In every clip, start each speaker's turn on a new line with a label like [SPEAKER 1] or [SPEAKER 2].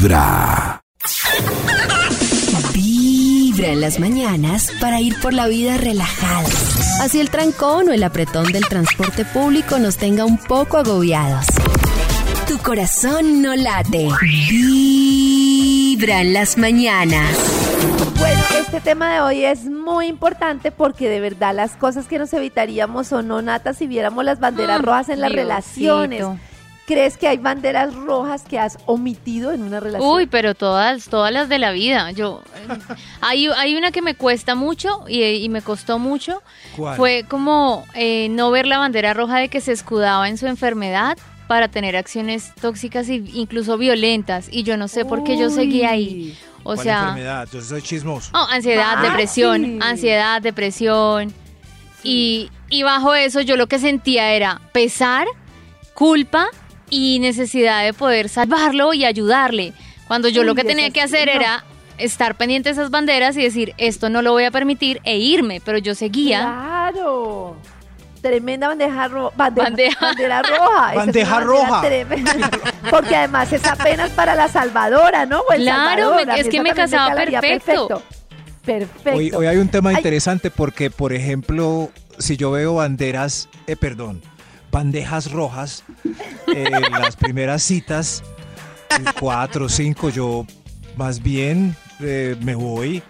[SPEAKER 1] Vibra.
[SPEAKER 2] Vibra en las mañanas para ir por la vida relajada. Así el trancón o el apretón del transporte público nos tenga un poco agobiados. Tu corazón no late. Vibra en las mañanas.
[SPEAKER 3] Bueno, este tema de hoy es muy importante porque de verdad las cosas que nos evitaríamos o no, Nata, si viéramos las banderas
[SPEAKER 4] Mm,
[SPEAKER 3] rojas en las relaciones. ¿Crees que hay banderas rojas que has omitido en una relación?
[SPEAKER 4] Uy, pero todas, todas las de la vida. Yo eh, hay, hay una que me cuesta mucho y, y me costó mucho.
[SPEAKER 5] ¿Cuál?
[SPEAKER 4] Fue como eh, no ver la bandera roja de que se escudaba en su enfermedad para tener acciones tóxicas e incluso violentas. Y yo no sé por qué yo seguí ahí. O
[SPEAKER 5] ¿Cuál
[SPEAKER 4] sea,
[SPEAKER 5] enfermedad? Yo soy chismoso.
[SPEAKER 4] oh, ansiedad,
[SPEAKER 3] Ah,
[SPEAKER 4] depresión,
[SPEAKER 3] sí.
[SPEAKER 4] ansiedad, depresión. Y, y bajo eso yo lo que sentía era pesar, culpa y necesidad de poder salvarlo y ayudarle. Cuando yo lo que tenía que hacer
[SPEAKER 3] no.
[SPEAKER 4] era estar pendiente de esas banderas y decir, esto no lo voy a permitir e irme, pero yo seguía.
[SPEAKER 3] Claro. Tremenda bandeja roja. Bandeja,
[SPEAKER 4] Bandeja.
[SPEAKER 3] bandera roja.
[SPEAKER 5] Bandeja roja.
[SPEAKER 3] tremenda. Porque además es apenas para la salvadora, ¿no? O el
[SPEAKER 4] Claro,
[SPEAKER 3] salvador.
[SPEAKER 4] me- es que me casaba
[SPEAKER 3] calaría
[SPEAKER 4] perfecto.
[SPEAKER 3] Perfecto.
[SPEAKER 5] Hoy, hoy hay un tema
[SPEAKER 3] Ay.
[SPEAKER 5] interesante porque, por ejemplo, si yo veo banderas, eh, perdón, bandejas rojas, eh, las primeras citas, cuatro o cinco, yo más bien eh, me voy.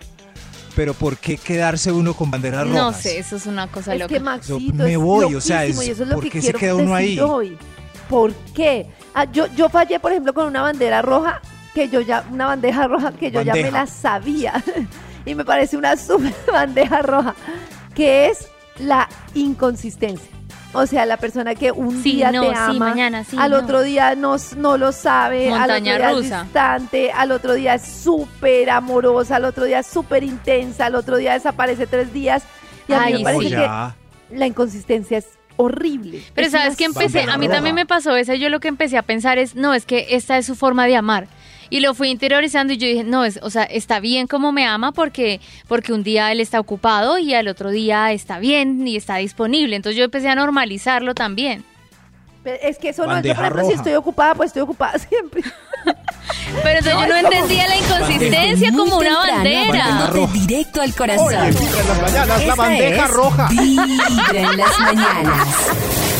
[SPEAKER 5] Pero ¿por qué quedarse uno con banderas rojas?
[SPEAKER 4] No sé, eso es una cosa
[SPEAKER 3] Es
[SPEAKER 4] loca.
[SPEAKER 3] que Maxito,
[SPEAKER 5] Yo me
[SPEAKER 3] es
[SPEAKER 5] voy, o sea, es-
[SPEAKER 3] es lo
[SPEAKER 5] ¿por
[SPEAKER 3] que
[SPEAKER 5] qué se
[SPEAKER 3] quiero
[SPEAKER 5] queda uno ahí?
[SPEAKER 3] hoy. ¿Por qué? Ah, yo, yo fallé, por ejemplo, con una bandera roja, que yo ya, una bandeja roja que yo ya me la sabía. y me parece una super bandeja roja, que es la inconsistencia. O sea, la persona que un
[SPEAKER 4] Sí,
[SPEAKER 3] día
[SPEAKER 4] no,
[SPEAKER 3] te
[SPEAKER 4] sí,
[SPEAKER 3] ama,
[SPEAKER 4] mañana sí,
[SPEAKER 3] al
[SPEAKER 4] no.
[SPEAKER 3] otro día no, no lo sabe,
[SPEAKER 4] Montaña
[SPEAKER 3] al otro día
[SPEAKER 4] rusa.
[SPEAKER 3] es distante, al otro día es súper amorosa, al otro día es súper intensa, al otro día desaparece tres días. Y a mí
[SPEAKER 4] Ay,
[SPEAKER 3] me parece que la inconsistencia es horrible.
[SPEAKER 4] Pero
[SPEAKER 3] Es
[SPEAKER 4] sabes que empecé, a mí
[SPEAKER 5] roja.
[SPEAKER 4] también me pasó eso, yo lo que empecé a pensar es, no, es que esta es su forma de amar. Y lo fui interiorizando y yo dije, no, es, o sea, está bien como me ama porque, porque un día él está ocupado y al otro día está bien y está disponible. Entonces yo empecé a normalizarlo también.
[SPEAKER 3] Pero es que eso no es,
[SPEAKER 5] Bandeja
[SPEAKER 3] por ejemplo, si estoy ocupada, pues estoy ocupada siempre.
[SPEAKER 4] Pero entonces yo no entendía la inconsistencia como una bandera.
[SPEAKER 2] directo al corazón.
[SPEAKER 5] en las mañanas, la bandeja
[SPEAKER 2] es
[SPEAKER 5] roja.
[SPEAKER 2] Vibra en las mañanas.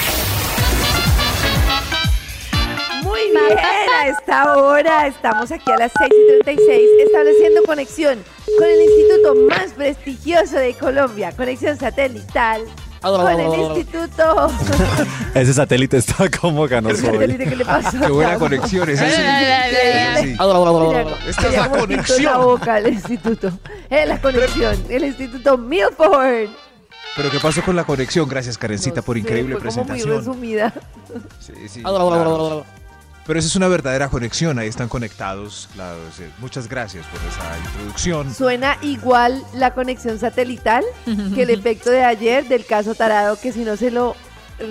[SPEAKER 3] A esta hora estamos aquí a las 6 y 36 estableciendo conexión con el instituto más prestigioso de Colombia, conexión satelital con el instituto...
[SPEAKER 6] Ese satélite está como ganoso hoy.
[SPEAKER 3] satélite que le pasó.
[SPEAKER 5] Qué buena conexión es esa.
[SPEAKER 3] Increíble.
[SPEAKER 5] Sí. Esta es la conexión.
[SPEAKER 3] la boca el instituto. Es la conexión, el instituto Milford.
[SPEAKER 5] Pero ¿qué pasó con la conexión? Gracias, Karencita,
[SPEAKER 3] No
[SPEAKER 5] por
[SPEAKER 3] sé,
[SPEAKER 5] increíble
[SPEAKER 3] fue como muy
[SPEAKER 5] presentación.
[SPEAKER 3] resumida.
[SPEAKER 5] Sí, sí, claro. Pero esa es una verdadera conexión, ahí están conectados. la- sí, muchas gracias por esa introducción.
[SPEAKER 3] Suena igual la conexión satelital que el efecto de ayer del caso Tarado, que si no se lo,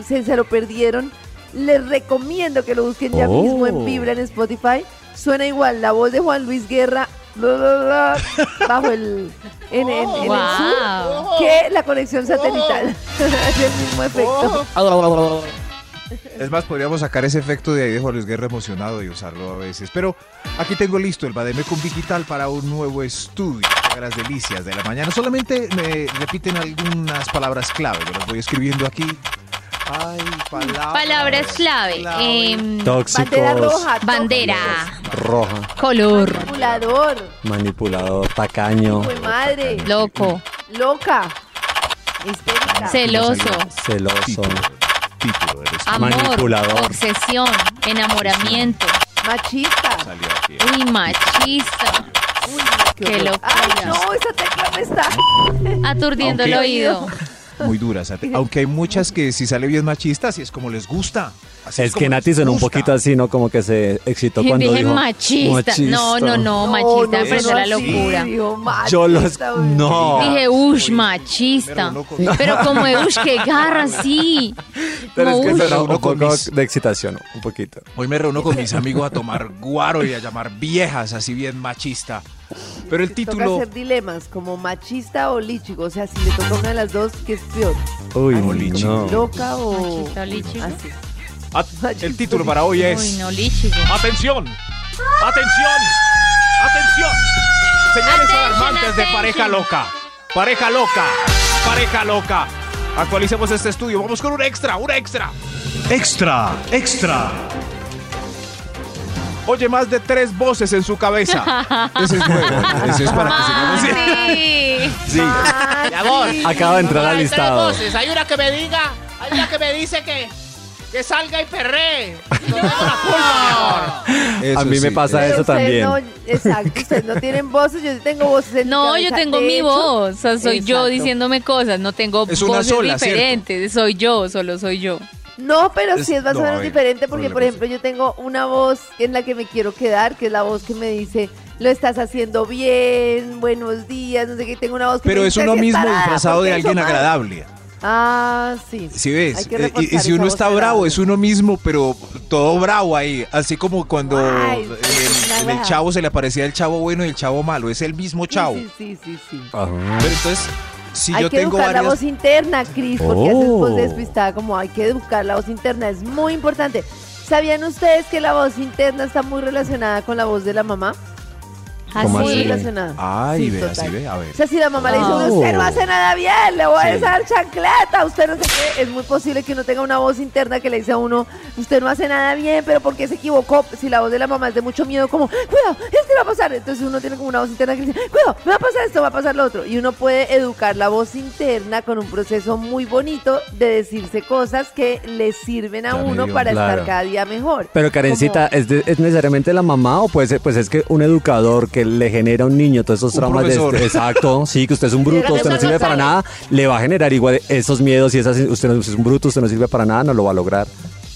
[SPEAKER 3] se, se lo perdieron, les recomiendo que lo busquen ya
[SPEAKER 6] Oh.
[SPEAKER 3] mismo en Vibra en Spotify. Suena igual la voz de Juan Luis Guerra bla, bla, bla, bajo el en, en- en el
[SPEAKER 4] Wow.
[SPEAKER 3] sur que la conexión satelital. es el mismo efecto.
[SPEAKER 5] Es más, podríamos sacar ese efecto de ahí de Juan Luis Guerra emocionado y usarlo a veces. Pero aquí tengo listo el Bademecum Digital para un nuevo estudio. haga las delicias de la mañana. Solamente me repiten algunas palabras clave. Yo las voy escribiendo aquí. Ay, palabras.
[SPEAKER 4] Palabras clave. em,
[SPEAKER 3] Bandera
[SPEAKER 6] Tóxicos,
[SPEAKER 3] roja.
[SPEAKER 4] bandera,
[SPEAKER 6] roja,
[SPEAKER 4] color,
[SPEAKER 3] Manipulador.
[SPEAKER 6] manipulador, tacaño,
[SPEAKER 3] madre.
[SPEAKER 4] loco,
[SPEAKER 3] Loca. Histérica.
[SPEAKER 4] celoso,
[SPEAKER 6] celoso,
[SPEAKER 5] Título, estudio.
[SPEAKER 4] amor,
[SPEAKER 6] Manipulador.
[SPEAKER 4] obsesión, enamoramiento.
[SPEAKER 3] Machista.
[SPEAKER 5] Salió aquí.
[SPEAKER 4] Uy, machista.
[SPEAKER 3] Uy,
[SPEAKER 4] Qué
[SPEAKER 3] horror.
[SPEAKER 4] locura.
[SPEAKER 3] Ay, no, esa tecla me está.
[SPEAKER 4] Aturdiendo el
[SPEAKER 5] Aunque-
[SPEAKER 4] oído.
[SPEAKER 5] Muy duras. Aunque hay muchas que si sale bien machistas y es como les gusta. Así
[SPEAKER 6] Es
[SPEAKER 5] como
[SPEAKER 6] que Nati sonó un poquito así, ¿no? Como que se excitó cuando
[SPEAKER 4] Dije
[SPEAKER 6] dijo
[SPEAKER 4] machista. No, no, no, machista, me pareció la locura.
[SPEAKER 6] Yo los...
[SPEAKER 3] machista, uy.
[SPEAKER 6] No.
[SPEAKER 4] Dije, ush, machista.
[SPEAKER 5] con-
[SPEAKER 4] Pero como de ush, qué garra, sí.
[SPEAKER 6] Pero es
[SPEAKER 4] Como
[SPEAKER 6] que
[SPEAKER 4] ush.
[SPEAKER 6] sonó un poco
[SPEAKER 5] mis-
[SPEAKER 6] de excitación, un poquito.
[SPEAKER 5] Hoy me reúno con mis amigos a tomar guaro y a llamar viejas, así bien machista. Pero el
[SPEAKER 3] Toca
[SPEAKER 5] título...
[SPEAKER 3] hacer dilemas, como machista o lichigo. O sea, si le toca una de las dos, ¿qué es peor?
[SPEAKER 6] Uy, no.
[SPEAKER 3] ¿Loca o...?
[SPEAKER 4] Machista o lichigo.
[SPEAKER 3] Así.
[SPEAKER 5] Ah, El título para hoy es...
[SPEAKER 4] Uy, no, lichigo.
[SPEAKER 5] ¡Atención! ¡Atención! ¡Atención! Señales
[SPEAKER 4] Attention,
[SPEAKER 5] alarmantes de pareja loca. Pareja loca. Pareja loca. Actualicemos este estudio. Vamos con un extra, un extra.
[SPEAKER 1] Extra, extra.
[SPEAKER 5] Oye más de tres voces en su cabeza. Ese es nuevo. Ese es para que sigamos.
[SPEAKER 4] Sí.
[SPEAKER 6] Sí,
[SPEAKER 3] sí.
[SPEAKER 6] acaba de entrar al
[SPEAKER 7] Hay tres
[SPEAKER 6] listado.
[SPEAKER 7] voces. Hay una que me diga, hay una que me dice que, que salga y perree. No tengo la culpa, mi amor.
[SPEAKER 5] Eso
[SPEAKER 6] A mí me
[SPEAKER 5] sí.
[SPEAKER 6] pasa
[SPEAKER 3] Pero
[SPEAKER 6] eso también.
[SPEAKER 3] No, exacto, ustedes no tienen voces, yo tengo voces en mi
[SPEAKER 4] No, yo
[SPEAKER 3] cabeza.
[SPEAKER 4] tengo
[SPEAKER 3] De
[SPEAKER 4] mi
[SPEAKER 3] hecho,
[SPEAKER 4] voz. O sea, soy yo
[SPEAKER 3] exacto.
[SPEAKER 4] diciéndome cosas. No tengo
[SPEAKER 5] Es una
[SPEAKER 4] voces
[SPEAKER 5] sola, ¿cierto?
[SPEAKER 4] diferentes. Soy yo, solo soy yo.
[SPEAKER 3] No, pero sí es más o menos diferente porque,
[SPEAKER 5] ¿cuál
[SPEAKER 3] por ejemplo, yo tengo una voz en la que me quiero quedar, que es la voz que me dice, lo estás haciendo bien, buenos días, no sé qué, tengo una voz que
[SPEAKER 5] Pero
[SPEAKER 3] me
[SPEAKER 5] es uno
[SPEAKER 3] "Sí,
[SPEAKER 5] mismo disfrazado
[SPEAKER 3] ¿por qué
[SPEAKER 5] de alguien
[SPEAKER 3] hizo mal?".
[SPEAKER 5] agradable.
[SPEAKER 3] Ah, sí.
[SPEAKER 5] Si ves, Eh, y- si uno está bravo, es uno mismo, pero todo bravo ahí. Así como cuando
[SPEAKER 3] Ay,
[SPEAKER 5] en, el,
[SPEAKER 3] una
[SPEAKER 5] en el chavo se le aparecía el chavo bueno y el chavo malo. Es el mismo chavo.
[SPEAKER 3] Sí, sí, sí, sí.
[SPEAKER 6] Ajá.
[SPEAKER 5] Pero entonces, si
[SPEAKER 3] hay
[SPEAKER 5] yo
[SPEAKER 3] que
[SPEAKER 5] tengo
[SPEAKER 3] educar la voz interna, Cris, porque haces
[SPEAKER 6] Oh.
[SPEAKER 3] voz despistada, como hay que educar la voz interna, es muy importante. ¿Sabían ustedes que la voz interna está muy relacionada con la voz de la mamá?
[SPEAKER 6] ¿Cómo
[SPEAKER 3] muy
[SPEAKER 6] así?
[SPEAKER 3] relacionada.
[SPEAKER 5] Ay,
[SPEAKER 3] Sí,
[SPEAKER 5] ve,
[SPEAKER 3] total.
[SPEAKER 5] así ve, a ver.
[SPEAKER 3] O sea, si la mamá le dice, a uno,
[SPEAKER 6] Oh.
[SPEAKER 3] usted no hace nada bien, le voy a dar chancleta, usted no sé qué, es muy posible que uno tenga una voz interna que le dice a uno, usted no hace nada bien, pero ¿por qué se equivocó? Si la voz de la mamá es de mucho miedo, como, cuidado, esto va a pasar. Entonces uno tiene como una voz interna que dice, cuidado, me va a pasar esto, va a pasar lo otro. Y uno puede educar la voz interna con un proceso muy bonito de decirse cosas que le sirven a
[SPEAKER 5] Ya
[SPEAKER 3] uno para
[SPEAKER 6] claro.
[SPEAKER 3] estar cada día mejor.
[SPEAKER 6] Pero Karencita,
[SPEAKER 3] Como-
[SPEAKER 6] ¿es, de- ¿es necesariamente la mamá o puede ser, pues es que un educador que le genera a un niño todos esos traumas de,
[SPEAKER 5] profesor.
[SPEAKER 6] exacto, sí, que usted es un bruto, usted no sirve para nada, le va a generar igual esos miedos y esas usted no usted es un bruto, usted no sirve para nada, no lo va a lograr.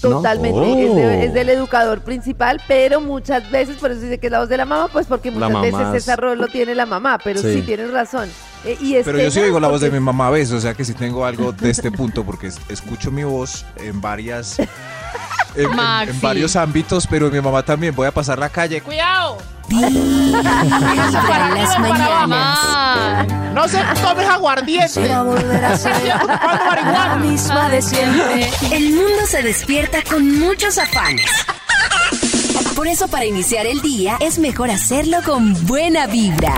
[SPEAKER 6] ¿no?
[SPEAKER 3] Totalmente,
[SPEAKER 6] Oh.
[SPEAKER 3] es, de- es del educador principal, pero muchas veces, por eso dice que es la voz de la mamá, pues porque muchas veces
[SPEAKER 6] es-
[SPEAKER 3] ese rol lo tiene la mamá, pero sí,
[SPEAKER 6] Sí.
[SPEAKER 3] tienes razón. Eh, y es
[SPEAKER 5] Pero yo sí oigo la voz de mi mamá a veces, o sea que sí tengo algo de este punto, porque es- escucho mi voz en varias. En, en- varios ámbitos, pero mi mamá también. Voy a pasar la calle.
[SPEAKER 7] Cuidado.
[SPEAKER 2] Vibra en las mañanas.
[SPEAKER 4] Mamá.
[SPEAKER 7] No se tomes aguardiente.
[SPEAKER 2] Va a volver a ser la misma de siempre. El mundo se despierta con muchos afanes. Por eso para iniciar el día es mejor hacerlo con buena vibra.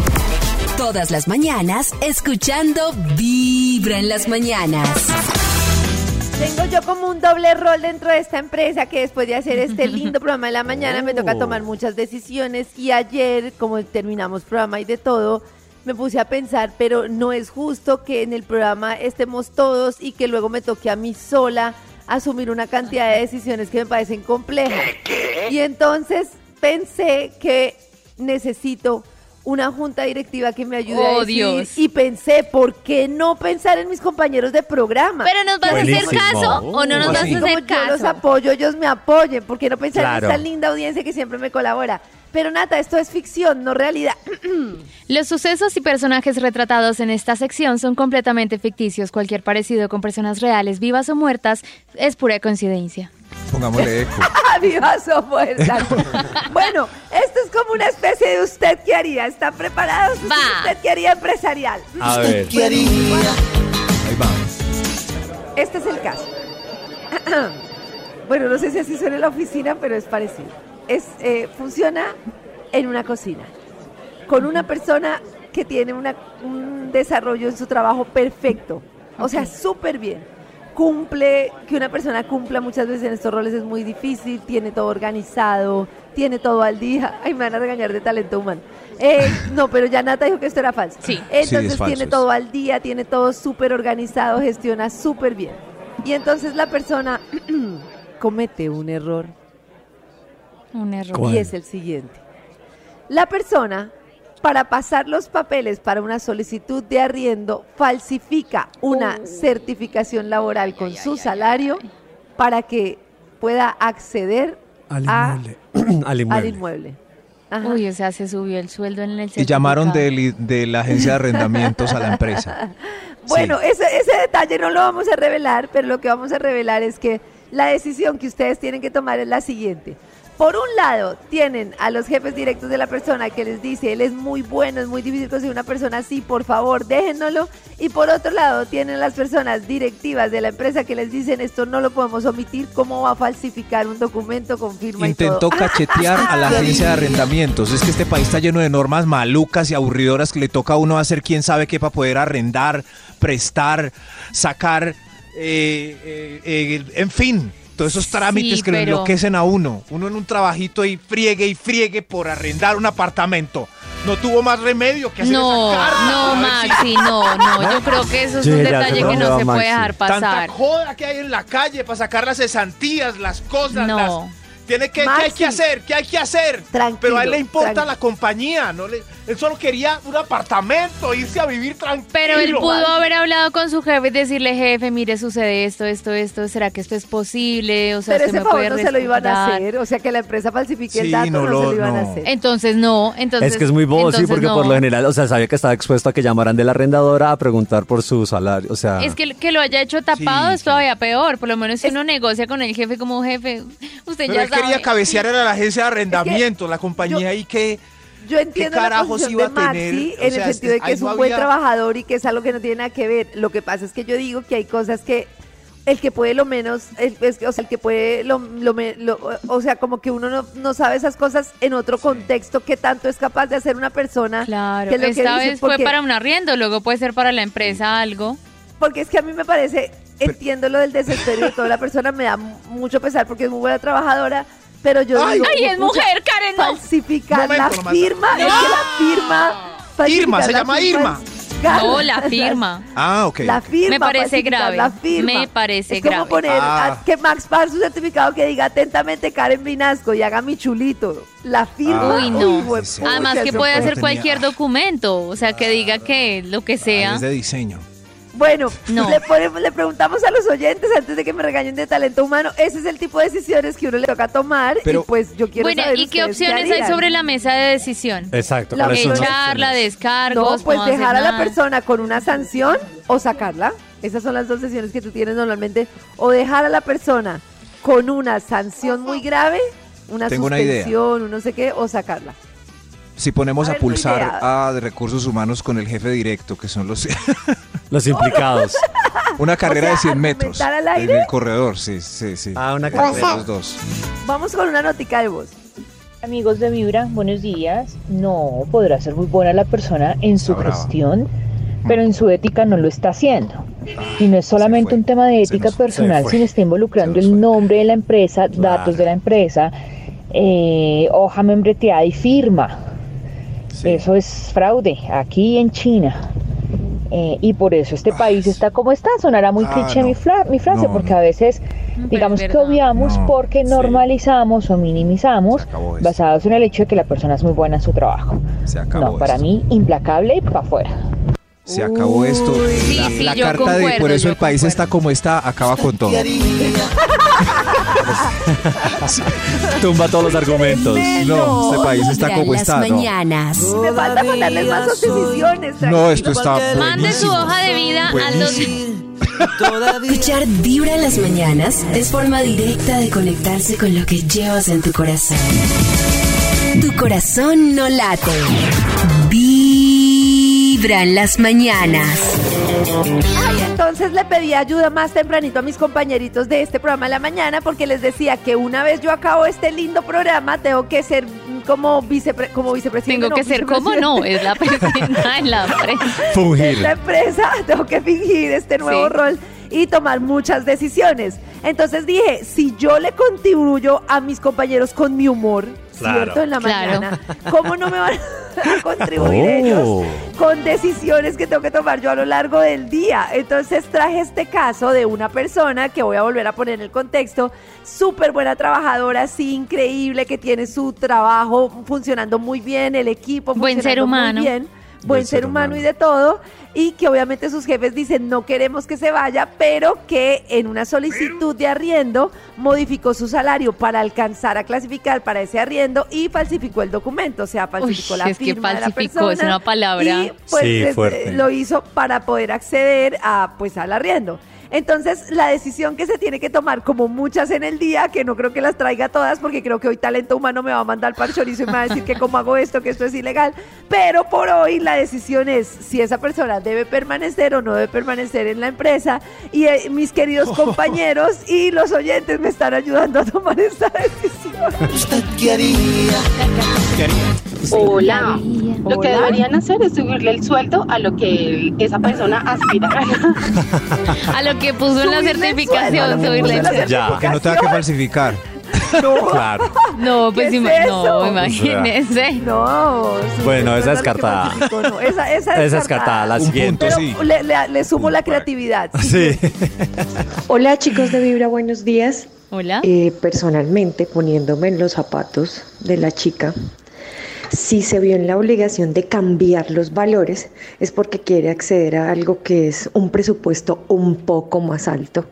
[SPEAKER 2] Todas las mañanas escuchando Vibra en las mañanas.
[SPEAKER 3] Tengo yo como un doble rol dentro de esta empresa que después de hacer este lindo programa de la mañana me toca tomar muchas decisiones y ayer, como terminamos programa y de todo, me puse a pensar, pero no es justo que en el programa estemos todos y que luego me toque a mí sola asumir una cantidad de decisiones que me parecen complejas. Y entonces pensé que necesito una junta directiva que me ayude a
[SPEAKER 4] Oh,
[SPEAKER 3] decidir
[SPEAKER 4] Dios.
[SPEAKER 3] y pensé, ¿por qué no pensar en mis compañeros de programa?
[SPEAKER 4] ¿Pero nos vas a hacer
[SPEAKER 6] Buenísimo.
[SPEAKER 4] caso o no nos vas
[SPEAKER 3] Así
[SPEAKER 4] a
[SPEAKER 3] como
[SPEAKER 4] hacer
[SPEAKER 3] yo los
[SPEAKER 4] caso?
[SPEAKER 3] apoyo, ellos me apoyen. ¿Por qué no pensar
[SPEAKER 6] Claro.
[SPEAKER 3] en esta linda audiencia que siempre me colabora? Pero Nata, esto es ficción, no realidad.
[SPEAKER 4] Los sucesos y personajes retratados en esta sección son completamente ficticios. Cualquier parecido con personas reales, vivas o muertas, es pura coincidencia.
[SPEAKER 5] Pongámosle eco.
[SPEAKER 3] ¡Viva su muerta! bueno, esto es como una especie de usted qué haría. ¿Están preparados?
[SPEAKER 4] Va.
[SPEAKER 3] ¿Usted qué haría empresarial?
[SPEAKER 6] A ver,
[SPEAKER 5] Ahí va.
[SPEAKER 3] Este es el caso. bueno, no sé si así suena en la oficina, pero es parecido. Es, eh, funciona en una cocina, con una persona que tiene una- un desarrollo en su trabajo perfecto, o sea, súper bien. Cumple, que una persona cumpla muchas veces en estos roles es muy difícil, tiene todo organizado, tiene todo al día. Ay, me van a regañar de talento humano. Eh, no, pero ya Nata dijo que esto era falso.
[SPEAKER 4] Sí.
[SPEAKER 3] Entonces
[SPEAKER 5] es falso,
[SPEAKER 3] tiene todo al día, tiene todo súper organizado, gestiona súper bien. Y entonces la persona comete un error
[SPEAKER 4] Un error.
[SPEAKER 6] ¿Cuál?
[SPEAKER 3] y es el siguiente. La persona, para pasar los papeles para una solicitud de arriendo, falsifica una certificación laboral con su salario para que pueda acceder
[SPEAKER 6] Al
[SPEAKER 3] a-
[SPEAKER 6] inmueble. Al
[SPEAKER 3] al
[SPEAKER 6] inmueble.
[SPEAKER 3] inmueble. Ajá.
[SPEAKER 4] Uy, o sea, se subió el sueldo en el
[SPEAKER 5] Y llamaron de, la agencia de arrendamientos a la empresa.
[SPEAKER 3] Bueno, ese, ese detalle no lo vamos a revelar, pero lo que vamos a revelar es que la decisión que ustedes tienen que tomar es la siguiente. Por un lado, tienen a los jefes directos de la persona que les dice, él es muy bueno, es muy difícil conseguir una persona así, por favor, déjenlo. Y por otro lado, tienen las personas directivas de la empresa que les dicen, esto no lo podemos omitir, ¿cómo va a falsificar un documento con firma y
[SPEAKER 5] Intentó
[SPEAKER 3] todo?
[SPEAKER 5] cachetear a la agencia de arrendamientos. Es que este país está lleno de normas malucas y aburridoras que le toca a uno hacer quién sabe qué para poder arrendar, prestar, sacar, eh, eh, eh, en fin. Todos esos trámites
[SPEAKER 4] Sí,
[SPEAKER 5] que lo
[SPEAKER 4] pero-
[SPEAKER 5] enloquecen a uno. Uno en un trabajito y friegue y friegue por arrendar un apartamento. No tuvo más remedio que hacer
[SPEAKER 4] No,
[SPEAKER 5] esa carta
[SPEAKER 4] no, Maxi, no, no. Yo creo que eso es
[SPEAKER 6] Sí,
[SPEAKER 4] un detalle que no se puede
[SPEAKER 6] Maxi.
[SPEAKER 4] dejar pasar.
[SPEAKER 7] Tanta joda que hay en la calle para sacar las cesantías, las cosas.
[SPEAKER 4] No.
[SPEAKER 7] las- Tiene que, ¿qué hay que hacer? ¿Qué hay que hacer?
[SPEAKER 3] Tranquilo,
[SPEAKER 7] Pero a él le importa
[SPEAKER 3] tranquilo.
[SPEAKER 7] la compañía, no le, él solo quería un apartamento, irse a vivir tranquilo.
[SPEAKER 4] Pero él pudo haber hablado con su jefe y decirle, jefe, mire, sucede esto, esto, esto, ¿será que esto es posible? O sea,
[SPEAKER 3] Pero
[SPEAKER 4] usted
[SPEAKER 3] ese
[SPEAKER 4] me puede
[SPEAKER 3] no se lo iban a
[SPEAKER 4] respaldar?"
[SPEAKER 3] hacer, o sea que la empresa falsifique el dato,
[SPEAKER 5] no
[SPEAKER 3] no,
[SPEAKER 5] lo-
[SPEAKER 3] se lo iban a hacer.
[SPEAKER 4] Entonces no, entonces...
[SPEAKER 6] Es que es muy bobo, sí, porque
[SPEAKER 4] no.
[SPEAKER 6] por lo general, o sea, sabía que estaba expuesto a que llamaran de la arrendadora a preguntar por su salario, o sea...
[SPEAKER 4] Es que que lo haya hecho tapado
[SPEAKER 5] Sí,
[SPEAKER 4] es
[SPEAKER 5] sí.
[SPEAKER 4] todavía peor. Por lo menos si uno negocia con el jefe como jefe, usted
[SPEAKER 7] Pero
[SPEAKER 4] ya
[SPEAKER 7] él quería cabecear a la agencia de arrendamiento, la compañía ahí que...
[SPEAKER 3] Yo entiendo la
[SPEAKER 7] carajos
[SPEAKER 3] posición
[SPEAKER 7] iba
[SPEAKER 3] de
[SPEAKER 7] a tener?
[SPEAKER 3] Maxi
[SPEAKER 7] O
[SPEAKER 3] en
[SPEAKER 7] sea,
[SPEAKER 3] el sentido de
[SPEAKER 7] que
[SPEAKER 3] que es un buen
[SPEAKER 7] había-
[SPEAKER 3] trabajador y que es algo que no tiene nada que ver. Lo que pasa es que yo digo que hay cosas que el que puede lo menos, el, es que- o sea, el que puede lo, lo me- lo- o sea, como que uno no, no sabe esas cosas en otro contexto que tanto es capaz de hacer una persona.
[SPEAKER 4] Claro,
[SPEAKER 3] que es lo que
[SPEAKER 4] esta
[SPEAKER 3] dice,
[SPEAKER 4] vez fue
[SPEAKER 3] porque-
[SPEAKER 4] para un arriendo, luego puede ser para la empresa algo.
[SPEAKER 3] Porque es que a mí me parece, entiendo lo del desespero de toda la persona, me da mucho pesar porque es muy buena trabajadora, pero yo
[SPEAKER 7] Ay,
[SPEAKER 3] digo,
[SPEAKER 4] ¡Ay, es mujer, Karen! No.
[SPEAKER 3] falsificar
[SPEAKER 7] Momento
[SPEAKER 3] la
[SPEAKER 7] nomás.
[SPEAKER 3] firma, es que la firma
[SPEAKER 7] Irma, se
[SPEAKER 3] la
[SPEAKER 7] llama Irma.
[SPEAKER 4] No, la firma.
[SPEAKER 5] Ah, ok.
[SPEAKER 3] La firma.
[SPEAKER 4] Me parece grave,
[SPEAKER 3] La firma.
[SPEAKER 4] me parece
[SPEAKER 3] es como
[SPEAKER 4] grave.
[SPEAKER 3] poner
[SPEAKER 5] Ah.
[SPEAKER 3] a- que Max pague su certificado que diga atentamente Karen Vinasco y haga mi chulito. La firma.
[SPEAKER 5] Ah,
[SPEAKER 4] Uy, no. Además que puede hacer
[SPEAKER 5] tenía-
[SPEAKER 4] cualquier documento, o sea, que diga que lo que
[SPEAKER 5] Ah,
[SPEAKER 4] sea.
[SPEAKER 5] es de diseño.
[SPEAKER 3] Bueno,
[SPEAKER 4] No.
[SPEAKER 3] le, ponemos- le preguntamos a los oyentes antes de que me regañen de talento humano. Ese es el tipo de decisiones que uno le toca tomar.
[SPEAKER 5] Pero-
[SPEAKER 3] y pues yo quiero
[SPEAKER 4] Bueno,
[SPEAKER 3] saber
[SPEAKER 4] ¿y qué opciones hay sobre la mesa de decisión?
[SPEAKER 6] Exacto,
[SPEAKER 3] La
[SPEAKER 6] ¿cuáles son las
[SPEAKER 4] Echarla, descargos,
[SPEAKER 3] No, pues dejar a la
[SPEAKER 4] nada.
[SPEAKER 3] persona con una sanción o sacarla. Esas son las dos decisiones que tú tienes normalmente. O dejar a la persona con una sanción muy grave, una
[SPEAKER 5] Tengo una idea.
[SPEAKER 3] suspensión, un no sé qué, o sacarla.
[SPEAKER 5] Si ponemos
[SPEAKER 3] A
[SPEAKER 5] a,
[SPEAKER 3] ver, tu
[SPEAKER 5] pulsar a de recursos humanos con el jefe directo, que son los
[SPEAKER 6] Los implicados.
[SPEAKER 5] una carrera
[SPEAKER 3] sea,
[SPEAKER 5] de 100 metros
[SPEAKER 3] al
[SPEAKER 5] en
[SPEAKER 3] aire.
[SPEAKER 5] el corredor, sí, sí, sí.
[SPEAKER 6] Ah, una
[SPEAKER 5] Entre
[SPEAKER 6] carrera.
[SPEAKER 5] los dos.
[SPEAKER 3] Vamos con una notica de voz.
[SPEAKER 8] Amigos de Vibra, buenos días. No, podrá ser muy buena la persona en su
[SPEAKER 5] brava.
[SPEAKER 8] gestión, pero en su ética no lo está haciendo. Y no es solamente un tema de ética
[SPEAKER 5] nos-
[SPEAKER 8] personal, sino está involucrando el nombre de la empresa,
[SPEAKER 6] Claro.
[SPEAKER 8] datos de la empresa, eh, hoja membreteada y firma.
[SPEAKER 5] Sí.
[SPEAKER 8] Eso es fraude aquí en China. Eh, y por eso este país está como está. Sonará muy
[SPEAKER 5] Ah,
[SPEAKER 8] cliché
[SPEAKER 5] no.
[SPEAKER 8] mi, fla- mi frase,
[SPEAKER 5] No,
[SPEAKER 8] porque a veces
[SPEAKER 4] Pero
[SPEAKER 8] digamos que obviamos
[SPEAKER 5] No,
[SPEAKER 8] porque
[SPEAKER 5] sí.
[SPEAKER 8] normalizamos o minimizamos basados en el hecho de que la persona es muy buena en su trabajo.
[SPEAKER 5] Se acabó
[SPEAKER 8] No, para
[SPEAKER 5] esto.
[SPEAKER 8] mí implacable y para afuera.
[SPEAKER 5] Se acabó esto.
[SPEAKER 4] Sí,
[SPEAKER 5] la
[SPEAKER 4] sí,
[SPEAKER 5] la
[SPEAKER 4] yo
[SPEAKER 5] carta de por eso el país
[SPEAKER 4] concuerdo.
[SPEAKER 5] está como está, acaba con todo.
[SPEAKER 6] Tumba todos los argumentos.
[SPEAKER 5] No, este país está
[SPEAKER 2] Vibra en
[SPEAKER 5] como
[SPEAKER 2] las
[SPEAKER 5] está. No,
[SPEAKER 2] mañanas.
[SPEAKER 3] Me falta mandarles más decisiones.
[SPEAKER 5] No, esto está
[SPEAKER 4] Mande su hoja de vida al dos...
[SPEAKER 2] Escuchar Vibra en las mañanas es forma directa de conectarse con lo que llevas en tu corazón. Tu corazón no late. Vibra en las mañanas.
[SPEAKER 3] Ay, entonces le pedí ayuda más tempranito a mis compañeritos de este programa de la mañana porque les decía que una vez yo acabo este lindo programa tengo que ser como, vicepre como vicepresidente.
[SPEAKER 4] Tengo
[SPEAKER 3] no,
[SPEAKER 4] que ser como no, es la presidenta en la empresa.
[SPEAKER 3] de
[SPEAKER 6] Fungir.
[SPEAKER 3] esta empresa, tengo que fingir este nuevo
[SPEAKER 4] Sí.
[SPEAKER 3] rol y tomar muchas decisiones. Entonces dije, si yo le contribuyo a mis compañeros con mi humor,
[SPEAKER 6] Claro.
[SPEAKER 3] ¿cierto? En la
[SPEAKER 4] Claro.
[SPEAKER 3] mañana, ¿cómo no me van a contribuir
[SPEAKER 6] Oh.
[SPEAKER 3] ellos con decisiones que tengo que tomar yo a lo largo del día? Entonces traje este caso de una persona que voy a volver a poner en el contexto, súper buena trabajadora, sí, increíble, que tiene su trabajo funcionando muy bien, el equipo
[SPEAKER 4] Buen ser
[SPEAKER 3] funcionando
[SPEAKER 4] humano.
[SPEAKER 3] muy bien buen ser humano y de todo, y que obviamente sus jefes dicen no queremos que se vaya, pero que en una solicitud de arriendo modificó su salario para alcanzar a clasificar para ese arriendo y falsificó el documento, o sea, falsificó
[SPEAKER 4] Uy,
[SPEAKER 3] la
[SPEAKER 4] es que
[SPEAKER 3] firma de la
[SPEAKER 4] falsificó, es
[SPEAKER 3] persona
[SPEAKER 4] una palabra.
[SPEAKER 3] y pues
[SPEAKER 6] Sí,
[SPEAKER 3] es-
[SPEAKER 6] fuerte.
[SPEAKER 3] lo hizo para poder acceder a pues al arriendo. Entonces, la decisión que se tiene que tomar, como muchas en el día, que no creo que las traiga todas, porque creo que hoy talento humano me va a mandar para el chorizo y me va a decir que cómo hago esto, que esto es ilegal. Pero por hoy la decisión es si esa persona debe permanecer o no debe permanecer en la empresa. Y eh, mis queridos compañeros y los oyentes me están ayudando a tomar esta decisión.
[SPEAKER 9] Hola. Lo que deberían hacer es subirle el sueldo a lo que esa persona aspira a ganar.
[SPEAKER 4] A lo que puso en la certificación, subirle el sueldo.
[SPEAKER 6] Ya.
[SPEAKER 5] Porque no tenga que falsificar.
[SPEAKER 6] Claro.
[SPEAKER 4] No, pues
[SPEAKER 3] ¿Qué es
[SPEAKER 4] no, imagínese.
[SPEAKER 3] No.
[SPEAKER 6] Bueno, esa
[SPEAKER 3] que
[SPEAKER 6] descartada.
[SPEAKER 3] no, Esa, esa
[SPEAKER 6] Esa
[SPEAKER 3] descartada.
[SPEAKER 6] la siguiente.
[SPEAKER 5] punto, sí.
[SPEAKER 3] le, le- le sumo la creatividad.
[SPEAKER 6] Sí.
[SPEAKER 10] Hola chicos de Vibra, buenos días.
[SPEAKER 4] Hola.
[SPEAKER 10] Eh, personalmente, poniéndome en los zapatos de la chica, si se vio en la obligación de cambiar los valores, es porque quiere acceder a algo que es un presupuesto un poco más alto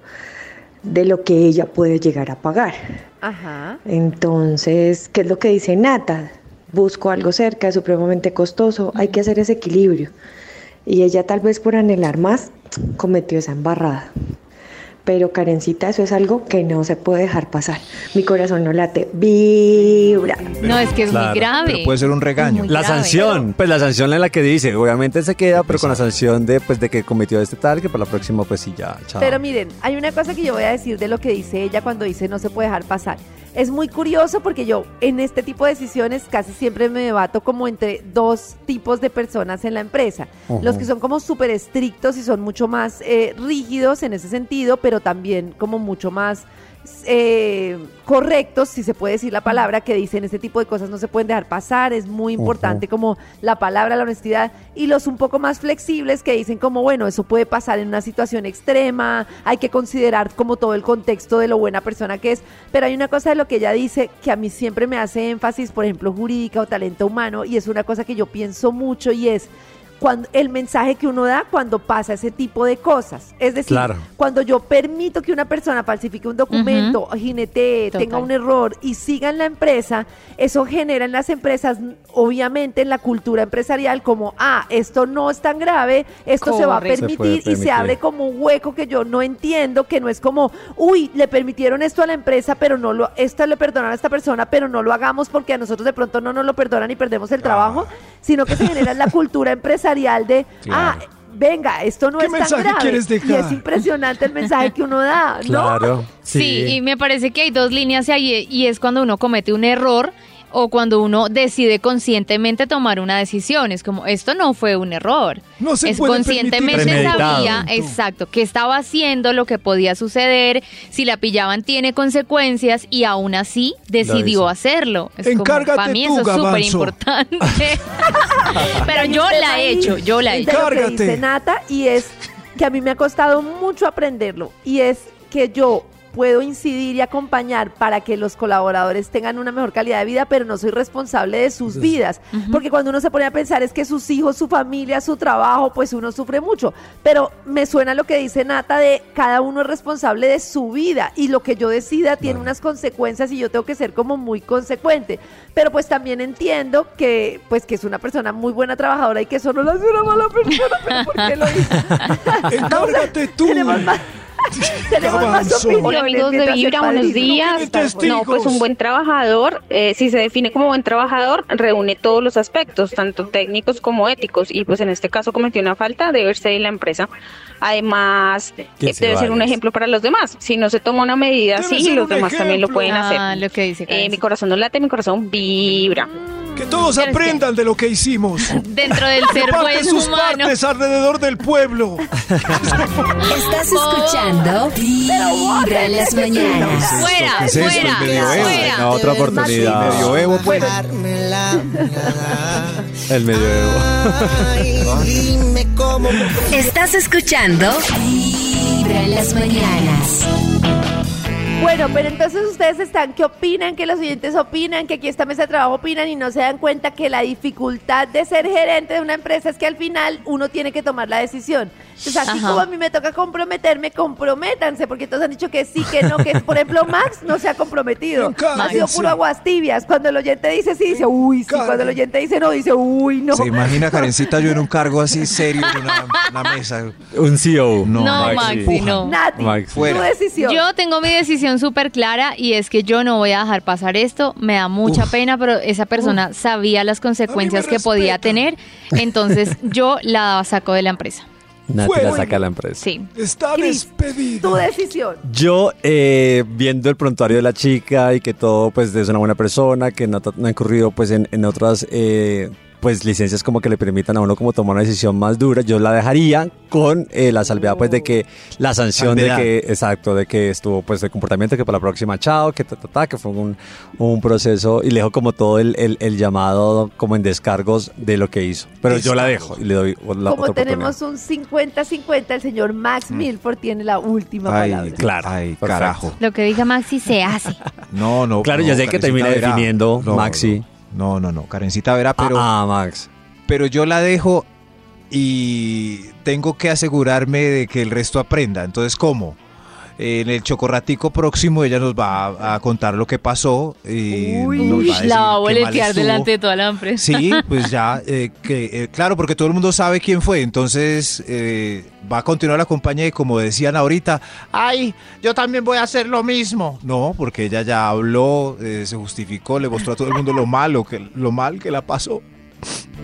[SPEAKER 10] de lo que ella puede llegar a pagar.
[SPEAKER 3] Ajá.
[SPEAKER 10] Entonces, ¿qué es lo que dice Nata? Busco algo cerca, es supremamente costoso, hay que hacer ese equilibrio. Y ella tal vez por anhelar más cometió esa embarrada. Pero Karencita, eso es algo que no se puede dejar pasar. Mi corazón no late, vibra.
[SPEAKER 4] No, es que es
[SPEAKER 6] Claro,
[SPEAKER 4] muy grave.
[SPEAKER 5] pero puede ser un regaño.
[SPEAKER 6] La
[SPEAKER 4] grave.
[SPEAKER 6] sanción, pues la sanción en la que dice, obviamente se queda, pero con la sanción de pues de que cometió este tal, que para la próxima pues sí ya, chao.
[SPEAKER 3] Pero miren, hay una cosa que yo voy a decir de lo que dice ella cuando dice no se puede dejar pasar. Es muy curioso porque yo en este tipo de decisiones casi siempre me debato como entre dos tipos de personas en la empresa. Los que son como súper estrictos y son mucho más eh, rígidos en ese sentido, pero también como mucho más eh, correctos, si se puede decir la palabra, que dicen este tipo de cosas no se pueden dejar pasar, es muy importante como la palabra, la honestidad, y los un poco más flexibles que dicen como, bueno, eso puede pasar en una situación extrema, hay que considerar como todo el contexto de lo buena persona que es, pero hay una cosa de lo que ella dice que a mí siempre me hace énfasis, por ejemplo, jurídica o talento humano, y es una cosa que yo pienso mucho y es cuando el mensaje que uno da cuando pasa ese tipo de cosas. Es decir,
[SPEAKER 6] Claro.
[SPEAKER 3] cuando yo permito que una persona falsifique un documento, jinetee,
[SPEAKER 4] Total.
[SPEAKER 3] tenga un error y siga en la empresa, eso genera en las empresas, obviamente en la cultura empresarial, como, ah, esto no es tan grave, esto se va a.
[SPEAKER 6] Se
[SPEAKER 3] permitir y se abre como un hueco que yo no entiendo, que no es como, uy, le permitieron esto a la empresa, pero no lo, esto le perdonaron a esta persona, pero no lo hagamos porque a nosotros de pronto no nos lo perdonan y perdemos el trabajo, sino que se genera en la cultura empresarial de, ah, venga, esto no
[SPEAKER 5] ¿Qué
[SPEAKER 3] es tan
[SPEAKER 5] mensaje
[SPEAKER 3] grave.
[SPEAKER 5] quieres
[SPEAKER 3] Y
[SPEAKER 5] dejar?
[SPEAKER 3] es impresionante el mensaje que uno da, ¿no?
[SPEAKER 6] Claro.
[SPEAKER 4] Sí. y me parece que hay dos líneas ahí y es cuando uno comete un error o cuando uno decide conscientemente tomar una decisión. Es como, esto no fue un error.
[SPEAKER 5] No se
[SPEAKER 4] es
[SPEAKER 5] puede
[SPEAKER 4] conscientemente sabía, exacto, que estaba haciendo lo que podía suceder. Si la pillaban tiene consecuencias y aún así decidió hacerlo. Es
[SPEAKER 5] Encárgate
[SPEAKER 4] para mí
[SPEAKER 5] tú,
[SPEAKER 4] eso es súper importante. Pero yo la he hecho, yo la he
[SPEAKER 3] de
[SPEAKER 4] hecho.
[SPEAKER 3] lo que
[SPEAKER 5] Encárgate.
[SPEAKER 3] dice Nata y es que a mí me ha costado mucho aprenderlo y es que yo puedo incidir y acompañar para que los colaboradores tengan una mejor calidad de vida, pero no soy responsable de sus vidas. Porque cuando uno se pone a pensar es que sus hijos, su familia, su trabajo, pues uno sufre mucho. Pero me suena lo que dice Nata de cada uno es responsable de su vida y lo que yo decida tiene unas consecuencias y yo tengo que ser como muy consecuente. Pero pues también entiendo que pues que es una persona muy buena trabajadora y que eso no la hace una mala persona, pero ¿por qué lo hizo?
[SPEAKER 5] Encárgate tú.
[SPEAKER 3] Tenemos más, tenemos más.
[SPEAKER 9] Hola amigos de Vibra, buenos días. No, pues un buen trabajador, eh, si se define como buen trabajador, reúne todos los aspectos, tanto técnicos como éticos, y pues en este caso cometió una falta, debe ser en la empresa. Además, eh,
[SPEAKER 6] se
[SPEAKER 9] debe ser un ejemplo para los demás. Si no se toma una medida
[SPEAKER 5] Debe
[SPEAKER 9] así, los
[SPEAKER 5] un
[SPEAKER 9] demás también lo pueden
[SPEAKER 4] Ah,
[SPEAKER 9] hacer.
[SPEAKER 4] lo que dice
[SPEAKER 9] Eh, mi corazón no late, mi corazón vibra.
[SPEAKER 5] Que todos
[SPEAKER 4] Pero es que-
[SPEAKER 5] aprendan de lo que hicimos.
[SPEAKER 4] Dentro del ser buen
[SPEAKER 5] sus
[SPEAKER 4] humano.
[SPEAKER 5] partes alrededor del pueblo.
[SPEAKER 2] Estás escuchando Vibra en las mañanas.
[SPEAKER 4] Fuera,
[SPEAKER 5] ¿Qué es
[SPEAKER 4] fuera,
[SPEAKER 5] El medioevo.
[SPEAKER 4] fuera.
[SPEAKER 6] Venga, otra oportunidad.
[SPEAKER 5] Medioevo, pues.
[SPEAKER 6] El medioevo.
[SPEAKER 2] Estás escuchando Vibra en las mañanas.
[SPEAKER 3] Bueno, pero entonces ustedes están, ¿qué opinan? Que los oyentes opinan, que aquí esta mesa de trabajo opinan y no se dan cuenta que la dificultad de ser gerente de una empresa es que al final uno tiene que tomar la decisión. Entonces, así
[SPEAKER 4] Ajá.
[SPEAKER 3] como a mí me toca comprometerme, comprométanse, porque todos han dicho que sí, que no, que por ejemplo Max no se ha comprometido. Ha sido puro aguas tibias. Cuando el oyente dice sí, dice uy, sí. Cuando el oyente dice no, dice uy, no.
[SPEAKER 5] ¿Se imagina, Karencita, yo en un cargo así serio en una, una mesa?
[SPEAKER 6] Un CEO.
[SPEAKER 5] No,
[SPEAKER 4] No,
[SPEAKER 5] Maxi,
[SPEAKER 4] Maxi, no.
[SPEAKER 3] Nati,
[SPEAKER 6] Max.
[SPEAKER 3] tu
[SPEAKER 5] Fuera.
[SPEAKER 3] decisión.
[SPEAKER 4] Yo tengo mi decisión súper clara y es que yo no voy a dejar pasar esto. Me da mucha pena, pero esa persona sabía las consecuencias que podía tener. Entonces yo la saco de la empresa.
[SPEAKER 6] Nati la saca a la empresa.
[SPEAKER 4] Sí.
[SPEAKER 5] Está
[SPEAKER 3] Cris, tu decisión.
[SPEAKER 6] Yo, eh, viendo el prontuario de la chica y que todo, pues, es una buena persona, que no, no ha incurrido, pues, en, en otras, eh, pues, licencias como que le permitan a uno como tomar una decisión más dura, yo la dejaría con eh, la salvedad, pues, de que la sanción
[SPEAKER 5] Salvedad.
[SPEAKER 6] de que, exacto, de que estuvo, pues, de comportamiento, que para la próxima, chao, que ta, ta, ta, que fue un, un proceso y le dejo como todo el, el- el llamado como en descargos de lo que hizo. Pero yo la dejo y le doy la
[SPEAKER 3] Como
[SPEAKER 6] otra
[SPEAKER 3] tenemos un 50-50, el señor Max Milford tiene la última
[SPEAKER 5] Ay,
[SPEAKER 3] palabra.
[SPEAKER 6] Claro.
[SPEAKER 5] Ay,
[SPEAKER 6] perfecto.
[SPEAKER 5] carajo.
[SPEAKER 4] Lo que diga Maxi se hace.
[SPEAKER 5] No, no.
[SPEAKER 6] Claro,
[SPEAKER 5] no,
[SPEAKER 6] yo sé que
[SPEAKER 5] Karencita
[SPEAKER 6] termina
[SPEAKER 5] verá.
[SPEAKER 6] definiendo
[SPEAKER 5] No,
[SPEAKER 6] Maxi.
[SPEAKER 5] No, no, no. Karencita verá, pero,
[SPEAKER 6] Ah, ah, Max.
[SPEAKER 5] pero yo la dejo y tengo que asegurarme de que el resto aprenda. Entonces, ¿cómo? En el chocorratico próximo ella nos va a, a contar lo que pasó y
[SPEAKER 3] Uy.
[SPEAKER 5] nos va a decir
[SPEAKER 4] la va a boletear delante de toda la empresa.
[SPEAKER 5] Sí, pues ya, eh, que, eh, claro, porque todo el mundo sabe quién fue, entonces eh, va a continuar la compañía y como decían ahorita,
[SPEAKER 7] Ay, yo también voy a hacer lo mismo.
[SPEAKER 5] no, porque ella ya habló, eh, se justificó, le mostró a todo el mundo lo malo, que, lo mal que la pasó.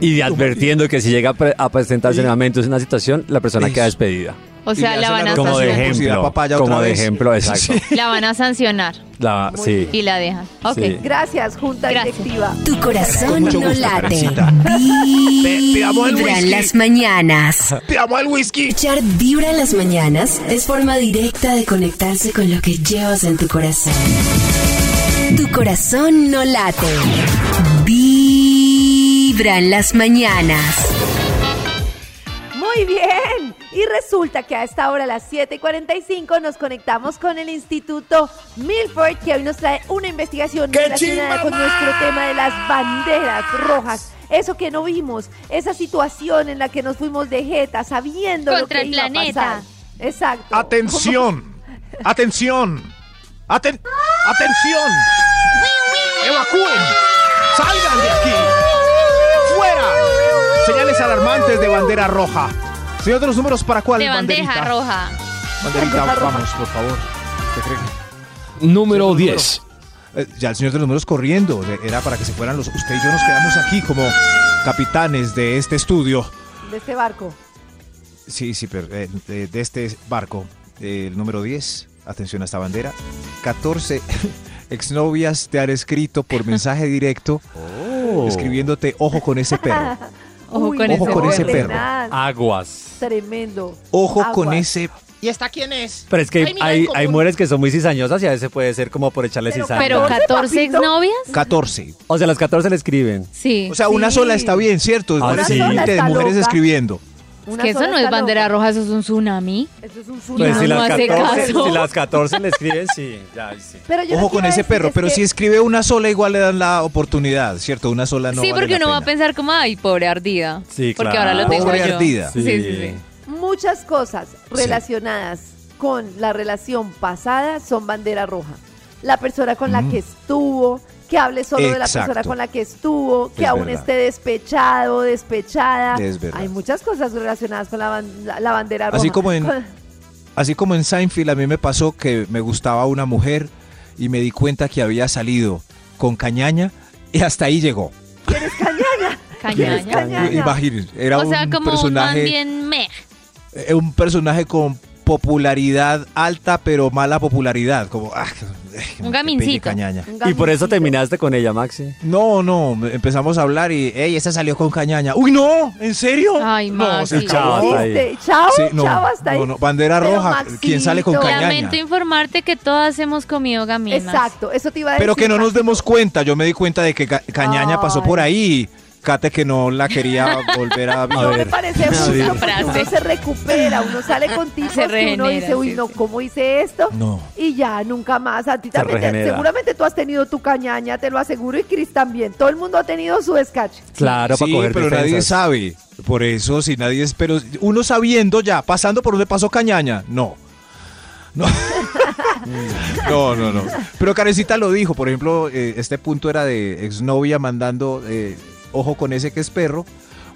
[SPEAKER 6] Y advirtiendo que si llega a, pre- a presentarse nuevamente en una situación, la persona
[SPEAKER 5] Eso.
[SPEAKER 6] queda despedida.
[SPEAKER 4] O sea, la van a
[SPEAKER 6] Como de
[SPEAKER 5] da
[SPEAKER 6] ejemplo.
[SPEAKER 5] papaya
[SPEAKER 6] Como de
[SPEAKER 5] vez.
[SPEAKER 6] ejemplo, exacto.
[SPEAKER 4] La van a sancionar
[SPEAKER 6] La- sí.
[SPEAKER 4] y la dejan. Ok.
[SPEAKER 6] Sí.
[SPEAKER 3] Gracias, Junta
[SPEAKER 4] Gracias.
[SPEAKER 3] Directiva.
[SPEAKER 2] Tu corazón
[SPEAKER 5] mucho
[SPEAKER 2] no
[SPEAKER 5] gusto,
[SPEAKER 2] late.
[SPEAKER 5] Karencita.
[SPEAKER 7] el
[SPEAKER 2] Vibra en
[SPEAKER 7] whisky.
[SPEAKER 2] las mañanas.
[SPEAKER 7] Te amo el whisky.
[SPEAKER 2] Escuchar Vibra en las mañanas es forma directa de conectarse con lo que llevas en tu corazón. Tu corazón no late. Vibra en las mañanas.
[SPEAKER 3] Muy bien. Y resulta que a esta hora, a las 7 y 45, nos conectamos con el Instituto Milford, que hoy nos trae una investigación relacionada con nuestro tema de las banderas rojas. Eso que no vimos, esa situación en la que nos fuimos de jeta, sabiendo lo que
[SPEAKER 4] el
[SPEAKER 3] iba a pasar. Exacto.
[SPEAKER 5] Atención, atención, aten- atención, evacúen, salgan de aquí, fuera, señales alarmantes de bandera roja. Señor de los números, ¿para cuál
[SPEAKER 4] De bandeja
[SPEAKER 5] banderita?
[SPEAKER 4] roja.
[SPEAKER 5] Banderita, vamos, por favor. ¿Usted cree que-
[SPEAKER 1] Número
[SPEAKER 5] Señor de los
[SPEAKER 1] 10.
[SPEAKER 5] Eh, ya el señor de los números corriendo. Era para que se fueran los. Usted y yo nos quedamos aquí como capitanes de este estudio.
[SPEAKER 3] De este barco.
[SPEAKER 5] Sí, sí, pero eh, de, de este barco. eh, el número 10. Atención a esta bandera. 14 exnovias te han escrito por mensaje directo. Escribiéndote, ojo con ese perro.
[SPEAKER 4] Ojo
[SPEAKER 3] Uy,
[SPEAKER 4] con
[SPEAKER 3] no,
[SPEAKER 5] ese con ese perro.
[SPEAKER 6] Aguas.
[SPEAKER 3] Tremendo.
[SPEAKER 5] Ojo con ese.
[SPEAKER 7] ¿Y esta quién es?
[SPEAKER 6] Pero es que
[SPEAKER 7] Ay, mira,
[SPEAKER 6] hay, hay mujeres que son muy cizañosas y a veces puede ser como por echarle cizaña.
[SPEAKER 4] Pero 14
[SPEAKER 3] papito.
[SPEAKER 4] exnovias.
[SPEAKER 5] 14.
[SPEAKER 6] O sea, las 14 le escriben.
[SPEAKER 4] Sí.
[SPEAKER 5] O sea, una sola está bien, ¿cierto?
[SPEAKER 6] Ah, sí.
[SPEAKER 5] de
[SPEAKER 3] está
[SPEAKER 5] mujeres
[SPEAKER 3] loca.
[SPEAKER 5] escribiendo.
[SPEAKER 3] Una
[SPEAKER 4] que eso no es bandera
[SPEAKER 3] loca.
[SPEAKER 4] roja, eso es un tsunami.
[SPEAKER 3] Eso es un
[SPEAKER 6] Pues
[SPEAKER 3] tsunami.
[SPEAKER 6] si,
[SPEAKER 4] no
[SPEAKER 6] las
[SPEAKER 4] hace
[SPEAKER 6] 14,
[SPEAKER 4] caso.
[SPEAKER 6] si las 14 le escriben, sí. Ya, sí.
[SPEAKER 3] Pero yo
[SPEAKER 5] Ojo con ese perro,
[SPEAKER 3] es
[SPEAKER 5] pero
[SPEAKER 3] que-
[SPEAKER 5] si escribe una sola, igual le dan la oportunidad, ¿cierto? Una sola no
[SPEAKER 4] sí,
[SPEAKER 5] vale
[SPEAKER 4] porque
[SPEAKER 5] la
[SPEAKER 4] uno va a pensar como, ay, pobre ardida.
[SPEAKER 6] Sí,
[SPEAKER 4] Porque
[SPEAKER 6] claro.
[SPEAKER 4] ahora lo tengo
[SPEAKER 5] Pobre
[SPEAKER 4] yo.
[SPEAKER 5] ardida.
[SPEAKER 4] Sí, sí, sí.
[SPEAKER 3] muchas cosas relacionadas con la relación pasada son bandera roja. La persona con la que estuvo, que hable solo de la persona con la que estuvo, que
[SPEAKER 5] Es
[SPEAKER 3] aún
[SPEAKER 5] verdad.
[SPEAKER 3] esté despechado, despechada.
[SPEAKER 5] Es verdad.
[SPEAKER 3] Hay muchas cosas relacionadas con la, ban- la- la bandera roja.
[SPEAKER 5] Así como en- Así como en Seinfeld a mí me pasó que me gustaba una mujer y me di cuenta que había salido con cañaña y hasta ahí llegó.
[SPEAKER 3] ¿Quién es cañaña?
[SPEAKER 4] Cañaña.
[SPEAKER 3] Cañaña.
[SPEAKER 5] Imagínense, era
[SPEAKER 4] o sea,
[SPEAKER 5] un
[SPEAKER 4] como un man
[SPEAKER 5] personaje
[SPEAKER 4] bien meh.
[SPEAKER 5] eh, un personaje con popularidad alta pero mala popularidad, como ah,
[SPEAKER 4] Un gamincito.
[SPEAKER 6] Y por eso terminaste con ella, Maxi.
[SPEAKER 5] No, no, empezamos a hablar y, ey, esa salió con cañaña. Uy, no, ¿en serio?
[SPEAKER 4] Ay,
[SPEAKER 5] no,
[SPEAKER 4] Maxi.
[SPEAKER 6] Chao, hasta ahí.
[SPEAKER 3] ¿Viste? Chao,
[SPEAKER 5] Sí, no,
[SPEAKER 3] chao, hasta ahí.
[SPEAKER 5] no, no, bandera
[SPEAKER 3] Pero
[SPEAKER 5] roja, ¿quién sale con
[SPEAKER 3] Maxito.
[SPEAKER 5] cañaña?
[SPEAKER 4] Lamento informarte que todas hemos comido gaminas.
[SPEAKER 3] Exacto, eso te iba a decir.
[SPEAKER 5] Pero que no nos
[SPEAKER 3] Maxito.
[SPEAKER 5] demos cuenta, yo me di cuenta de que Ca- Cañaña pasó por ahí Kate que no la quería volver a
[SPEAKER 3] No me
[SPEAKER 5] ver.
[SPEAKER 3] parece
[SPEAKER 6] A
[SPEAKER 3] justo
[SPEAKER 6] ver.
[SPEAKER 3] porque uno se recupera, uno sale con tipos
[SPEAKER 4] Se
[SPEAKER 3] que uno
[SPEAKER 4] regenera,
[SPEAKER 3] dice, uy,
[SPEAKER 4] sí,
[SPEAKER 3] no. ¿cómo hice esto?
[SPEAKER 5] No.
[SPEAKER 3] Y ya, nunca más. A ti también, te-
[SPEAKER 6] regenera.
[SPEAKER 3] seguramente tú has tenido tu cañaña, te lo aseguro, y Cris también. Todo el mundo ha tenido su escache.
[SPEAKER 6] Claro, para
[SPEAKER 5] Sí,
[SPEAKER 6] coger
[SPEAKER 5] pero nadie sabe. Por eso, si nadie es, pero uno sabiendo ya, pasando por donde pasó Cañaña, no. No. no, no, no. Pero Karencita lo dijo, por ejemplo, eh, este punto era de exnovia mandando, eh, ojo con ese que es perro,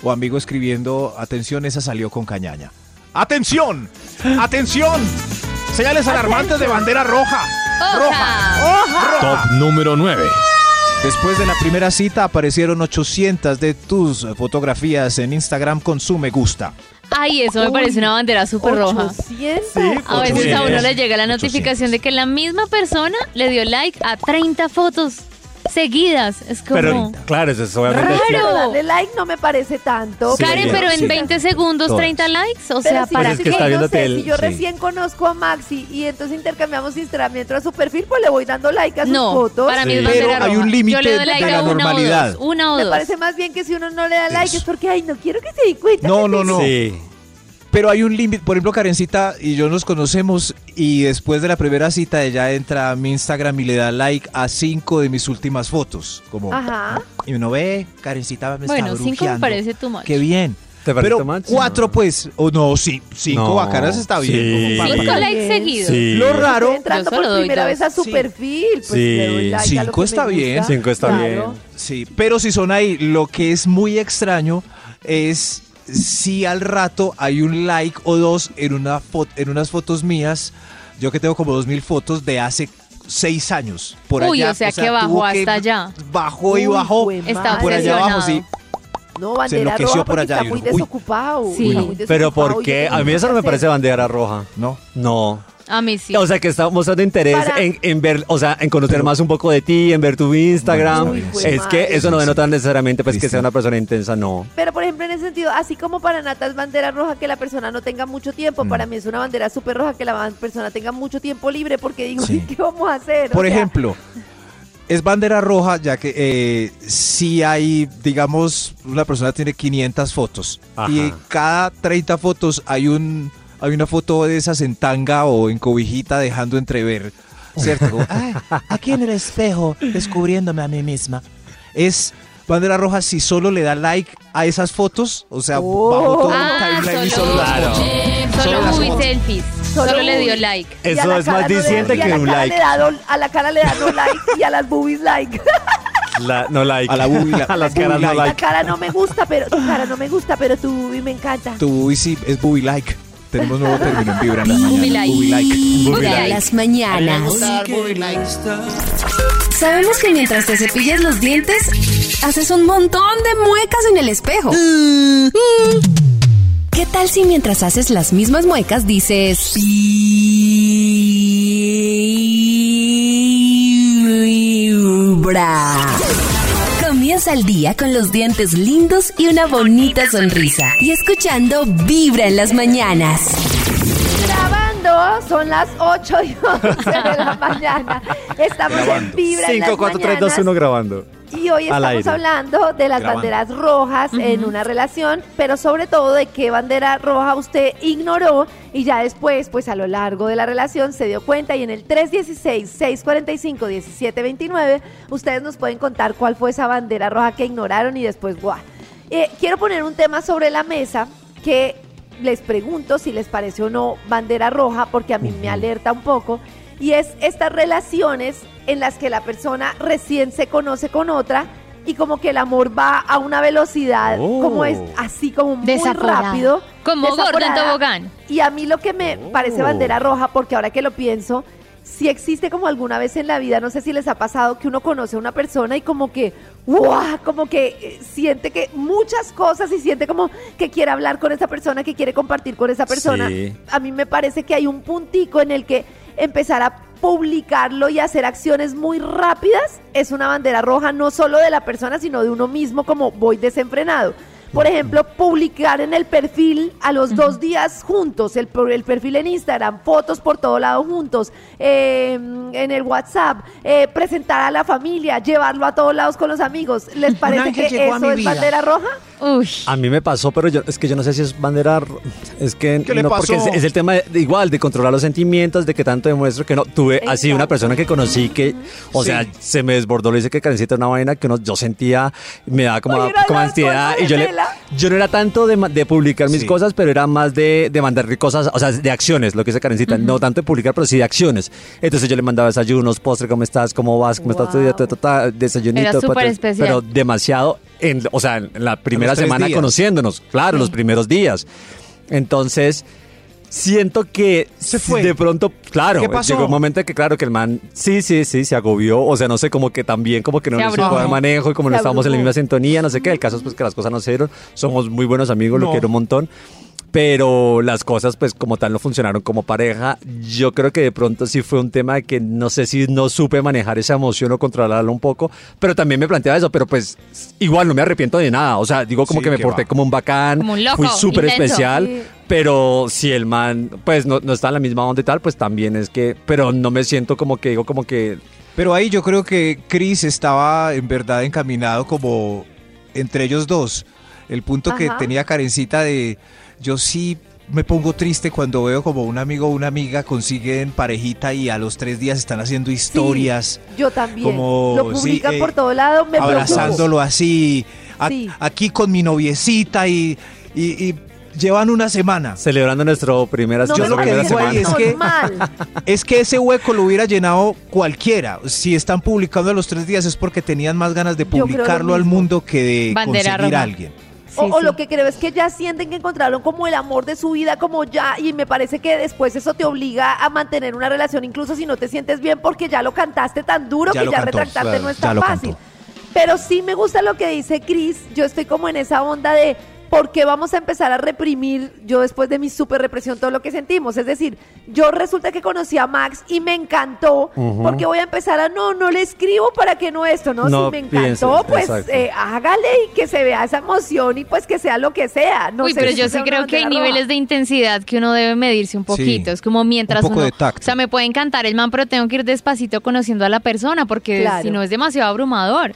[SPEAKER 5] o amigo escribiendo, atención, esa salió con Cañaña.
[SPEAKER 1] ¡Atención! ¡Atención! Señales alarmantes de bandera roja.
[SPEAKER 4] ¡Oja!
[SPEAKER 1] Top número 9.
[SPEAKER 5] Después de la primera cita aparecieron 800 de tus fotografías en Instagram con su me gusta.
[SPEAKER 4] Ay, eso me parece una bandera súper roja.
[SPEAKER 3] 800.
[SPEAKER 4] A veces a uno
[SPEAKER 5] 800.
[SPEAKER 4] le llega la notificación de que la misma persona le dio like a 30 fotos seguidas. Es como...
[SPEAKER 6] Pero claro, eso es obviamente.
[SPEAKER 4] Raro.
[SPEAKER 3] Pero darle like no me parece tanto.
[SPEAKER 6] Sí,
[SPEAKER 4] Karen, pero en
[SPEAKER 6] sí.
[SPEAKER 4] 20 segundos,
[SPEAKER 6] Todas.
[SPEAKER 4] 30 likes. O
[SPEAKER 3] Pero
[SPEAKER 4] sea,
[SPEAKER 3] si,
[SPEAKER 4] ¿para
[SPEAKER 6] Pues es que está
[SPEAKER 3] no sé,
[SPEAKER 6] el-
[SPEAKER 3] si yo
[SPEAKER 6] sí.
[SPEAKER 3] recién conozco a Maxi y entonces intercambiamos Instagram a su perfil, pues le voy dando like a sus
[SPEAKER 4] No,
[SPEAKER 3] fotos.
[SPEAKER 4] para mí es
[SPEAKER 5] Pero hay un límite
[SPEAKER 4] Yo le doy like
[SPEAKER 5] de
[SPEAKER 4] a
[SPEAKER 5] la
[SPEAKER 4] una
[SPEAKER 5] normalidad.
[SPEAKER 4] O dos, una o
[SPEAKER 3] Me
[SPEAKER 4] dos.
[SPEAKER 3] parece más bien que si uno no le da like es porque, ay, no quiero que se dé cuenta.
[SPEAKER 5] No, no, no.
[SPEAKER 6] Sí.
[SPEAKER 5] Pero hay un límite, por ejemplo, Karencita y yo nos conocemos y después de la primera cita ella entra a mi Instagram y le da like a cinco de mis últimas fotos. Como,
[SPEAKER 3] Ajá.
[SPEAKER 5] y uno ve, Karencita me
[SPEAKER 4] Bueno,
[SPEAKER 5] está
[SPEAKER 4] 5 me
[SPEAKER 5] brujeando.
[SPEAKER 4] parece too much.
[SPEAKER 5] Qué bien.
[SPEAKER 6] ¿Te parece
[SPEAKER 5] Pero
[SPEAKER 6] much?
[SPEAKER 5] cuatro
[SPEAKER 6] No.
[SPEAKER 5] pues, o no, sí, cinco
[SPEAKER 6] No,
[SPEAKER 5] bacanas está bien.
[SPEAKER 6] sí.
[SPEAKER 5] como para-
[SPEAKER 4] Cinco
[SPEAKER 3] Está
[SPEAKER 4] likes
[SPEAKER 3] bien.
[SPEAKER 4] seguidos.
[SPEAKER 6] Sí.
[SPEAKER 5] Lo
[SPEAKER 3] Estoy
[SPEAKER 5] raro,
[SPEAKER 3] entrando por primera
[SPEAKER 4] dos.
[SPEAKER 3] vez a su
[SPEAKER 5] Sí.
[SPEAKER 3] perfil. Pues
[SPEAKER 6] Sí.
[SPEAKER 3] le doy like
[SPEAKER 5] Cinco
[SPEAKER 3] me
[SPEAKER 5] está bien.
[SPEAKER 6] Cinco está
[SPEAKER 3] Claro.
[SPEAKER 6] bien.
[SPEAKER 5] Sí, pero si son ahí, lo que es muy extraño es si al rato hay un like o dos en, una en unas fotos mías, yo que tengo como dos mil fotos de hace seis años. Por
[SPEAKER 4] Uy,
[SPEAKER 5] allá,
[SPEAKER 4] o sea que bajó hasta allá.
[SPEAKER 5] Bajó y
[SPEAKER 3] Uy,
[SPEAKER 5] bajó.
[SPEAKER 4] Está
[SPEAKER 5] por allá abajo, sí.
[SPEAKER 3] No,
[SPEAKER 5] Se
[SPEAKER 3] bandera
[SPEAKER 5] enloqueció
[SPEAKER 3] roja
[SPEAKER 5] por allá
[SPEAKER 3] está muy
[SPEAKER 5] uy.
[SPEAKER 3] desocupado.
[SPEAKER 4] Sí.
[SPEAKER 3] muy
[SPEAKER 6] Pero
[SPEAKER 3] desocupado
[SPEAKER 6] ¿por
[SPEAKER 3] y
[SPEAKER 6] qué? A mí eso no me parece bandera roja.
[SPEAKER 5] No.
[SPEAKER 6] No.
[SPEAKER 4] A mí sí.
[SPEAKER 6] O sea, que está mostrando interés
[SPEAKER 3] Para-
[SPEAKER 6] en, en ver, o sea, en conocer más un poco de ti, en ver tu Instagram.
[SPEAKER 3] Bien,
[SPEAKER 6] es
[SPEAKER 3] sí.
[SPEAKER 6] que eso no
[SPEAKER 5] Sí, sí.
[SPEAKER 6] denota necesariamente pues que sea una persona intensa, no.
[SPEAKER 3] Pero por ejemplo, en ese sentido, así como para Nata es bandera roja que la persona no tenga mucho tiempo,
[SPEAKER 5] Mm.
[SPEAKER 3] para mí es una bandera súper roja que la ban- persona tenga mucho tiempo libre porque digo,
[SPEAKER 5] Sí.
[SPEAKER 3] ¿qué vamos a hacer? O
[SPEAKER 5] Por
[SPEAKER 3] sea,
[SPEAKER 5] ejemplo, es bandera roja ya que eh, si hay, digamos, una persona tiene 500 fotos
[SPEAKER 6] Ajá.
[SPEAKER 5] y cada 30 fotos hay un hay una foto de esas en tanga o en cobijita dejando entrever, ¿cierto? Como, "Ay, aquí en el espejo descubriéndome a mí misma. Es bandera roja si solo le da like a esas fotos, o sea,
[SPEAKER 3] Oh.
[SPEAKER 5] bajo todo
[SPEAKER 4] Ah,
[SPEAKER 5] el timeline y
[SPEAKER 4] solo-
[SPEAKER 5] solo las fotos.
[SPEAKER 4] Solo
[SPEAKER 5] Solo las
[SPEAKER 4] movie
[SPEAKER 5] fotos.
[SPEAKER 4] selfies.
[SPEAKER 3] Solo
[SPEAKER 4] Solo le dio like.
[SPEAKER 6] Eso es más
[SPEAKER 3] no
[SPEAKER 6] diciente
[SPEAKER 3] a
[SPEAKER 6] que un like.
[SPEAKER 3] da a la cara le da no like y a las boobies like.
[SPEAKER 6] La- no like.
[SPEAKER 5] A la boobie, la-
[SPEAKER 6] a las caras no
[SPEAKER 5] like.
[SPEAKER 3] La cara no me gusta, pero tu cara no me gusta, pero tu boobie me encanta.
[SPEAKER 5] Tu boobie sí es boobie like. Tenemos nuevo término en Vibra en las mañanas.
[SPEAKER 4] like.
[SPEAKER 2] Las mañanas. Sabemos que mientras te cepillas los dientes, haces un montón de muecas en el espejo. ¿Qué tal si mientras haces las mismas muecas dices... Vibra? Comienza el día con los dientes lindos y una bonita sonrisa. Y escuchando Vibra en las mañanas.
[SPEAKER 3] Grabando, son las 8 y 11 de la mañana. Estamos en Vibra en las
[SPEAKER 6] 5, 4, 3, 2, 1
[SPEAKER 3] mañanas.
[SPEAKER 6] grabando.
[SPEAKER 3] Y hoy
[SPEAKER 6] Al
[SPEAKER 3] estamos
[SPEAKER 6] aire.
[SPEAKER 3] hablando de las
[SPEAKER 5] Grabando.
[SPEAKER 3] banderas rojas en una relación, pero sobre todo de qué bandera roja usted ignoró y ya después, pues a lo largo de la relación se dio cuenta y en el 316-645-1729 ustedes nos pueden contar cuál fue esa bandera roja que ignoraron y después, guau. Eh, quiero poner un tema sobre la mesa que les pregunto si les parece o no bandera roja, porque a mí me alerta un poco, y es estas relaciones en las que la persona recién se conoce con otra y como que el amor va a una velocidad,
[SPEAKER 6] Oh.
[SPEAKER 3] como es así como muy
[SPEAKER 4] Desaforada.
[SPEAKER 3] rápido.
[SPEAKER 4] Como gordo en tobogán.
[SPEAKER 3] Y a mí lo que me parece bandera roja, porque ahora que lo pienso, si existe como alguna vez en la vida, no sé si les ha pasado que uno conoce a una persona y como que, ¡guau! Como que eh, siente que muchas cosas y siente como que quiere hablar con esa persona, que quiere compartir con esa persona.
[SPEAKER 6] Sí.
[SPEAKER 3] A mí me parece que hay un puntico en el que empezar a publicarlo y hacer acciones muy rápidas es una bandera roja, no solo de la persona, sino de uno mismo, como voy desenfrenado. por ejemplo, publicar en el perfil a los dos días juntos, el, el perfil en Instagram, fotos por todo lado juntos, eh, en el WhatsApp, eh, presentar a la familia, llevarlo a todos lados con los amigos. ¿Les parece que eso es bandera roja?
[SPEAKER 4] Uy.
[SPEAKER 6] A mí me pasó, pero yo, es que yo no sé si es bandera. Es que
[SPEAKER 1] ¿Qué le
[SPEAKER 6] no, porque es, es el tema de, de igual, de controlar los sentimientos, de que tanto demuestro que no. Tuve así una persona que conocí que, o
[SPEAKER 1] Sí.
[SPEAKER 6] sea, se me desbordó, le dice que Karencita una vaina que uno, yo sentía, me daba como,
[SPEAKER 3] Oye,
[SPEAKER 6] ansiedad. Y yo, le, yo no era tanto de, publicar mis
[SPEAKER 5] Sí.
[SPEAKER 6] cosas, pero era más de, de mandarle cosas, o sea, de acciones, lo que dice Karencita. No tanto de publicar, pero sí de acciones. Entonces yo le mandaba desayunos, postre, ¿cómo estás? ¿Cómo vas? ¿Cómo estás tu día? Ta, ta, ta, Desayunito.
[SPEAKER 4] Era súper especial.
[SPEAKER 6] Pero demasiado, en, o sea, en la primera semana
[SPEAKER 5] días.
[SPEAKER 6] conociéndonos, claro, los primeros días. Entonces, siento que
[SPEAKER 5] Se fue.
[SPEAKER 6] de pronto, claro,
[SPEAKER 5] ¿Qué pasó?
[SPEAKER 6] llegó un momento que claro que el man, sí, sí, sí, se agobió, o sea, no sé, como que también como que no nos supo dar manejo y como no estábamos en la misma sintonía, no sé qué, el caso es pues que las cosas no se dieron, somos muy buenos amigos, lo quiero un montón. Pero las cosas, pues, como tal, no funcionaron como pareja. Yo creo que de pronto sí fue un tema de que no sé si no supe manejar esa emoción o controlarla un poco. Pero también me planteaba eso. Pero pues, igual no me arrepiento de nada. O sea, digo como
[SPEAKER 5] Sí,
[SPEAKER 6] que me porté
[SPEAKER 5] va.
[SPEAKER 6] como un bacán.
[SPEAKER 4] Como un loco,
[SPEAKER 6] Fui súper especial.
[SPEAKER 3] Sí.
[SPEAKER 6] Pero si el man, pues, no, no está en la misma onda y tal, pues también es que. Pero no me siento como que digo como que.
[SPEAKER 5] Pero ahí yo creo que Chris estaba en verdad encaminado como entre ellos dos. El punto que tenía Karencita de yo sí me pongo triste cuando veo como un amigo o una amiga consiguen parejita y a los tres días están haciendo historias,
[SPEAKER 3] Yo también.
[SPEAKER 5] Como,
[SPEAKER 3] Lo
[SPEAKER 5] sí,
[SPEAKER 3] publican
[SPEAKER 5] eh,
[SPEAKER 3] por todo lado. Me
[SPEAKER 5] abrazándolo así, a-
[SPEAKER 3] Sí.
[SPEAKER 5] aquí con mi noviecita y, y- y llevan una semana.
[SPEAKER 6] Celebrando nuestro primera,
[SPEAKER 3] preocupo. No
[SPEAKER 5] Yo lo que digo ahí es que-. Es que ese hueco lo hubiera llenado cualquiera. Si están publicando a los tres días es porque tenían más ganas de publicarlo al mundo que de
[SPEAKER 4] Bandera
[SPEAKER 5] conseguir
[SPEAKER 4] roja.
[SPEAKER 5] a alguien.
[SPEAKER 3] O,
[SPEAKER 4] Sí,
[SPEAKER 3] o
[SPEAKER 4] sí.
[SPEAKER 3] lo que creo es que ya sienten que encontraron como el amor de su vida, como ya, y me parece que después eso te obliga a mantener una relación, incluso si no te sientes bien, porque ya lo cantaste tan duro
[SPEAKER 5] Ya
[SPEAKER 3] que ya
[SPEAKER 5] cantó,
[SPEAKER 3] retractarte
[SPEAKER 5] claro,
[SPEAKER 3] no es tan fácil.
[SPEAKER 5] cantó.
[SPEAKER 3] Pero sí me gusta lo que dice Chris, yo estoy como en esa onda de por qué vamos a empezar a reprimir, yo después de mi super represión, todo lo que sentimos. Es decir, yo resulta que conocí a Max y me encantó, porque voy a empezar a, no, no le escribo para que no esto, ¿no?
[SPEAKER 6] No
[SPEAKER 3] si me encantó,
[SPEAKER 6] pienses,
[SPEAKER 3] pues eh, hágale y que se vea esa emoción y pues que sea lo que sea. No
[SPEAKER 4] Uy,
[SPEAKER 3] sé
[SPEAKER 4] pero
[SPEAKER 3] si
[SPEAKER 4] yo sí creo que hay
[SPEAKER 3] roja.
[SPEAKER 4] niveles de intensidad que uno debe medirse un poquito.
[SPEAKER 5] Sí,
[SPEAKER 4] Es como mientras
[SPEAKER 5] un poco
[SPEAKER 4] uno.
[SPEAKER 5] de tacto.
[SPEAKER 4] O sea, me puede encantar el man, pero tengo que ir despacito conociendo a la persona porque
[SPEAKER 3] Claro.
[SPEAKER 4] si no es demasiado abrumador.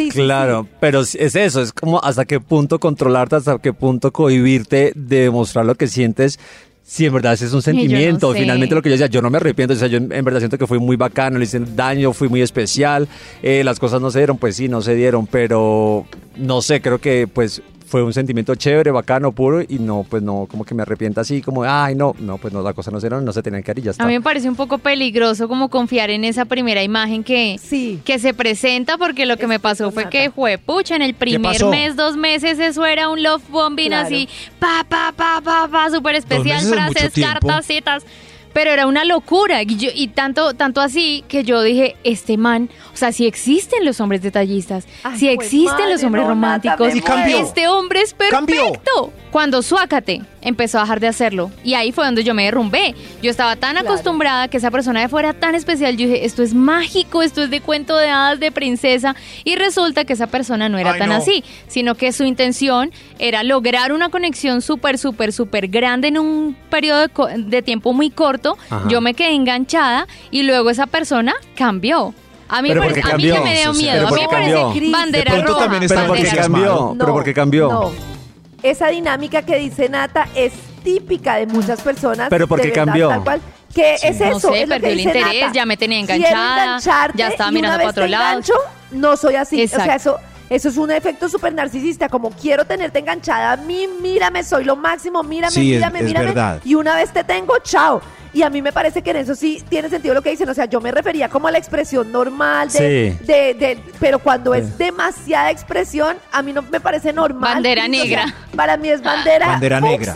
[SPEAKER 3] Sí, sí,
[SPEAKER 6] Claro, pero es es eso, es como hasta qué punto controlarte, hasta qué punto cohibirte de demostrar lo que sientes. Si en verdad ese es un
[SPEAKER 4] no
[SPEAKER 6] sentimiento,
[SPEAKER 4] sé.
[SPEAKER 6] finalmente lo que yo decía, yo no me arrepiento, o sea, yo en en verdad siento que fui muy bacano, le hice daño, fui muy especial, eh, las cosas no se dieron, pues sí, no se dieron, pero no sé, creo que pues fue un sentimiento chévere, bacano, puro, y no, pues no, como que me arrepienta así, como, ay, no, no, pues no, las cosas no se no se tenían que dar y ya está.
[SPEAKER 4] A mí me parece un poco peligroso como confiar en esa primera imagen que,
[SPEAKER 3] Sí.
[SPEAKER 4] que se presenta porque lo que me pasó fue que fue pucha en el primer mes, dos meses eso era un love bombing
[SPEAKER 3] Claro.
[SPEAKER 4] así pa pa pa pa pa súper especial, frases, cartas, citas. Pero era una locura y, yo- y tanto tanto así que yo dije, este man, o sea, si existen los hombres detallistas,
[SPEAKER 3] Ay,
[SPEAKER 4] si existen
[SPEAKER 3] madre,
[SPEAKER 4] los hombres
[SPEAKER 3] no,
[SPEAKER 4] románticos,
[SPEAKER 1] Y cambió.
[SPEAKER 4] este hombre es
[SPEAKER 1] Cambió.
[SPEAKER 4] perfecto. Cuando Suácate empezó a dejar de hacerlo y ahí fue donde yo me derrumbé. Yo estaba tan
[SPEAKER 3] Claro.
[SPEAKER 4] acostumbrada que esa persona de fuera tan especial, yo dije, esto es mágico, esto es de cuento de hadas, de princesa y resulta que esa persona no era
[SPEAKER 1] Ay,
[SPEAKER 4] tan
[SPEAKER 1] no.
[SPEAKER 4] así, sino que su intención era lograr una conexión súper, súper, súper grande en un periodo de, co- de tiempo muy corto.
[SPEAKER 6] Ajá.
[SPEAKER 4] Yo me quedé enganchada y luego esa persona cambió. A mí,
[SPEAKER 6] ¿Pero
[SPEAKER 4] a mí me dio miedo,
[SPEAKER 6] pero
[SPEAKER 4] a
[SPEAKER 6] ¿por
[SPEAKER 4] mí me parece bandera
[SPEAKER 1] de
[SPEAKER 4] roja.
[SPEAKER 1] también
[SPEAKER 6] Pero
[SPEAKER 1] está
[SPEAKER 6] ¿por qué
[SPEAKER 4] bandera
[SPEAKER 1] entusiasmado.
[SPEAKER 6] cambió? ¿Pero por qué cambió?
[SPEAKER 3] No. Esa dinámica que dice Nata es típica de muchas personas.
[SPEAKER 6] ¿Pero por
[SPEAKER 3] de
[SPEAKER 6] qué
[SPEAKER 3] verdad,
[SPEAKER 6] cambió?
[SPEAKER 3] tal cual, que es eso.
[SPEAKER 4] No sé,
[SPEAKER 3] es lo que
[SPEAKER 4] perdió el interés,
[SPEAKER 3] Nata.
[SPEAKER 4] ya me tenía
[SPEAKER 3] Quiero
[SPEAKER 4] enganchada,
[SPEAKER 3] engancharte
[SPEAKER 4] ya estaba mirando para otro lado.
[SPEAKER 3] engancho, no soy así. O sea, eso, eso es un efecto súper narcisista. Como quiero tenerte enganchada a mí, mírame, soy lo máximo, mírame,
[SPEAKER 5] Sí, es-
[SPEAKER 3] mírame,
[SPEAKER 5] es
[SPEAKER 3] mírame.
[SPEAKER 5] verdad.
[SPEAKER 3] Y una vez te tengo, chao. Y a mí me parece que en eso sí tiene sentido lo que dicen. O sea, yo me refería como a la expresión normal de,
[SPEAKER 6] Sí.
[SPEAKER 3] de, de- pero cuando es demasiada expresión, a mí no me parece normal.
[SPEAKER 4] Bandera
[SPEAKER 3] O sea,
[SPEAKER 4] negra.
[SPEAKER 3] para mí es bandera,
[SPEAKER 5] Bandera negra.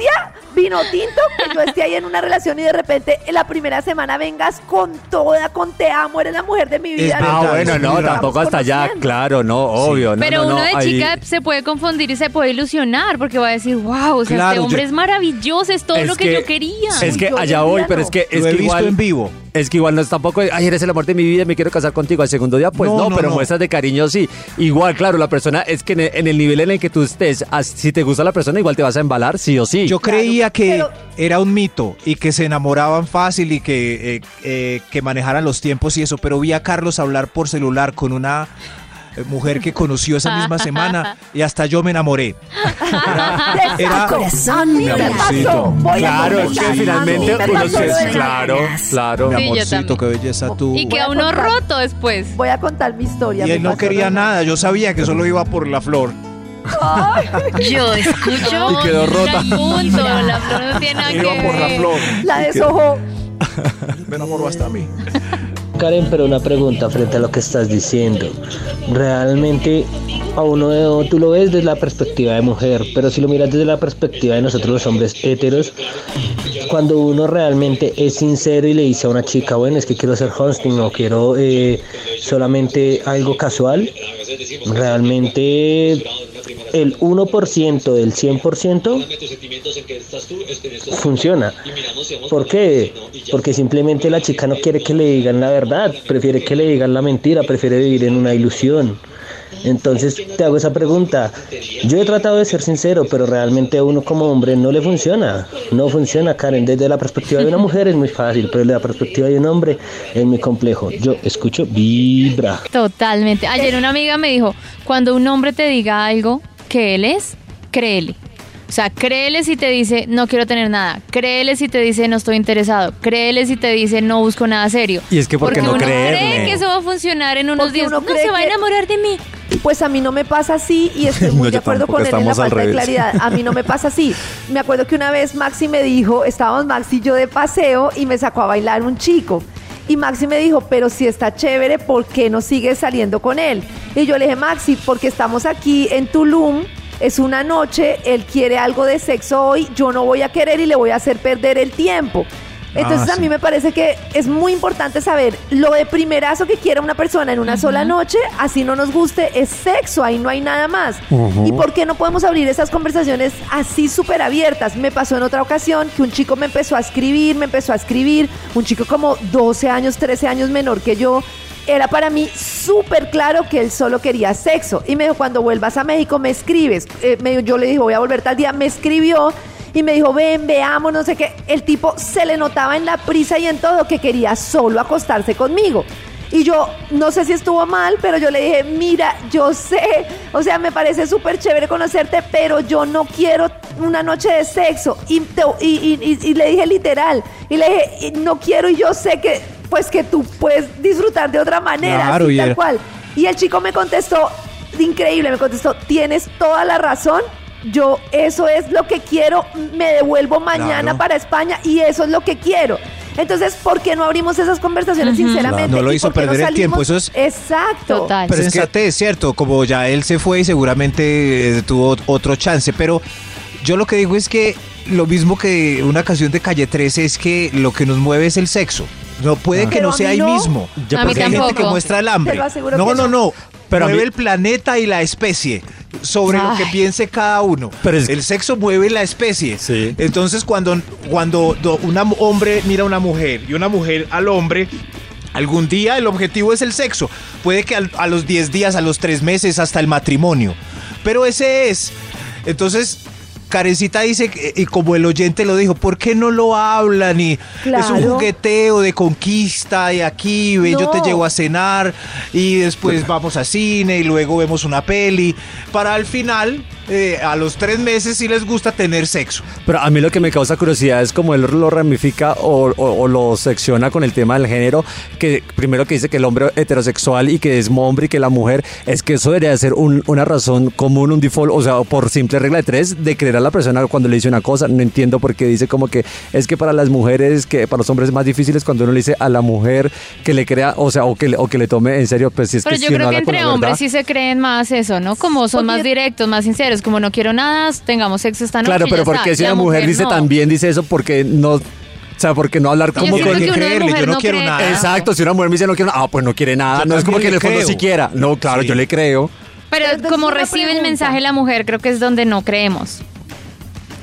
[SPEAKER 3] Vino tinto, que yo esté ahí en una relación y de repente en la primera semana vengas con toda, con te amo, eres la mujer de mi vida.
[SPEAKER 6] Ah, bueno,
[SPEAKER 5] es
[SPEAKER 6] no, tampoco hasta allá, claro, no, obvio. no,
[SPEAKER 4] Pero
[SPEAKER 6] no, no,
[SPEAKER 4] uno de
[SPEAKER 6] ahí-
[SPEAKER 4] chica se puede confundir y se puede ilusionar porque va a decir, wow, o sea,
[SPEAKER 5] Claro,
[SPEAKER 4] este hombre
[SPEAKER 5] yo-
[SPEAKER 4] es maravilloso, es todo
[SPEAKER 6] Es
[SPEAKER 4] lo que,
[SPEAKER 6] que-
[SPEAKER 4] yo quería.
[SPEAKER 6] Es que allá voy, pero es que, es
[SPEAKER 5] lo he
[SPEAKER 6] que
[SPEAKER 5] visto
[SPEAKER 6] igual...
[SPEAKER 5] en vivo.
[SPEAKER 6] Es que igual no es tampoco, ay, eres el amor de mi vida, me quiero casar contigo. Al segundo día, pues
[SPEAKER 5] No,
[SPEAKER 6] no,
[SPEAKER 5] no,
[SPEAKER 6] pero
[SPEAKER 5] no.
[SPEAKER 6] muestras de cariño sí. Igual, claro, la persona es que en el, en el nivel en el que tú estés, si te gusta la persona, igual te vas a embalar, sí o sí.
[SPEAKER 5] Yo creía que
[SPEAKER 3] pero-
[SPEAKER 5] era un mito y que se enamoraban fácil y que, eh, eh, que manejaran los tiempos y eso, pero vi a Carlos hablar por celular con una mujer que conoció esa misma semana y hasta yo me enamoré. Era, era-
[SPEAKER 2] Corazón
[SPEAKER 3] A mí me
[SPEAKER 2] Vibra.
[SPEAKER 3] pasó. Voy a
[SPEAKER 6] Claro, es que finalmente uno se... Claro, claro.
[SPEAKER 5] mi amorcito, qué belleza tú.
[SPEAKER 4] Y queda
[SPEAKER 3] a
[SPEAKER 4] uno roto después.
[SPEAKER 3] Voy a contar mi historia.
[SPEAKER 5] Y él no quería nada, yo sabía que solo iba por la flor.
[SPEAKER 2] Yo escucho.
[SPEAKER 6] Y quedó rota.
[SPEAKER 4] Punto, la flor no tiene nada que
[SPEAKER 5] Iba por la
[SPEAKER 4] ver.
[SPEAKER 5] flor.
[SPEAKER 3] La deshojó.
[SPEAKER 5] Me enamoró hasta a mí.
[SPEAKER 11] Karen, pero una pregunta frente a lo que estás diciendo. Realmente a uno tú lo ves desde la perspectiva de mujer, pero si lo miras desde la perspectiva de nosotros los hombres héteros, cuando uno realmente es sincero y le dice a una chica, bueno, es que quiero ser hosting o quiero eh, solamente algo casual, realmente el 1% del 100% funciona. ¿Por qué? Porque simplemente la chica no quiere que le digan la verdad, prefiere que le digan la mentira, prefiere vivir en una ilusión. Entonces te hago esa pregunta. Yo he tratado de ser sincero, pero realmente a uno como hombre no le funciona. No funciona, Karen. Desde la perspectiva de una mujer es muy fácil, pero desde la perspectiva de un hombre es muy complejo. Yo escucho vibra.
[SPEAKER 4] Totalmente. Ayer una amiga me dijo, cuando un hombre te diga algo que él es, créele. O sea, créele si te dice no quiero tener nada. Créele si te dice no estoy interesado. Créele si te dice no busco nada serio.
[SPEAKER 6] Y es que ¿por qué no
[SPEAKER 4] uno
[SPEAKER 6] creerle?
[SPEAKER 4] cree que eso va a funcionar en unos
[SPEAKER 3] Porque
[SPEAKER 4] días.
[SPEAKER 3] uno
[SPEAKER 4] No se va a enamorar de mí.
[SPEAKER 3] Pues a mí no me pasa así y estoy muy
[SPEAKER 6] No,
[SPEAKER 3] de acuerdo con él en la falta de claridad. A mí no me pasa así. Me acuerdo que una vez Maxi me dijo, estábamos Maxi y yo de paseo y me sacó a bailar un chico. Y Maxi me dijo, pero si está chévere, ¿por qué no sigues saliendo con él? Y yo le dije, Maxi, porque estamos aquí en Tulum, es una noche, él quiere algo de sexo hoy, yo no voy a querer y le voy a hacer perder el tiempo. Entonces
[SPEAKER 5] Ah,
[SPEAKER 3] a mí
[SPEAKER 5] sí.
[SPEAKER 3] me parece que es muy importante saber lo de primerazo que quiere una persona en una sola noche, así no nos guste, es sexo, ahí no hay nada más. ¿Y por qué no podemos abrir esas conversaciones así súper abiertas? Me pasó en otra ocasión que un chico me empezó a escribir, me empezó a escribir, un chico como 12 años, 13 años menor que yo. Era para mí súper claro que él solo quería sexo. Y me dijo, cuando vuelvas a México me escribes. Eh, me- yo le dije, voy a volver tal día. Me escribió y me dijo, ven, veamos, no sé qué. El tipo se le notaba en la prisa y en todo que quería solo acostarse conmigo. Y yo no sé si estuvo mal, pero yo le dije, mira, yo sé, o sea, me parece súper chévere conocerte, pero yo no quiero una noche de sexo. Y, te- y- y- y- le dije literal, y le dije, "Y no quiero y yo sé que, pues que tú puedes disfrutar de otra manera,
[SPEAKER 5] Claro,
[SPEAKER 3] así tal cual. Y el chico me contestó, increíble, me contestó, tienes toda la razón. Yo eso es lo que quiero, me devuelvo mañana
[SPEAKER 5] Claro.
[SPEAKER 3] para España y eso es lo que quiero. Entonces, ¿por qué no abrimos esas conversaciones sinceramente?
[SPEAKER 5] No lo
[SPEAKER 3] ¿Y
[SPEAKER 5] hizo
[SPEAKER 3] qué no
[SPEAKER 5] perder el tiempo, eso es-
[SPEAKER 3] Exacto.
[SPEAKER 4] Total.
[SPEAKER 5] Pero es que es cierto, como ya él se fue y seguramente eh, tuvo otro chance, pero yo lo que digo es que lo mismo que una canción de Calle 13 es que lo que nos mueve es el sexo. No puede que
[SPEAKER 3] Pero
[SPEAKER 5] no sea ahí
[SPEAKER 3] no.
[SPEAKER 5] mismo.
[SPEAKER 6] Yo
[SPEAKER 4] A mí
[SPEAKER 5] hay gente que muestra el hambre.
[SPEAKER 3] Que
[SPEAKER 5] no,
[SPEAKER 3] no.
[SPEAKER 5] no.
[SPEAKER 6] Pero a
[SPEAKER 5] mueve
[SPEAKER 6] mí-
[SPEAKER 5] el planeta y la especie sobre lo que piense cada uno.
[SPEAKER 6] Pero es-
[SPEAKER 5] El sexo mueve la especie.
[SPEAKER 6] Sí.
[SPEAKER 5] Entonces cuando, cuando do- un hombre mira a una mujer y una mujer al hombre, algún día el objetivo es el sexo. Puede que al- a los 10 días, a los 3 meses, hasta el matrimonio. Pero ese es. Entonces... Karencita dice, y como el oyente lo dijo, ¿por qué no lo hablan? Y es un jugueteo de conquista y aquí, ve, yo te llevo a cenar y después vamos a cine y luego vemos una peli. Para al final, eh, a los tres meses, sí les gusta tener sexo.
[SPEAKER 6] Pero a mí lo que me causa curiosidad es como él lo ramifica o, o- o lo secciona con el tema del género, que primero que dice que el hombre heterosexual y que es hombre y que la mujer, es que eso debería ser un- una razón común, un default, o sea, por simple regla de tres, de creer a la persona cuando le dice una cosa. No entiendo por qué dice como que es que para las mujeres, que para los hombres es más difícil es cuando uno le dice a la mujer que le crea, o sea, o que le, o que le tome en serio, pues si es
[SPEAKER 4] Pero
[SPEAKER 6] que
[SPEAKER 4] yo
[SPEAKER 6] si
[SPEAKER 4] creo que entre hombres
[SPEAKER 6] verdad-
[SPEAKER 4] sí se creen más eso, ¿no? Como son más directos, más sinceros, como no quiero nada, tengamos sexo esta noche.
[SPEAKER 6] Claro, pero
[SPEAKER 4] ya
[SPEAKER 6] ¿por
[SPEAKER 4] está.
[SPEAKER 6] qué si
[SPEAKER 4] La
[SPEAKER 6] una mujer, dice
[SPEAKER 4] no.
[SPEAKER 6] también dice eso? Porque no, o sea, porque no hablar como con...
[SPEAKER 4] que
[SPEAKER 5] creerle, yo no
[SPEAKER 4] no
[SPEAKER 5] quiero
[SPEAKER 4] cree.
[SPEAKER 5] nada.
[SPEAKER 6] Exacto, si una mujer me dice no quiero nada, ah, pues no quiere nada.
[SPEAKER 5] Yo
[SPEAKER 6] no es como que en el fondo
[SPEAKER 5] creo.
[SPEAKER 6] sí quiera. No, claro,
[SPEAKER 5] Sí.
[SPEAKER 6] yo le creo.
[SPEAKER 4] Pero como recibe el mensaje la mujer, creo que es donde no creemos.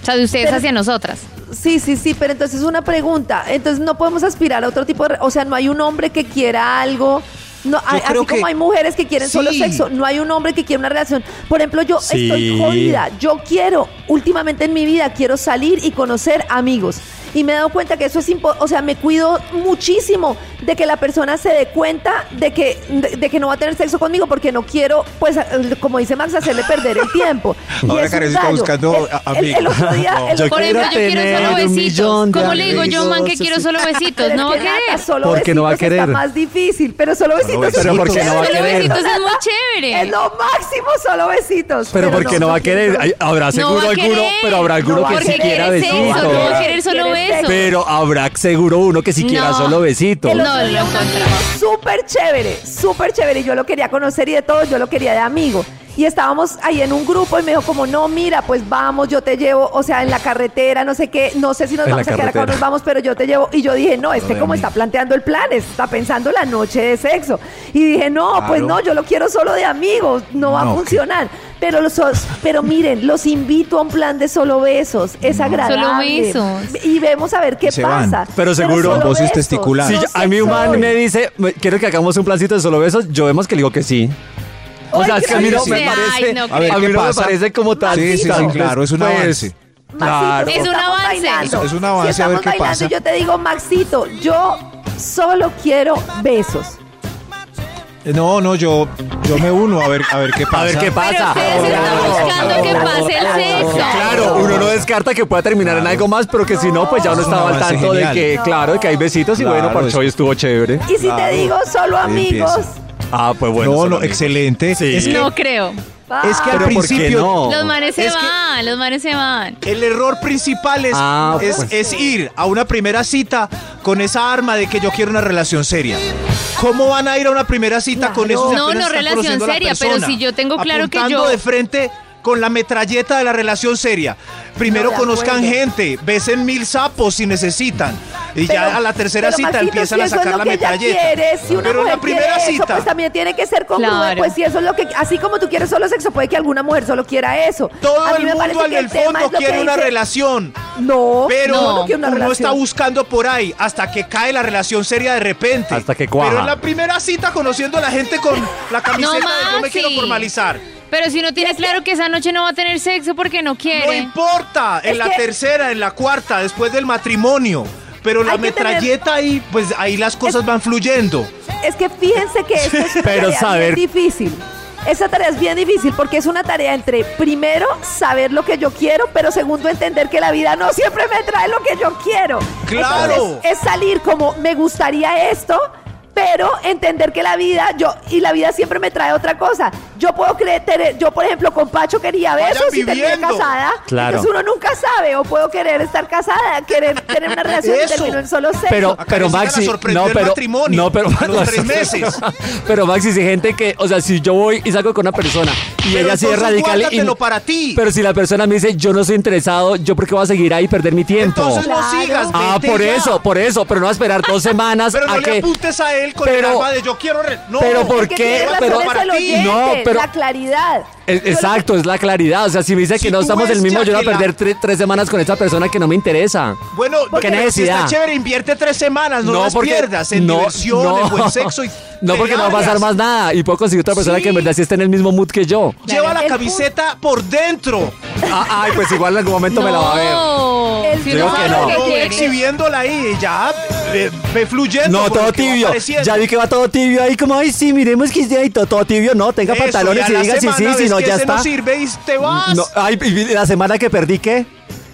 [SPEAKER 4] O sea, de ustedes
[SPEAKER 3] Pero-
[SPEAKER 4] hacia nosotras.
[SPEAKER 3] Sí, sí, sí, pero entonces una pregunta. Entonces no podemos aspirar a otro tipo de... O sea, no hay un hombre que quiera algo... No, hay- así como
[SPEAKER 12] que-
[SPEAKER 3] hay mujeres que quieren solo sexo, no hay un hombre que quiera una relación. Por ejemplo, yo
[SPEAKER 6] Sí.
[SPEAKER 3] estoy jodida. Yo quiero, últimamente en mi vida, quiero salir y conocer amigos. Y me he dado cuenta que eso es impo- o sea, me cuido muchísimo de que la persona se dé cuenta de que, de, de que no va a tener sexo conmigo porque no quiero, pues, como dice Max, hacerle perder el tiempo.
[SPEAKER 12] Ahora
[SPEAKER 3] es
[SPEAKER 12] Karencita
[SPEAKER 3] gallo.
[SPEAKER 12] buscando a-
[SPEAKER 3] el- el otro día- el
[SPEAKER 6] Yo
[SPEAKER 3] otro
[SPEAKER 4] Por
[SPEAKER 3] día-
[SPEAKER 4] ejemplo, yo quiero solo besitos. ¿Cómo le digo yo, man, que quiero solo besitos? No va a
[SPEAKER 3] es
[SPEAKER 4] querer.
[SPEAKER 3] solo
[SPEAKER 6] Porque no va a
[SPEAKER 3] besitos
[SPEAKER 6] querer.
[SPEAKER 3] Está más difícil, pero solo besitos. es
[SPEAKER 6] Pero
[SPEAKER 3] muy
[SPEAKER 6] porque no va a
[SPEAKER 3] chévere.
[SPEAKER 4] Solo
[SPEAKER 6] querer.
[SPEAKER 4] besitos es muy
[SPEAKER 3] Es
[SPEAKER 4] chévere.
[SPEAKER 3] lo máximo, solo besitos.
[SPEAKER 6] Pero porque no va a querer, habrá
[SPEAKER 4] No
[SPEAKER 6] seguro alguno,
[SPEAKER 4] querer.
[SPEAKER 6] pero habrá alguno que sí quiera
[SPEAKER 4] sexo, no va a
[SPEAKER 6] besitos.
[SPEAKER 4] querer solo
[SPEAKER 3] Quiere
[SPEAKER 6] Pero habrá seguro uno que sí quiera
[SPEAKER 4] No.
[SPEAKER 6] solo besitos.
[SPEAKER 3] El
[SPEAKER 4] No, lo encontramos.
[SPEAKER 3] súper chévere, súper chévere. y Yo lo quería conocer y de todo, yo lo quería de amigo. Y estábamos ahí en un grupo y me dijo como, no, mira, pues vamos, yo te llevo, o sea, en la carretera, no sé qué, no sé si nos
[SPEAKER 6] En
[SPEAKER 3] vamos a quedar acá o nos vamos, pero yo te llevo. Y yo dije, no, este como está planteando el plan, está pensando la noche de sexo. Y dije, no, pues no, yo lo quiero solo de amigos, no va a funcionar. Pero, los, pero miren, los invito a un plan de solo besos, es agradable.
[SPEAKER 4] Solo besos.
[SPEAKER 3] Y vemos a ver qué
[SPEAKER 12] Se van.
[SPEAKER 3] pasa.
[SPEAKER 6] Pero seguro-
[SPEAKER 12] Voces
[SPEAKER 3] besos,
[SPEAKER 12] testiculares.
[SPEAKER 6] Si
[SPEAKER 3] no
[SPEAKER 6] yo- a mí un man me dice, "Me- ¿quiero que hagamos un plancito de solo besos? Yo vemos que le digo que sí. O sea, es que a mí no me
[SPEAKER 4] Ay,
[SPEAKER 6] parece,
[SPEAKER 4] no
[SPEAKER 6] a
[SPEAKER 4] creo.
[SPEAKER 6] mí
[SPEAKER 12] qué
[SPEAKER 6] no me
[SPEAKER 12] pasa.
[SPEAKER 6] parece como tan...
[SPEAKER 12] Sí, sí, sí, claro, es un
[SPEAKER 6] pues,
[SPEAKER 12] avance.
[SPEAKER 6] Claro.
[SPEAKER 3] Maxito,
[SPEAKER 4] Es un avance.
[SPEAKER 3] bailando.
[SPEAKER 12] Es un avance,
[SPEAKER 3] Si
[SPEAKER 12] a ver
[SPEAKER 3] estamos
[SPEAKER 12] qué
[SPEAKER 3] bailando
[SPEAKER 12] pasa.
[SPEAKER 3] y yo te digo, Maxito, yo solo quiero besos.
[SPEAKER 12] No, no, yo, yo me uno a ver, a ver qué pasa.
[SPEAKER 6] A ver qué
[SPEAKER 4] Pero
[SPEAKER 6] pasa.
[SPEAKER 4] ustedes están buscando que pase el sexo.
[SPEAKER 6] Claro, uno no descarta que pueda terminar en algo más, pero que si no, pues ya uno
[SPEAKER 12] Es un
[SPEAKER 6] estaba al tanto de que, claro, de que hay besitos y
[SPEAKER 12] Claro,
[SPEAKER 6] bueno, parchó
[SPEAKER 12] es-
[SPEAKER 6] estuvo chévere.
[SPEAKER 3] Y si
[SPEAKER 12] Claro.
[SPEAKER 3] te digo solo amigos.
[SPEAKER 6] Ah, pues bueno.
[SPEAKER 12] no,
[SPEAKER 6] solo
[SPEAKER 12] no,
[SPEAKER 6] amigos.
[SPEAKER 12] excelente.
[SPEAKER 6] Sí.
[SPEAKER 12] Es que,
[SPEAKER 4] No creo.
[SPEAKER 12] Es que al
[SPEAKER 6] Pero ¿por qué
[SPEAKER 12] principio
[SPEAKER 6] no?
[SPEAKER 4] Los manes se
[SPEAKER 12] Es que-
[SPEAKER 4] van, los manes se van.
[SPEAKER 5] El error principal es,
[SPEAKER 6] Ah,
[SPEAKER 5] es,
[SPEAKER 6] pues.
[SPEAKER 5] es ir a una primera cita con esa arma de que yo quiero una relación seria. ¿Cómo van a ir a una primera cita con eso? si
[SPEAKER 4] No,
[SPEAKER 5] apenas
[SPEAKER 4] no
[SPEAKER 5] están
[SPEAKER 4] relación
[SPEAKER 5] conociendo a la
[SPEAKER 4] seria, pero
[SPEAKER 5] persona?
[SPEAKER 4] si yo tengo claro que
[SPEAKER 5] Apuntando
[SPEAKER 4] yo-
[SPEAKER 5] de frente con la metralleta de la relación seria. Primero
[SPEAKER 3] No,
[SPEAKER 5] conozcan
[SPEAKER 3] acuerdo.
[SPEAKER 5] gente, besen mil sapos si necesitan. Y ya a la tercera
[SPEAKER 3] pero,
[SPEAKER 5] cita
[SPEAKER 3] Maxito,
[SPEAKER 5] empiezan
[SPEAKER 3] si
[SPEAKER 5] a sacar
[SPEAKER 3] lo
[SPEAKER 5] la metralleta.
[SPEAKER 3] quiere, si una
[SPEAKER 5] pero en
[SPEAKER 3] mujer
[SPEAKER 5] la primera
[SPEAKER 3] quiere
[SPEAKER 5] cita.
[SPEAKER 3] eso, pues también tiene que ser congruente.
[SPEAKER 4] Claro.
[SPEAKER 3] Pues si eso es lo que, así como tú quieres solo sexo, puede que alguna mujer solo quiera eso.
[SPEAKER 5] todo
[SPEAKER 3] A mí
[SPEAKER 5] el
[SPEAKER 3] me
[SPEAKER 5] mundo en el fondo quiere una
[SPEAKER 3] dice-
[SPEAKER 5] relación.
[SPEAKER 3] No,
[SPEAKER 5] Pero
[SPEAKER 3] no, no una
[SPEAKER 5] uno
[SPEAKER 3] relación.
[SPEAKER 5] está buscando por ahí hasta que cae la relación seria de repente.
[SPEAKER 6] Hasta que cuaja.
[SPEAKER 5] Pero en la primera cita conociendo a la gente con la camiseta de yo me quiero formalizar.
[SPEAKER 4] Pero si uno tiene claro que esa noche no va a tener sexo porque no
[SPEAKER 5] No
[SPEAKER 4] quiere.
[SPEAKER 5] importa, en
[SPEAKER 3] Es
[SPEAKER 5] la
[SPEAKER 3] que-
[SPEAKER 5] tercera, en la cuarta, después del matrimonio. Pero la
[SPEAKER 3] Hay que tener-
[SPEAKER 5] metralleta ahí, pues ahí las cosas van fluyendo.
[SPEAKER 3] Es que fíjense que esto es una
[SPEAKER 6] Pero
[SPEAKER 3] tarea
[SPEAKER 6] saber-
[SPEAKER 3] bien difícil. Esa tarea es bien difícil porque es una tarea entre, primero, saber lo que yo quiero, pero segundo, entender que la vida no siempre me trae lo que yo quiero.
[SPEAKER 5] ¡Claro!
[SPEAKER 3] Entonces, es salir como, me gustaría esto, pero entender que la vida, yo, y la vida siempre me trae otra cosa. Yo puedo creer, tener- yo por ejemplo con Pacho quería
[SPEAKER 5] Vayan
[SPEAKER 3] besos y terminé
[SPEAKER 5] viviendo.
[SPEAKER 3] casada.
[SPEAKER 6] Claro.
[SPEAKER 3] Entonces uno nunca sabe, o puedo querer estar casada, querer tener una relación y
[SPEAKER 5] Eso.
[SPEAKER 3] termino en solo sexo.
[SPEAKER 6] Pero, pero Maxi,
[SPEAKER 5] sorprendió
[SPEAKER 6] no,
[SPEAKER 5] el
[SPEAKER 6] pero,
[SPEAKER 5] matrimonio
[SPEAKER 6] no, pero,
[SPEAKER 5] a los tres meses.
[SPEAKER 6] pero Maxi, si gente que, o sea, si yo voy y salgo con una persona y
[SPEAKER 5] Pero
[SPEAKER 6] ella sí es
[SPEAKER 5] entonces
[SPEAKER 6] radical y,
[SPEAKER 5] guárdatelo para ti.
[SPEAKER 6] pero si la persona me dice, yo no estoy interesado, yo por qué voy a seguir ahí y perder mi tiempo.
[SPEAKER 5] Entonces no
[SPEAKER 3] Claro.
[SPEAKER 5] sigas,
[SPEAKER 6] ah,
[SPEAKER 5] vete
[SPEAKER 6] por
[SPEAKER 5] ya.
[SPEAKER 6] eso, por eso, pero no a esperar dos semanas
[SPEAKER 5] Pero no
[SPEAKER 6] a
[SPEAKER 5] le
[SPEAKER 6] que,
[SPEAKER 5] apuntes a él con el
[SPEAKER 6] Pero-
[SPEAKER 5] alma de yo quiero... re- No,
[SPEAKER 6] pero ¿por qué? Pero-
[SPEAKER 5] para
[SPEAKER 3] el
[SPEAKER 5] ti.
[SPEAKER 6] No, pero-
[SPEAKER 3] la claridad.
[SPEAKER 6] Es- exacto, es la claridad. O sea, si me dice
[SPEAKER 5] Si
[SPEAKER 6] que no estamos el mismo, yo voy a perder tre- tres semanas con esa persona que no me interesa.
[SPEAKER 5] Bueno,
[SPEAKER 6] ¿Qué
[SPEAKER 5] pero si
[SPEAKER 6] necesidad?
[SPEAKER 5] está chévere, invierte tres semanas, no, las pierdas en
[SPEAKER 6] no,
[SPEAKER 5] diversión,
[SPEAKER 6] no,
[SPEAKER 5] en buen sexo y
[SPEAKER 6] no, porque no va a pasar más nada y puedo conseguir otra persona
[SPEAKER 5] Sí.
[SPEAKER 6] que en verdad sí esté en el mismo mood que yo.
[SPEAKER 5] Lleva la
[SPEAKER 3] El
[SPEAKER 5] camiseta por dentro.
[SPEAKER 6] Ah, ay, pues igual en algún momento me la va a ver.
[SPEAKER 4] No.
[SPEAKER 3] El
[SPEAKER 6] Digo que no.
[SPEAKER 5] No, exhibiéndola ahí y ya eh, ve fluyendo.
[SPEAKER 6] No, todo tibio. Ya vi que va todo tibio ahí, como, ay, sí, miremos que esté ahí, todo, todo tibio. No, tenga
[SPEAKER 5] Eso,
[SPEAKER 6] pantalones
[SPEAKER 5] y
[SPEAKER 6] y
[SPEAKER 5] la
[SPEAKER 6] diga si sí,
[SPEAKER 5] semana
[SPEAKER 6] si no, ya está.
[SPEAKER 5] no sirve y te vas.
[SPEAKER 6] No, ay, y la semana que perdí, ¿qué?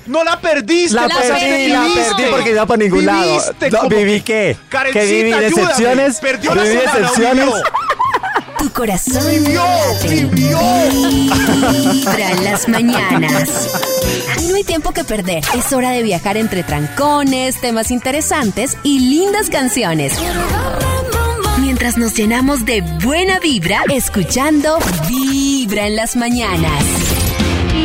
[SPEAKER 5] No la perdiste.
[SPEAKER 6] La perdí, la perdí porque iba para ningún lado. No, ¿Viví qué?
[SPEAKER 5] Karencita,
[SPEAKER 6] ¿Que viví
[SPEAKER 5] ayúdame.
[SPEAKER 6] decepciones?
[SPEAKER 5] Perdió la
[SPEAKER 6] ¿Viví
[SPEAKER 5] semana,
[SPEAKER 6] decepciones?
[SPEAKER 2] Tu corazón
[SPEAKER 5] Vivió, vivió.
[SPEAKER 2] Vibra en las mañanas. Y no hay tiempo que perder. Es hora de viajar entre trancones, temas interesantes y lindas canciones. Mientras nos llenamos de buena vibra, escuchando Vibra en las mañanas.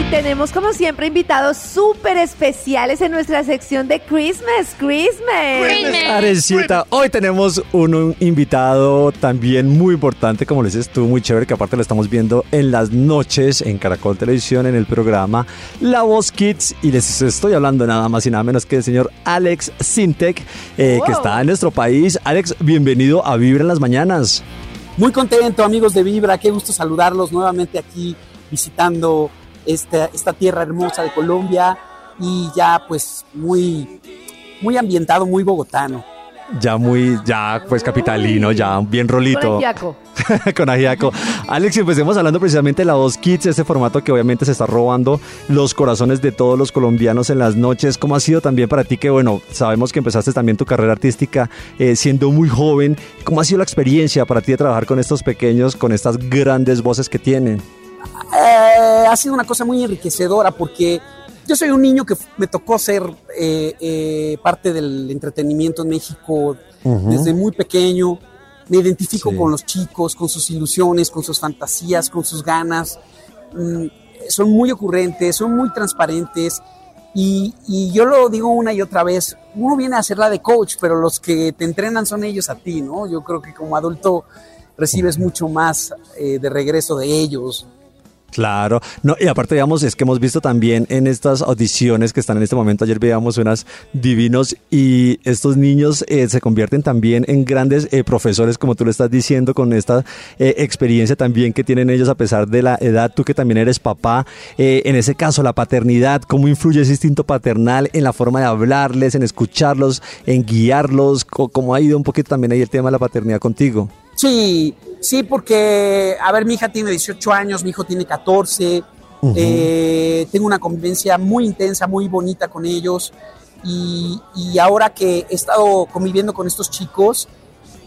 [SPEAKER 3] Y tenemos como siempre invitados súper especiales en nuestra sección de Christmas, Christmas.
[SPEAKER 6] Arecita, hoy tenemos un invitado también muy importante, como le dices tú, muy chévere, que aparte lo estamos viendo en las noches en Caracol Televisión en el programa La Voz Kids. Y les estoy hablando nada más y nada menos que del señor Alex Sintek, eh, que está en nuestro país. Alex, bienvenido a Vibra en las Mañanas.
[SPEAKER 13] Muy contento, amigos de Vibra, qué gusto saludarlos nuevamente aquí visitando esta, esta tierra hermosa de Colombia y ya pues muy, muy ambientado, muy bogotano.
[SPEAKER 6] Ya muy, ya pues capitalino, ya bien rolito.
[SPEAKER 3] Yaco.
[SPEAKER 6] con ajiaco. Alex, empecemos hablando precisamente de la Voz Kids, este formato que obviamente se está robando los corazones de todos los colombianos en las noches. ¿Cómo ha sido también para ti que, bueno, sabemos que empezaste también tu carrera artística eh, siendo muy joven? ¿Cómo ha sido la experiencia para ti de trabajar con estos pequeños, con estas grandes voces que tienen?
[SPEAKER 13] Eh, ha sido una cosa muy enriquecedora porque yo soy un niño que me tocó ser eh, eh, parte del entretenimiento en México desde muy pequeño. Me identifico
[SPEAKER 6] Sí.
[SPEAKER 13] con los chicos, con sus ilusiones, con sus fantasías, con sus ganas. Mm, son muy ocurrentes, son muy transparentes. Y, y yo lo digo una y otra vez, uno viene a hacerla de coach, pero los que te entrenan son ellos a ti, ¿no? Yo creo que como adulto recibes mucho más eh, de regreso de ellos.
[SPEAKER 6] Claro, no, y aparte, digamos, es que hemos visto también en estas audiciones que están en este momento, ayer veíamos unas divinos y estos niños eh, se convierten también en grandes eh, profesores, como tú lo estás diciendo, con esta eh, experiencia también que tienen ellos a pesar de la edad, tú que también eres papá, eh, en ese caso, la paternidad, ¿cómo influye ese instinto paternal en la forma de hablarles, en escucharlos, en guiarlos? ¿Cómo ha ido un poquito también ahí el tema de la paternidad contigo?
[SPEAKER 13] Sí, sí, porque, a ver, mi hija tiene 18 años, mi hijo tiene 14,
[SPEAKER 6] Ujú.
[SPEAKER 13] eh, tengo una convivencia muy intensa, muy bonita con ellos y, y ahora que he estado conviviendo con estos chicos,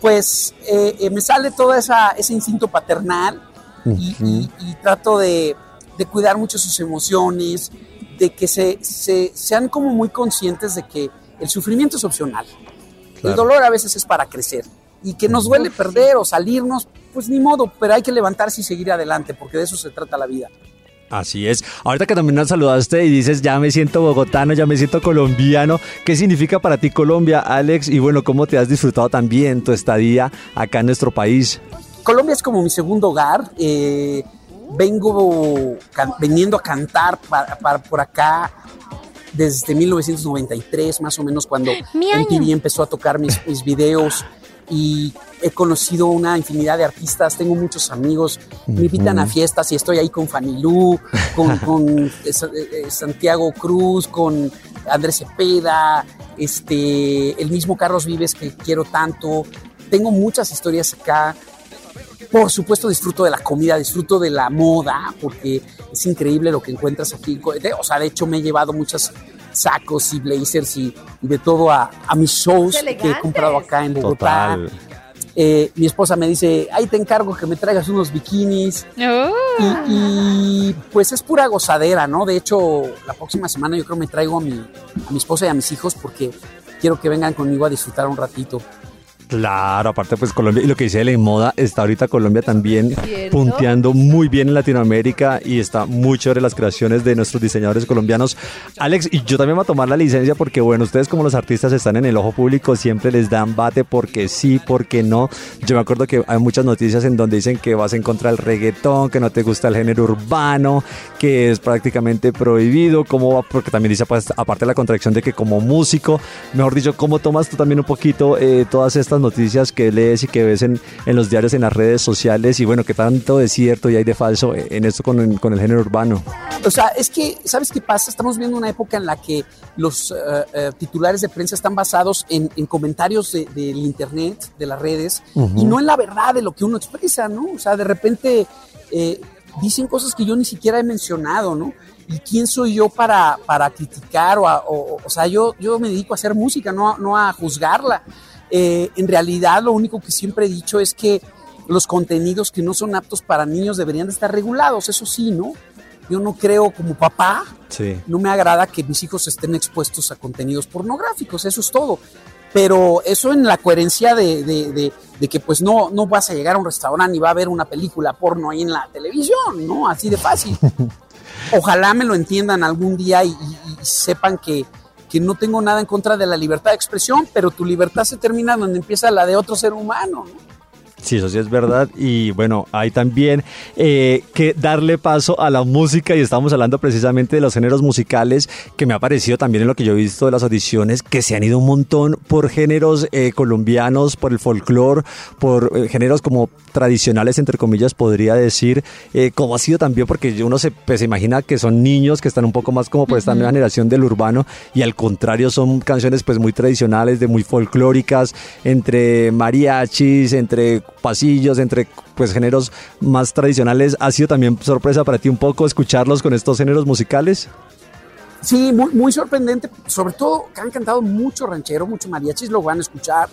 [SPEAKER 13] pues eh, eh, me sale todo esa, ese instinto paternal y, y- y trato de, de cuidar mucho sus emociones, de que se, se- sean como muy conscientes de que el sufrimiento es opcional. El dolor a veces es para crecer y que nos duele perder o salirnos, pues ni modo, pero hay que levantarse y seguir adelante porque de eso se trata la vida.
[SPEAKER 6] Así es. Ahorita que también nos saludaste y dices, ya me siento bogotano, ya me siento colombiano. ¿Qué significa para ti Colombia, Alex? Y bueno, ¿cómo te has disfrutado también tu estadía acá en nuestro país?
[SPEAKER 13] Colombia es como mi segundo hogar. eh, vengo veniendo a cantar por acá desde 1993, más o menos, cuando. MTV empezó a tocar mis, mis videos y he conocido una infinidad de artistas, tengo muchos amigos, me invitan a fiestas y estoy ahí con Fanilú, con, con, eh, eh, Santiago Cruz, con Andrés Cepeda, este, el mismo Carlos Vives que quiero tanto. Tengo muchas historias acá. Por supuesto disfruto de la comida, disfruto de la moda, porque es increíble lo que encuentras aquí. O sea, de hecho me he llevado muchos sacos y blazers y, y de todo a, a mis shows
[SPEAKER 3] ¡Qué
[SPEAKER 13] que he comprado acá en Bogotá.
[SPEAKER 6] Total.
[SPEAKER 13] Eh, mi esposa me dice, ahí te encargo que me traigas unos bikinis. Y, y, pues es pura gozadera, ¿no? De hecho, la próxima semana yo creo me traigo a mi, a mi esposa y a mis hijos porque quiero que vengan conmigo a disfrutar un ratito.
[SPEAKER 6] Claro, aparte pues Colombia, y lo que dice la moda, está ahorita Colombia también
[SPEAKER 13] ¿Cierto?
[SPEAKER 6] punteando muy bien en Latinoamérica y está muy chévere las creaciones de nuestros diseñadores colombianos. Alex, y yo también voy a tomar la licencia porque bueno, ustedes como los artistas están en el ojo público, siempre les dan bate porque sí, porque no. Yo me acuerdo que hay muchas noticias en donde dicen que vas en contra del reggaetón, que no te gusta el género urbano, que es prácticamente prohibido, cómo va, porque también dice pues, aparte la contradicción de que como músico, mejor dicho, ¿cómo tomas tú también un poquito eh, todas estas noticias que lees y que ves en, en los diarios, en las redes sociales y bueno, qué tanto de cierto y hay de falso en esto con, el- con el género urbano?
[SPEAKER 13] O sea, es que, ¿sabes qué pasa? Estamos viendo una época en la que los eh, titulares de prensa están basados en, en comentarios de- del internet, de las redes, y no en la verdad de lo que uno expresa, ¿no? O sea, de repente eh, dicen cosas que yo ni siquiera he mencionado, ¿no? ¿Y quién soy yo para, para criticar? O, a- o, o sea, yo, yo me dedico a hacer música, no no a juzgarla. Eh, en realidad, lo único que siempre he dicho es que los contenidos que no son aptos para niños deberían de estar regulados, eso sí, ¿no? Yo no creo como papá,
[SPEAKER 6] Sí.
[SPEAKER 13] no me agrada que mis hijos estén expuestos a contenidos pornográficos, eso es todo. Pero eso en la coherencia de, de- de- de que pues no, no vas a llegar a un restaurante y va a ver una película porno ahí en la televisión, ¿no? Así de fácil. ojalá me lo entiendan algún día y, y- y sepan que, que no tengo nada en contra de la libertad de expresión, pero tu libertad se termina donde empieza la de otro ser humano. ¿no?
[SPEAKER 6] Sí, eso sí es verdad. Y bueno, hay también eh, que darle paso a la música y estamos hablando precisamente de los géneros musicales que me ha parecido también en lo que yo he visto de las audiciones que se han ido un montón por géneros eh, colombianos, por el folclore, por eh, géneros como tradicionales, entre comillas, podría decir, como ha sido también porque uno se, pues, se imagina que son niños que están un poco más como por esta nueva generación del urbano y al contrario son canciones pues muy tradicionales, de muy folclóricas, entre mariachis, entre pasillos, entre pues géneros más tradicionales. ¿Ha sido también sorpresa para ti un poco escucharlos con estos géneros musicales?
[SPEAKER 13] Sí, muy, muy sorprendente, sobre todo que han cantado mucho ranchero, mucho mariachis, lo van a escuchar.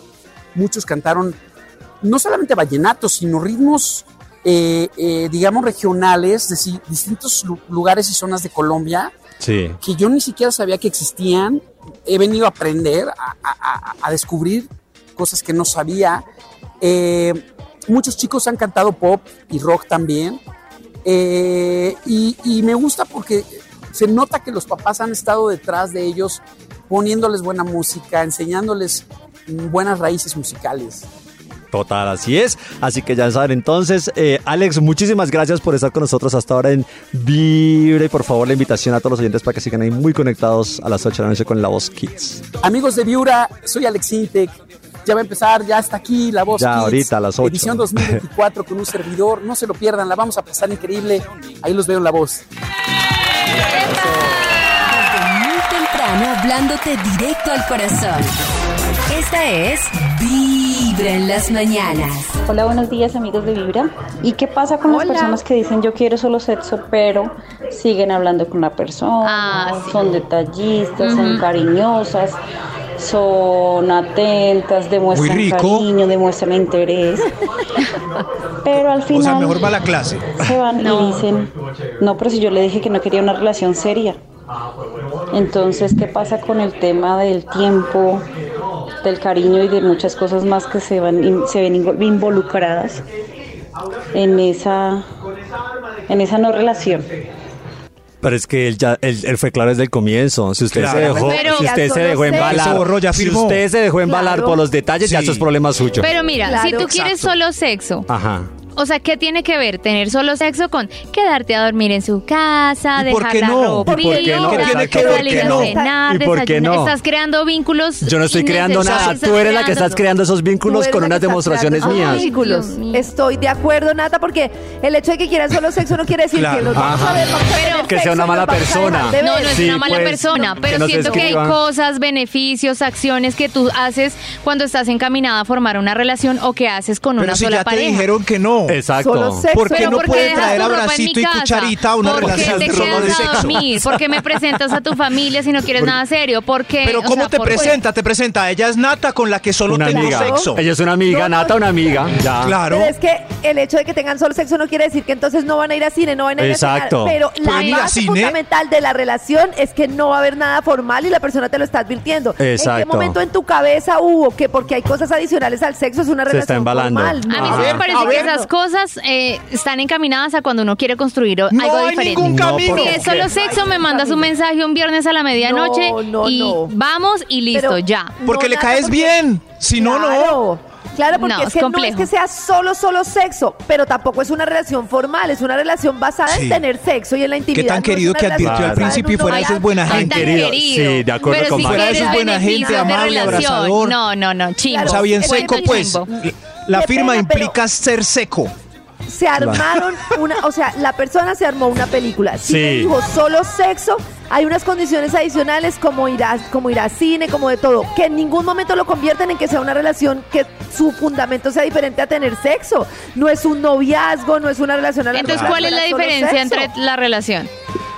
[SPEAKER 13] Muchos cantaron no solamente vallenatos, sino ritmos, eh, eh, digamos, regionales de distintos lu- lugares y zonas de Colombia
[SPEAKER 6] Sí.
[SPEAKER 13] que yo ni siquiera sabía que existían. He venido a aprender, a, a- a- a descubrir cosas que no sabía. Eh, muchos chicos han cantado pop y rock también. Eh, y, y me gusta porque se nota que los papás han estado detrás de ellos poniéndoles buena música, enseñándoles buenas raíces musicales.
[SPEAKER 6] Total, así es. Así que ya saben, entonces, eh, Alex, muchísimas gracias por estar con nosotros hasta ahora en Vibra y por favor la invitación a todos los oyentes para que sigan ahí muy conectados a las 8 de la noche con La Voz Kids.
[SPEAKER 13] Amigos de Viura, soy Alex Intec. Ya va a empezar, ya está aquí la voz.
[SPEAKER 6] Ya
[SPEAKER 13] Kids,
[SPEAKER 6] ahorita, a las ocho.
[SPEAKER 13] Edición 2024 con un servidor. No se lo pierdan, la vamos a pasar increíble. Ahí los veo en la voz.
[SPEAKER 2] Desde muy temprano hablándote directo al corazón. Esta es Vibra en las mañanas.
[SPEAKER 14] Hola, buenos días amigos de Vibra. ¿Y qué pasa con las personas que dicen yo quiero solo sexo, pero siguen hablando con la persona, son detallistas, son cariñosas, son atentas, demuestran
[SPEAKER 1] Muy rico.
[SPEAKER 14] cariño, demuestran interés, pero al final
[SPEAKER 1] O sea, mejor va la clase.
[SPEAKER 14] se van y dicen, no, pero si yo le dije que no quería una relación seria. Entonces, ¿qué pasa con el tema del tiempo, del cariño y de muchas cosas más que se, van, se ven invo- involucradas en esa, en esa no relación?
[SPEAKER 6] Pero es que él ya él, él fue claro desde el comienzo. Si usted
[SPEAKER 1] Claro.
[SPEAKER 6] se dejó,
[SPEAKER 4] Pero-
[SPEAKER 6] si usted
[SPEAKER 4] Ya
[SPEAKER 6] se dejó embalar,
[SPEAKER 1] Se borró, ya
[SPEAKER 6] si usted se dejó embalar
[SPEAKER 1] Claro.
[SPEAKER 6] por los detalles, ya
[SPEAKER 1] Sí.
[SPEAKER 6] eso es problema suyo.
[SPEAKER 4] Pero mira, si tú quieres
[SPEAKER 1] Exacto.
[SPEAKER 4] solo sexo,
[SPEAKER 6] Ajá.
[SPEAKER 4] O sea, ¿qué tiene que ver tener solo sexo con quedarte a dormir en su casa,
[SPEAKER 1] ¿Y por
[SPEAKER 4] dejar
[SPEAKER 1] qué
[SPEAKER 4] la
[SPEAKER 1] no?
[SPEAKER 4] ropa,
[SPEAKER 6] ¿Y por qué no?
[SPEAKER 1] ¿Qué tiene que ver
[SPEAKER 4] salir
[SPEAKER 1] que
[SPEAKER 4] a
[SPEAKER 1] no?
[SPEAKER 4] cenar,
[SPEAKER 6] ¿Y por qué no?
[SPEAKER 4] Estás creando vínculos.
[SPEAKER 6] Yo no estoy creando nada. Tú eres la que estás creando esos vínculos con unas
[SPEAKER 3] que
[SPEAKER 6] demostraciones mías.
[SPEAKER 3] vínculos. Estoy de acuerdo, Nata, porque el hecho de que quieran solo sexo no quiere decir
[SPEAKER 1] Claro.
[SPEAKER 3] que los
[SPEAKER 4] Pero-
[SPEAKER 3] tener
[SPEAKER 6] Que sea una mala persona.
[SPEAKER 3] de
[SPEAKER 4] No, no es
[SPEAKER 6] Sí,
[SPEAKER 4] una mala
[SPEAKER 6] pues,
[SPEAKER 4] persona,
[SPEAKER 6] que
[SPEAKER 4] pero
[SPEAKER 6] nos
[SPEAKER 4] siento que hay cosas, beneficios, acciones que tú haces cuando estás encaminada a formar una relación o que haces con
[SPEAKER 1] Pero
[SPEAKER 4] una
[SPEAKER 1] si
[SPEAKER 4] sola
[SPEAKER 1] ya te
[SPEAKER 4] pareja.
[SPEAKER 1] dijeron que no.
[SPEAKER 6] Exacto.
[SPEAKER 3] Solo sexo.
[SPEAKER 1] ¿Por qué
[SPEAKER 4] Pero
[SPEAKER 1] no
[SPEAKER 4] ¿por qué
[SPEAKER 1] puede
[SPEAKER 4] dejas
[SPEAKER 1] traer
[SPEAKER 4] tu ropa en
[SPEAKER 1] abracito
[SPEAKER 4] mi
[SPEAKER 1] y
[SPEAKER 4] casa?
[SPEAKER 1] cucharita a una
[SPEAKER 4] ¿Por qué
[SPEAKER 1] relación
[SPEAKER 4] te
[SPEAKER 1] de
[SPEAKER 4] quedas a
[SPEAKER 1] sexo?
[SPEAKER 4] dormir? ¿Por qué me presentas a tu familia si no quieres nada serio? ¿Por qué?
[SPEAKER 1] Pero
[SPEAKER 4] O
[SPEAKER 1] ¿cómo
[SPEAKER 4] sea,
[SPEAKER 1] te
[SPEAKER 4] ¿por qué?
[SPEAKER 1] presenta? Te presenta. Ella es Nata con la que solo
[SPEAKER 6] Una
[SPEAKER 1] tengo
[SPEAKER 6] amiga.
[SPEAKER 1] sexo.
[SPEAKER 6] Ella es una amiga, Nata, una amiga. Ya.
[SPEAKER 1] Claro.
[SPEAKER 3] Pero es que el hecho de que tengan solo sexo no quiere decir que entonces no van a ir a cine, no van a ir
[SPEAKER 6] Exacto.
[SPEAKER 3] a cenar. Pero
[SPEAKER 1] ¿Pueden ir
[SPEAKER 3] la
[SPEAKER 1] a
[SPEAKER 3] base
[SPEAKER 1] cine?
[SPEAKER 3] fundamental de la relación es que no va a haber nada formal y la persona te lo está advirtiendo. ¿En
[SPEAKER 6] Exacto.
[SPEAKER 3] qué momento en tu cabeza hubo que porque hay cosas adicionales al sexo es una
[SPEAKER 6] Se
[SPEAKER 3] relación
[SPEAKER 6] está embalando.
[SPEAKER 3] formal?
[SPEAKER 4] A mí sí me
[SPEAKER 1] ver,
[SPEAKER 4] parece
[SPEAKER 1] a
[SPEAKER 4] que
[SPEAKER 1] ver.
[SPEAKER 4] esas cosas eh, están encaminadas a cuando uno quiere construir o-
[SPEAKER 1] No
[SPEAKER 4] algo
[SPEAKER 1] hay
[SPEAKER 4] diferente.
[SPEAKER 1] ningún
[SPEAKER 6] No,
[SPEAKER 1] camino.
[SPEAKER 4] Si es solo sexo, me mandas un mensaje un viernes a la medianoche
[SPEAKER 3] No, no,
[SPEAKER 4] y
[SPEAKER 3] no.
[SPEAKER 4] vamos y listo,
[SPEAKER 3] Pero-
[SPEAKER 4] ya.
[SPEAKER 1] Porque
[SPEAKER 3] No,
[SPEAKER 1] le caes
[SPEAKER 3] porque-
[SPEAKER 1] bien. Si no, no.
[SPEAKER 3] Claro. Claro, porque
[SPEAKER 4] No,
[SPEAKER 3] es
[SPEAKER 4] es
[SPEAKER 3] que no
[SPEAKER 4] complejo.
[SPEAKER 3] es que sea solo, solo sexo, pero tampoco es una relación formal, es una relación basada
[SPEAKER 1] Sí.
[SPEAKER 3] en tener sexo y en la intimidad.
[SPEAKER 1] Qué tan
[SPEAKER 3] no es
[SPEAKER 1] querido
[SPEAKER 3] una
[SPEAKER 1] que
[SPEAKER 3] relación
[SPEAKER 1] advirtió al
[SPEAKER 3] basada en
[SPEAKER 1] principio y
[SPEAKER 3] un
[SPEAKER 1] fuera de eso es
[SPEAKER 3] noviazgo.
[SPEAKER 1] buena gente.
[SPEAKER 6] querido.
[SPEAKER 4] querido.
[SPEAKER 6] Sí, de acuerdo
[SPEAKER 4] Pero
[SPEAKER 6] con
[SPEAKER 4] si.
[SPEAKER 1] Fuera de eso es
[SPEAKER 4] quieres
[SPEAKER 1] buena gente,
[SPEAKER 4] beneficios de
[SPEAKER 1] amable,
[SPEAKER 4] relación.
[SPEAKER 1] abrazador.
[SPEAKER 4] No, no, no, chimbo.
[SPEAKER 1] O sea, bien
[SPEAKER 3] es
[SPEAKER 1] seco, pues.
[SPEAKER 4] chimbo.
[SPEAKER 1] La
[SPEAKER 3] Qué
[SPEAKER 1] firma
[SPEAKER 3] pena,
[SPEAKER 1] implica ser seco.
[SPEAKER 3] Se armaron una, o sea, la persona se armó una película. Si
[SPEAKER 6] Sí.
[SPEAKER 3] dijo solo sexo, hay unas condiciones adicionales como ir, a, como ir a cine, como de todo, que en ningún momento lo convierten en que sea una relación que su fundamento sea diferente a tener sexo. No es un noviazgo, no es una relación a largo
[SPEAKER 4] Entonces, ¿cuál es la diferencia
[SPEAKER 3] sexo.
[SPEAKER 4] entre la relación?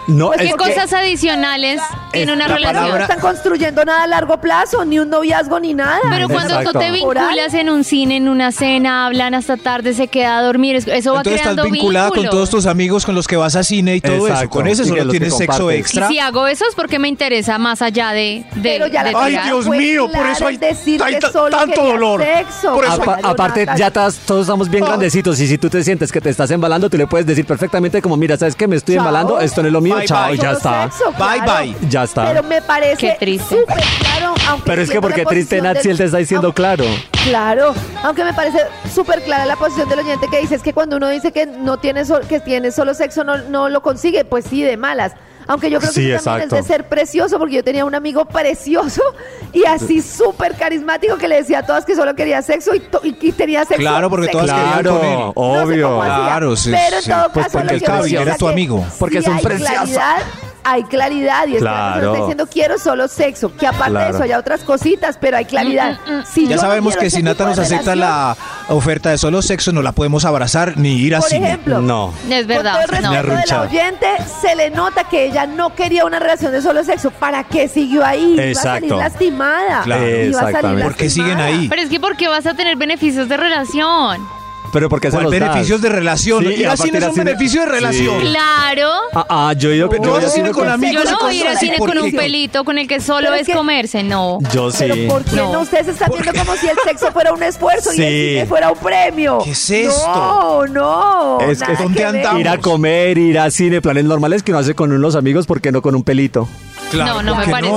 [SPEAKER 6] No,
[SPEAKER 3] Pues
[SPEAKER 6] es
[SPEAKER 4] ¿Qué cosas adicionales tiene una
[SPEAKER 5] la
[SPEAKER 4] relación.
[SPEAKER 3] No
[SPEAKER 5] palabra-
[SPEAKER 3] están construyendo nada a largo plazo, ni un noviazgo ni nada.
[SPEAKER 4] Pero cuando tú
[SPEAKER 6] Exacto.
[SPEAKER 4] te vinculas en un cine, en una cena, hablan hasta tarde, se queda a dormir, es- eso va
[SPEAKER 5] Entonces estás
[SPEAKER 4] creando
[SPEAKER 5] vinculada con
[SPEAKER 4] vínculos.
[SPEAKER 5] todos tus amigos con los que vas a cine y todo eso.
[SPEAKER 6] Exacto.
[SPEAKER 5] Con ese
[SPEAKER 6] Sí, que
[SPEAKER 5] solo
[SPEAKER 6] los que
[SPEAKER 5] tienes sexo
[SPEAKER 6] compartes.
[SPEAKER 5] extra.
[SPEAKER 4] Y si hago eso es porque me interesa más allá de, de,
[SPEAKER 3] Pero ya la
[SPEAKER 4] de
[SPEAKER 5] Ay,
[SPEAKER 4] tirar.
[SPEAKER 5] Dios
[SPEAKER 3] fue
[SPEAKER 5] mío, por eso hay-
[SPEAKER 3] decir
[SPEAKER 5] hay
[SPEAKER 3] que
[SPEAKER 5] ta-
[SPEAKER 3] solo
[SPEAKER 5] tanto
[SPEAKER 3] quería
[SPEAKER 5] dolor.
[SPEAKER 3] Sexo.
[SPEAKER 5] Por eso-
[SPEAKER 6] Apa- aparte, ya estás- todos estamos bien grandecitos y si tú te sientes que te estás embalando, tú le puedes decir perfectamente como, mira, ¿sabes que Me estoy
[SPEAKER 3] Chao.
[SPEAKER 6] embalando, esto no es lo mío,
[SPEAKER 5] Bye,
[SPEAKER 6] chao,
[SPEAKER 5] bye.
[SPEAKER 6] ya está.
[SPEAKER 3] sexo,
[SPEAKER 5] Bye,
[SPEAKER 3] claro.
[SPEAKER 5] bye.
[SPEAKER 6] Ya está.
[SPEAKER 3] Pero me parece
[SPEAKER 4] Qué triste.
[SPEAKER 3] súper claro, aunque
[SPEAKER 6] Pero es que porque triste Nat si él te está diciendo
[SPEAKER 3] aunque-
[SPEAKER 6] claro.
[SPEAKER 3] Claro, aunque me parece súper clara la posición del oyente que dice es que cuando uno dice que no tiene sol- que tiene solo sexo no, no lo consigue, pues sí, de malas. Aunque yo creo que
[SPEAKER 6] Sí,
[SPEAKER 3] eso también
[SPEAKER 6] exacto.
[SPEAKER 3] es de ser precioso, porque yo tenía un amigo precioso y así súper carismático que le decía a todas que solo quería sexo y, to- y, y tenía sexo.
[SPEAKER 5] Claro, porque
[SPEAKER 3] sexo.
[SPEAKER 5] todas querían con él.
[SPEAKER 6] Claro, obvio.
[SPEAKER 5] Claro, sí,
[SPEAKER 3] Pero en
[SPEAKER 5] sí.
[SPEAKER 3] todo
[SPEAKER 5] Pues
[SPEAKER 3] caso,
[SPEAKER 5] porque
[SPEAKER 3] lo
[SPEAKER 5] el
[SPEAKER 3] que gusta
[SPEAKER 5] era
[SPEAKER 3] es
[SPEAKER 5] tu amigo.
[SPEAKER 6] Porque
[SPEAKER 3] sí
[SPEAKER 6] es un precioso.
[SPEAKER 3] claridad, hay claridad y
[SPEAKER 6] Claro.
[SPEAKER 3] está diciendo quiero solo sexo, que aparte de eso hay otras cositas, pero hay claridad. Si yo
[SPEAKER 5] Ya
[SPEAKER 3] no
[SPEAKER 5] sabemos que si Nata nos acepta
[SPEAKER 3] relación,
[SPEAKER 5] la oferta de solo sexo, no la podemos abrazar ni ir a
[SPEAKER 3] Por
[SPEAKER 5] cine.
[SPEAKER 3] ejemplo,
[SPEAKER 6] No.
[SPEAKER 4] Es
[SPEAKER 3] Con
[SPEAKER 4] verdad.
[SPEAKER 3] todo el
[SPEAKER 4] no.
[SPEAKER 3] de la oyente, se le nota que ella no quería una relación de solo sexo. ¿Para qué siguió ahí? Iba a salir
[SPEAKER 6] Exacto.
[SPEAKER 3] lastimada.
[SPEAKER 5] Claro.
[SPEAKER 3] Iba a salir.
[SPEAKER 5] ¿Por qué siguen ahí?
[SPEAKER 4] Pero es que ¿por qué vas a tener beneficios de relación?
[SPEAKER 6] Pero porque se
[SPEAKER 5] ¿Cuál
[SPEAKER 6] los das?
[SPEAKER 5] beneficios de relación?
[SPEAKER 6] Sí,
[SPEAKER 5] ir a
[SPEAKER 6] aparte
[SPEAKER 5] cine es un
[SPEAKER 6] al cine-
[SPEAKER 5] beneficio de relación.
[SPEAKER 6] Sí.
[SPEAKER 4] Claro.
[SPEAKER 6] Ah, ah, yo he ido,
[SPEAKER 5] Pero
[SPEAKER 6] yo
[SPEAKER 5] no
[SPEAKER 6] cine
[SPEAKER 5] con amigos
[SPEAKER 4] Yo no voy a ir al cine
[SPEAKER 5] ¿por
[SPEAKER 4] con un pelito con el que solo
[SPEAKER 3] es que-
[SPEAKER 4] comerse, no.
[SPEAKER 6] Yo sí.
[SPEAKER 3] Pero ¿por qué no?
[SPEAKER 4] No.
[SPEAKER 3] Ustedes están viendo como si el sexo fuera un esfuerzo y el cine fuera un premio.
[SPEAKER 5] ¿Qué es esto?
[SPEAKER 3] No, no.
[SPEAKER 6] Es que
[SPEAKER 5] ¿dónde
[SPEAKER 3] que
[SPEAKER 5] andamos?
[SPEAKER 6] Ir a comer, ir a cine, planes normales que uno hace con unos amigos, ¿por qué no con un pelito?
[SPEAKER 5] Claro,
[SPEAKER 4] No, no
[SPEAKER 5] ¿por
[SPEAKER 4] me parece.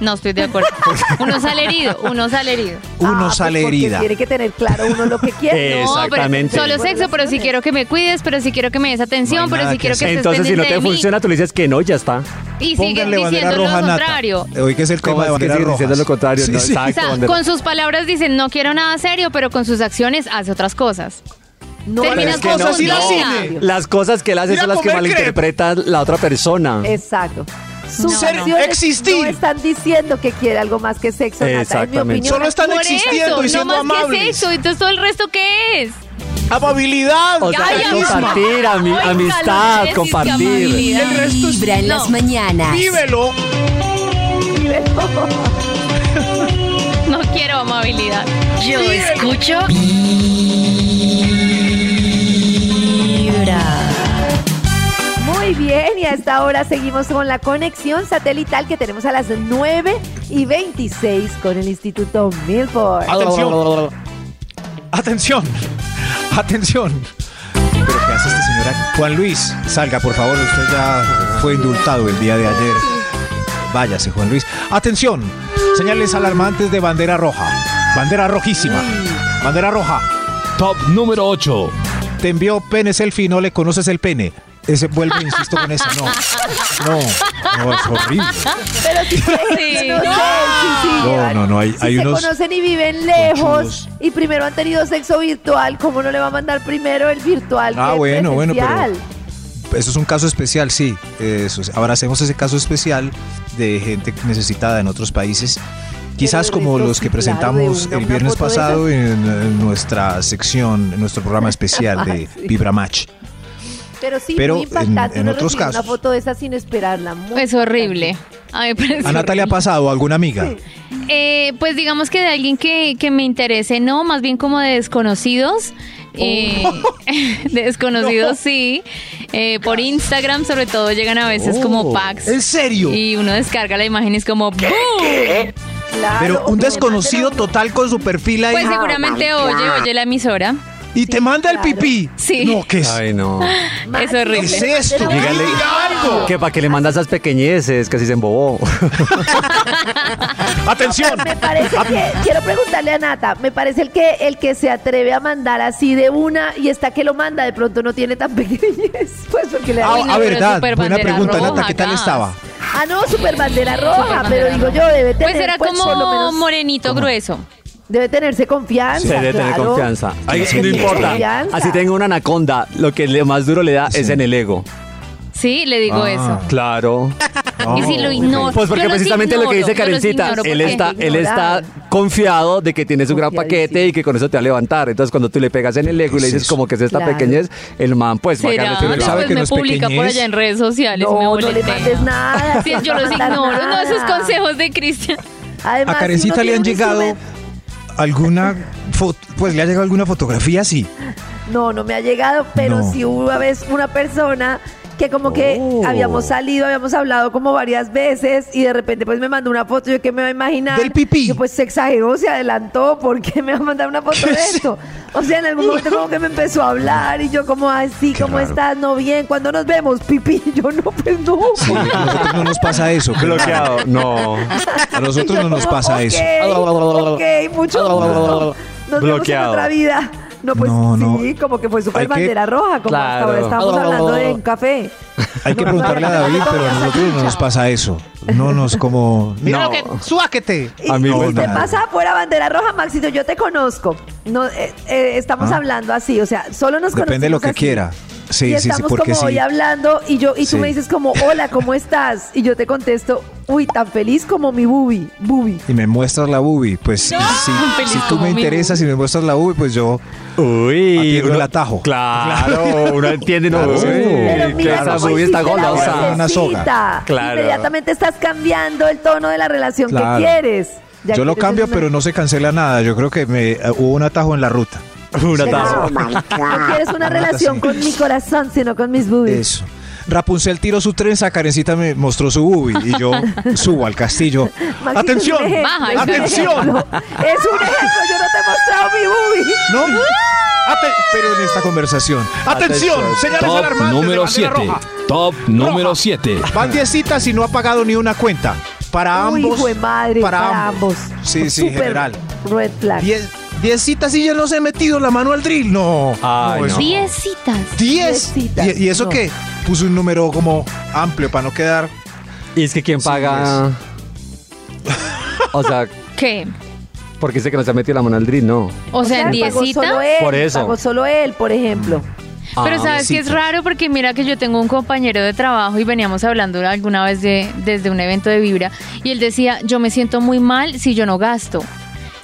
[SPEAKER 5] No?
[SPEAKER 4] Estoy de acuerdo. Uno sale herido, uno sale herido.
[SPEAKER 5] Uno
[SPEAKER 3] Ah,
[SPEAKER 5] sale
[SPEAKER 3] pues porque
[SPEAKER 5] herida.
[SPEAKER 3] Tiene que tener claro uno lo que quiere.
[SPEAKER 4] No,
[SPEAKER 6] Exactamente.
[SPEAKER 4] pero solo sexo, pero si quiero que me cuides, pero si quiero que me des atención,
[SPEAKER 5] No
[SPEAKER 4] pero si
[SPEAKER 5] que
[SPEAKER 4] quiero que
[SPEAKER 5] hacer.
[SPEAKER 4] estés
[SPEAKER 6] Entonces, si no te
[SPEAKER 4] mí.
[SPEAKER 6] funciona, tú le dices que no, ya está.
[SPEAKER 4] Y siguen
[SPEAKER 5] Pónganle bandera
[SPEAKER 4] diciendo lo
[SPEAKER 5] roja Nata.
[SPEAKER 4] contrario.
[SPEAKER 5] Hoy que es el
[SPEAKER 6] ¿Cómo
[SPEAKER 5] tema de
[SPEAKER 6] que siguen
[SPEAKER 5] rojas.
[SPEAKER 6] diciendo lo contrario?
[SPEAKER 5] Sí,
[SPEAKER 6] No,
[SPEAKER 5] sí.
[SPEAKER 6] exacto.
[SPEAKER 4] O sea,
[SPEAKER 6] bandera-
[SPEAKER 4] con sus palabras dicen no quiero nada serio, pero con sus acciones hace otras cosas.
[SPEAKER 3] No,
[SPEAKER 6] que
[SPEAKER 4] con
[SPEAKER 6] no. Las cosas que él hace son las que malinterpreta la otra persona.
[SPEAKER 3] Exacto. Sus
[SPEAKER 4] Ser-
[SPEAKER 3] acciones
[SPEAKER 5] existir.
[SPEAKER 3] no están diciendo que quiere algo más que sexo, Nata. En mi
[SPEAKER 6] Exactamente.
[SPEAKER 3] opinión,
[SPEAKER 5] Solo están
[SPEAKER 4] Por
[SPEAKER 5] existiendo
[SPEAKER 4] eso,
[SPEAKER 5] y siendo
[SPEAKER 4] no más
[SPEAKER 5] amables.
[SPEAKER 4] que sexo, entonces todo el resto qué es?
[SPEAKER 5] Amabilidad.
[SPEAKER 6] O sea,
[SPEAKER 4] Ay,
[SPEAKER 6] compartir, ami-
[SPEAKER 4] Ay,
[SPEAKER 6] amistad,
[SPEAKER 4] calores,
[SPEAKER 6] compartir.
[SPEAKER 5] El resto es-
[SPEAKER 2] Vibra en las
[SPEAKER 4] No.
[SPEAKER 2] mañanas.
[SPEAKER 5] Vívelo.
[SPEAKER 4] No quiero amabilidad.
[SPEAKER 2] Yo escucho Vibra.
[SPEAKER 3] Muy bien, y a esta hora seguimos con la conexión satelital que tenemos a las 9 y 26 con el Instituto Milford.
[SPEAKER 5] Atención. Atención. Atención. ¿Pero qué hace este señor aquí? Juan Luis, salga, por favor. Usted ya fue indultado el día de ayer. Váyase, Juan Luis. Atención. Señales alarmantes de bandera roja. Bandera rojísima. Bandera roja.
[SPEAKER 15] Top número 8.
[SPEAKER 5] Te envió pene selfie y no le conoces el pene. Ese vuelve, insisto con esa. No. No. No, es horrible.
[SPEAKER 3] Pero se,
[SPEAKER 4] Sí.
[SPEAKER 3] no sé, si- si
[SPEAKER 5] No, no, no, hay-
[SPEAKER 3] si
[SPEAKER 5] hay
[SPEAKER 3] se
[SPEAKER 5] unos
[SPEAKER 3] conocen y viven lejos
[SPEAKER 5] conchudos.
[SPEAKER 3] y primero han tenido sexo virtual, ¿cómo no le va a mandar primero el virtual?
[SPEAKER 5] Ah,
[SPEAKER 3] que
[SPEAKER 5] bueno, bueno, pero-? Eso es un caso especial, sí. Eso. Ahora hacemos ese caso especial de gente necesitada en otros países. Quizás como los que
[SPEAKER 3] sí,
[SPEAKER 5] presentamos el viernes pasado en, nuestra sección, en nuestro programa especial de
[SPEAKER 3] Sí.
[SPEAKER 5] Vibra Match.
[SPEAKER 3] Pero sí,
[SPEAKER 5] pero
[SPEAKER 3] muy impactante.
[SPEAKER 5] en- en otros casos-
[SPEAKER 3] Una foto de esa sin esperarla. muy
[SPEAKER 4] Es horrible. A mí me parece
[SPEAKER 5] ¿A Natalia ha pasado alguna amiga?
[SPEAKER 4] Eh, pues digamos que de alguien que, que me interese, no, más bien como de desconocidos. Eh, de desconocidos, sí. Eh, por Instagram, sobre todo, llegan a veces como
[SPEAKER 5] Oh,
[SPEAKER 4] packs.
[SPEAKER 5] ¿En serio?
[SPEAKER 4] Y uno descarga la imagen y es como ¡boom!
[SPEAKER 3] Claro,
[SPEAKER 5] Pero un desconocido total con su perfil ahí.
[SPEAKER 4] Pues seguramente oye, oye la emisora.
[SPEAKER 5] Y te manda el pipí.
[SPEAKER 4] Sí.
[SPEAKER 5] No, ¿qué es?
[SPEAKER 6] Ay, no.
[SPEAKER 4] Es horrible.
[SPEAKER 5] ¿Qué es esto?
[SPEAKER 6] Dígale-
[SPEAKER 3] audio.
[SPEAKER 6] Que para que le manda esas pequeñeces, casi se embobó.
[SPEAKER 5] Atención.
[SPEAKER 3] Me parece que, quiero preguntarle a Nata, me parece el que el que se atreve a mandar así de una y está que lo manda, de pronto no tiene tan pequeñez, pues porque le da...
[SPEAKER 5] Ah,
[SPEAKER 4] Uy, no,
[SPEAKER 5] a
[SPEAKER 4] pero
[SPEAKER 5] verdad,
[SPEAKER 4] súper
[SPEAKER 5] buena
[SPEAKER 4] bandera
[SPEAKER 5] pregunta,
[SPEAKER 4] roja,
[SPEAKER 5] Nata, ¿qué tal
[SPEAKER 4] gas.
[SPEAKER 5] estaba?
[SPEAKER 3] Ah, no, super bandera roja,
[SPEAKER 4] Super
[SPEAKER 3] pero digo
[SPEAKER 4] roja.
[SPEAKER 3] yo, debe tener
[SPEAKER 4] Pues era
[SPEAKER 3] pues, por lo
[SPEAKER 4] como
[SPEAKER 3] menos,
[SPEAKER 4] morenito grueso.
[SPEAKER 3] Debe tenerse confianza,
[SPEAKER 6] Se debe tener
[SPEAKER 3] claro.
[SPEAKER 6] confianza. Ay,
[SPEAKER 3] Debe
[SPEAKER 6] no
[SPEAKER 3] tener
[SPEAKER 6] importa.
[SPEAKER 3] confianza.
[SPEAKER 6] Así tengo una anaconda, lo que le más duro le da es en el ego.
[SPEAKER 4] Sí, le digo
[SPEAKER 5] Ah.
[SPEAKER 4] eso.
[SPEAKER 6] Claro.
[SPEAKER 4] Y si lo ignoro.
[SPEAKER 6] Pues porque precisamente lo que
[SPEAKER 4] ignoro,
[SPEAKER 6] dice Karencita,
[SPEAKER 4] ignoro
[SPEAKER 6] él está, él está confiado de que tienes un gran paquete y que con eso te va a levantar. Entonces, cuando tú le pegas en el ego y le dices como que es esta
[SPEAKER 4] Claro.
[SPEAKER 6] pequeñez, el man pues va a
[SPEAKER 4] ¿Será?
[SPEAKER 6] ganarle tu
[SPEAKER 4] Después me publica por allá en redes sociales.
[SPEAKER 3] No,
[SPEAKER 4] me
[SPEAKER 3] no le mandes nada.
[SPEAKER 4] Sí,
[SPEAKER 3] no
[SPEAKER 4] yo los ignoro. No, esos consejos de Cristian.
[SPEAKER 3] Además,
[SPEAKER 5] A Karencita le han llegado alguna foto, pues le ha llegado alguna fotografía así.
[SPEAKER 3] No, no me ha llegado, pero
[SPEAKER 5] No.
[SPEAKER 3] sí hubo una vez una persona que como que
[SPEAKER 5] Oh.
[SPEAKER 3] habíamos salido, habíamos hablado como varias veces y de repente pues me mandó una foto, yo que me va a imaginar.
[SPEAKER 5] Del pipí.
[SPEAKER 3] Yo pues se exageró, se adelantó, ¿por qué me va a mandar una foto de esto? O sea, en algún momento como que me empezó a hablar y yo como así, ¿cómo
[SPEAKER 5] raro.
[SPEAKER 3] estás? No, bien, ¿cuándo nos vemos? Pipí, yo no, pues no.
[SPEAKER 5] Sí, a nosotros no nos pasa eso.
[SPEAKER 6] Bloqueado, no.
[SPEAKER 5] A nosotros no nos pasa eso.
[SPEAKER 3] Ok, mucho gusto. Nos vemos en
[SPEAKER 6] Bloqueado.
[SPEAKER 3] otra vida. No, pues
[SPEAKER 5] No, no.
[SPEAKER 3] sí, como que fue súper
[SPEAKER 5] que-
[SPEAKER 3] bandera roja, como hasta
[SPEAKER 6] Claro.
[SPEAKER 3] ahora estábamos hablando de un café.
[SPEAKER 5] Hay que preguntarle a David, pero a nosotros no nos pasa eso. No nos como...
[SPEAKER 7] Mira
[SPEAKER 6] No.
[SPEAKER 7] lo que. Súáquete.
[SPEAKER 5] A mí
[SPEAKER 3] Y te pasa afuera bandera roja, Maxito, yo te conozco. No, eh, eh, estamos
[SPEAKER 5] Ah.
[SPEAKER 3] hablando así, o sea, solo nos
[SPEAKER 5] Depende de lo que
[SPEAKER 3] así.
[SPEAKER 5] quiera. Sí,
[SPEAKER 3] y
[SPEAKER 5] sí, sí,
[SPEAKER 3] estamos
[SPEAKER 5] porque
[SPEAKER 3] como
[SPEAKER 5] sí.
[SPEAKER 3] hoy hablando y yo y tú
[SPEAKER 5] Sí.
[SPEAKER 3] me dices como, hola, ¿cómo estás? Y yo te contesto, uy, tan feliz como mi bubi, bubi.
[SPEAKER 5] Y me muestras la boobie, pues si,
[SPEAKER 4] feliz
[SPEAKER 5] si tú me interesas y me muestras la boobie, pues yo
[SPEAKER 6] Uy, uno-
[SPEAKER 5] atajo.
[SPEAKER 6] Claro, uno entiende, no.
[SPEAKER 5] Claro.
[SPEAKER 6] Uy,
[SPEAKER 3] Pero mira
[SPEAKER 6] esa movie está golosa.
[SPEAKER 5] Una soga.
[SPEAKER 6] Claro.
[SPEAKER 3] Inmediatamente estás cambiando el tono de la relación
[SPEAKER 5] Claro.
[SPEAKER 3] que quieres. Ya
[SPEAKER 5] Yo lo cambio,
[SPEAKER 3] una-
[SPEAKER 5] pero no se cancela nada. Yo creo que me eh, hubo un atajo en la ruta.
[SPEAKER 6] Un atajo.
[SPEAKER 3] No quieres una relación con mi corazón, sino con mis boobies.
[SPEAKER 5] Eso. Rapunzel tiró su trenza, Karencita me mostró su boobie y yo subo al castillo.
[SPEAKER 3] Maxito,
[SPEAKER 5] ¡Atención!
[SPEAKER 3] es
[SPEAKER 4] Baja,
[SPEAKER 3] es un
[SPEAKER 5] ¡Atención!
[SPEAKER 3] ejemplo. Es un ejemplo, yo no te he mostrado mi boobie.
[SPEAKER 5] ¿No? Ate- pero en esta conversación. ¡Atención!
[SPEAKER 6] Atención.
[SPEAKER 5] Señales
[SPEAKER 15] Top
[SPEAKER 5] alarmantes
[SPEAKER 15] número
[SPEAKER 5] bandera
[SPEAKER 15] 7.
[SPEAKER 5] roja.
[SPEAKER 15] Top número 7.
[SPEAKER 5] Van 10 citas y no ha pagado ni una cuenta. Para
[SPEAKER 3] Uy,
[SPEAKER 5] ambos.
[SPEAKER 3] hijo de madre, para, ambos.
[SPEAKER 5] Sí, sí,
[SPEAKER 3] Súper
[SPEAKER 5] general.
[SPEAKER 3] Red flag.
[SPEAKER 5] 10 10 citas y ya no se ha metido la mano al drill. No.
[SPEAKER 6] Ay,
[SPEAKER 5] no,
[SPEAKER 6] no.
[SPEAKER 4] Diez citas.
[SPEAKER 5] 10.
[SPEAKER 3] Diez citas,
[SPEAKER 5] ¿Y, y eso
[SPEAKER 3] no.
[SPEAKER 5] que Puso un número como amplio para no quedar.
[SPEAKER 6] Y es que quien paga. o sea,
[SPEAKER 4] ¿Qué?
[SPEAKER 6] porque dice que no se ha metido la mano al drill, no.
[SPEAKER 4] O sea, en
[SPEAKER 3] Claro,
[SPEAKER 4] diez
[SPEAKER 3] pagó
[SPEAKER 4] citas.
[SPEAKER 3] Solo él,
[SPEAKER 6] Por eso.
[SPEAKER 3] Pagó solo él, por ejemplo.
[SPEAKER 4] Pero
[SPEAKER 6] Ah,
[SPEAKER 4] sabes que es raro porque mira que yo tengo un compañero de trabajo y veníamos hablando alguna vez de desde un evento de Vibra y él decía, yo me siento muy mal si yo no gasto.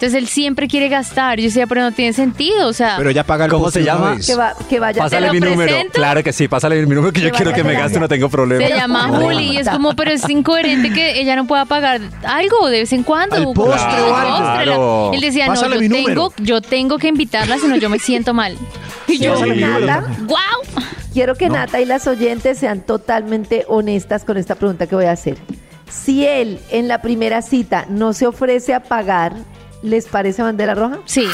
[SPEAKER 4] Entonces él siempre quiere gastar. Yo decía, pero no tiene sentido, o sea,
[SPEAKER 5] Pero ella paga el
[SPEAKER 6] ¿Cómo se llama?
[SPEAKER 3] Que, va, que vaya
[SPEAKER 6] Pásale mi número.
[SPEAKER 4] presento?
[SPEAKER 6] Claro que sí, pásale mi número que yo quiero que me gaste, no tengo problema.
[SPEAKER 4] se llama Juli y es como, pero es incoherente que ella no pueda pagar algo de vez en cuando.
[SPEAKER 5] Al postre o algo.
[SPEAKER 6] Claro.
[SPEAKER 4] Él decía,
[SPEAKER 5] Pásale
[SPEAKER 4] no, yo
[SPEAKER 5] número.
[SPEAKER 4] tengo, yo tengo que invitarla, si no yo me siento mal. Y yo,
[SPEAKER 3] que Nata,
[SPEAKER 4] wow.
[SPEAKER 3] quiero que Nata y las oyentes sean totalmente honestas con esta pregunta que voy a hacer. Si él en la primera cita no se ofrece a pagar, ¿les parece bandera roja?
[SPEAKER 4] Sí.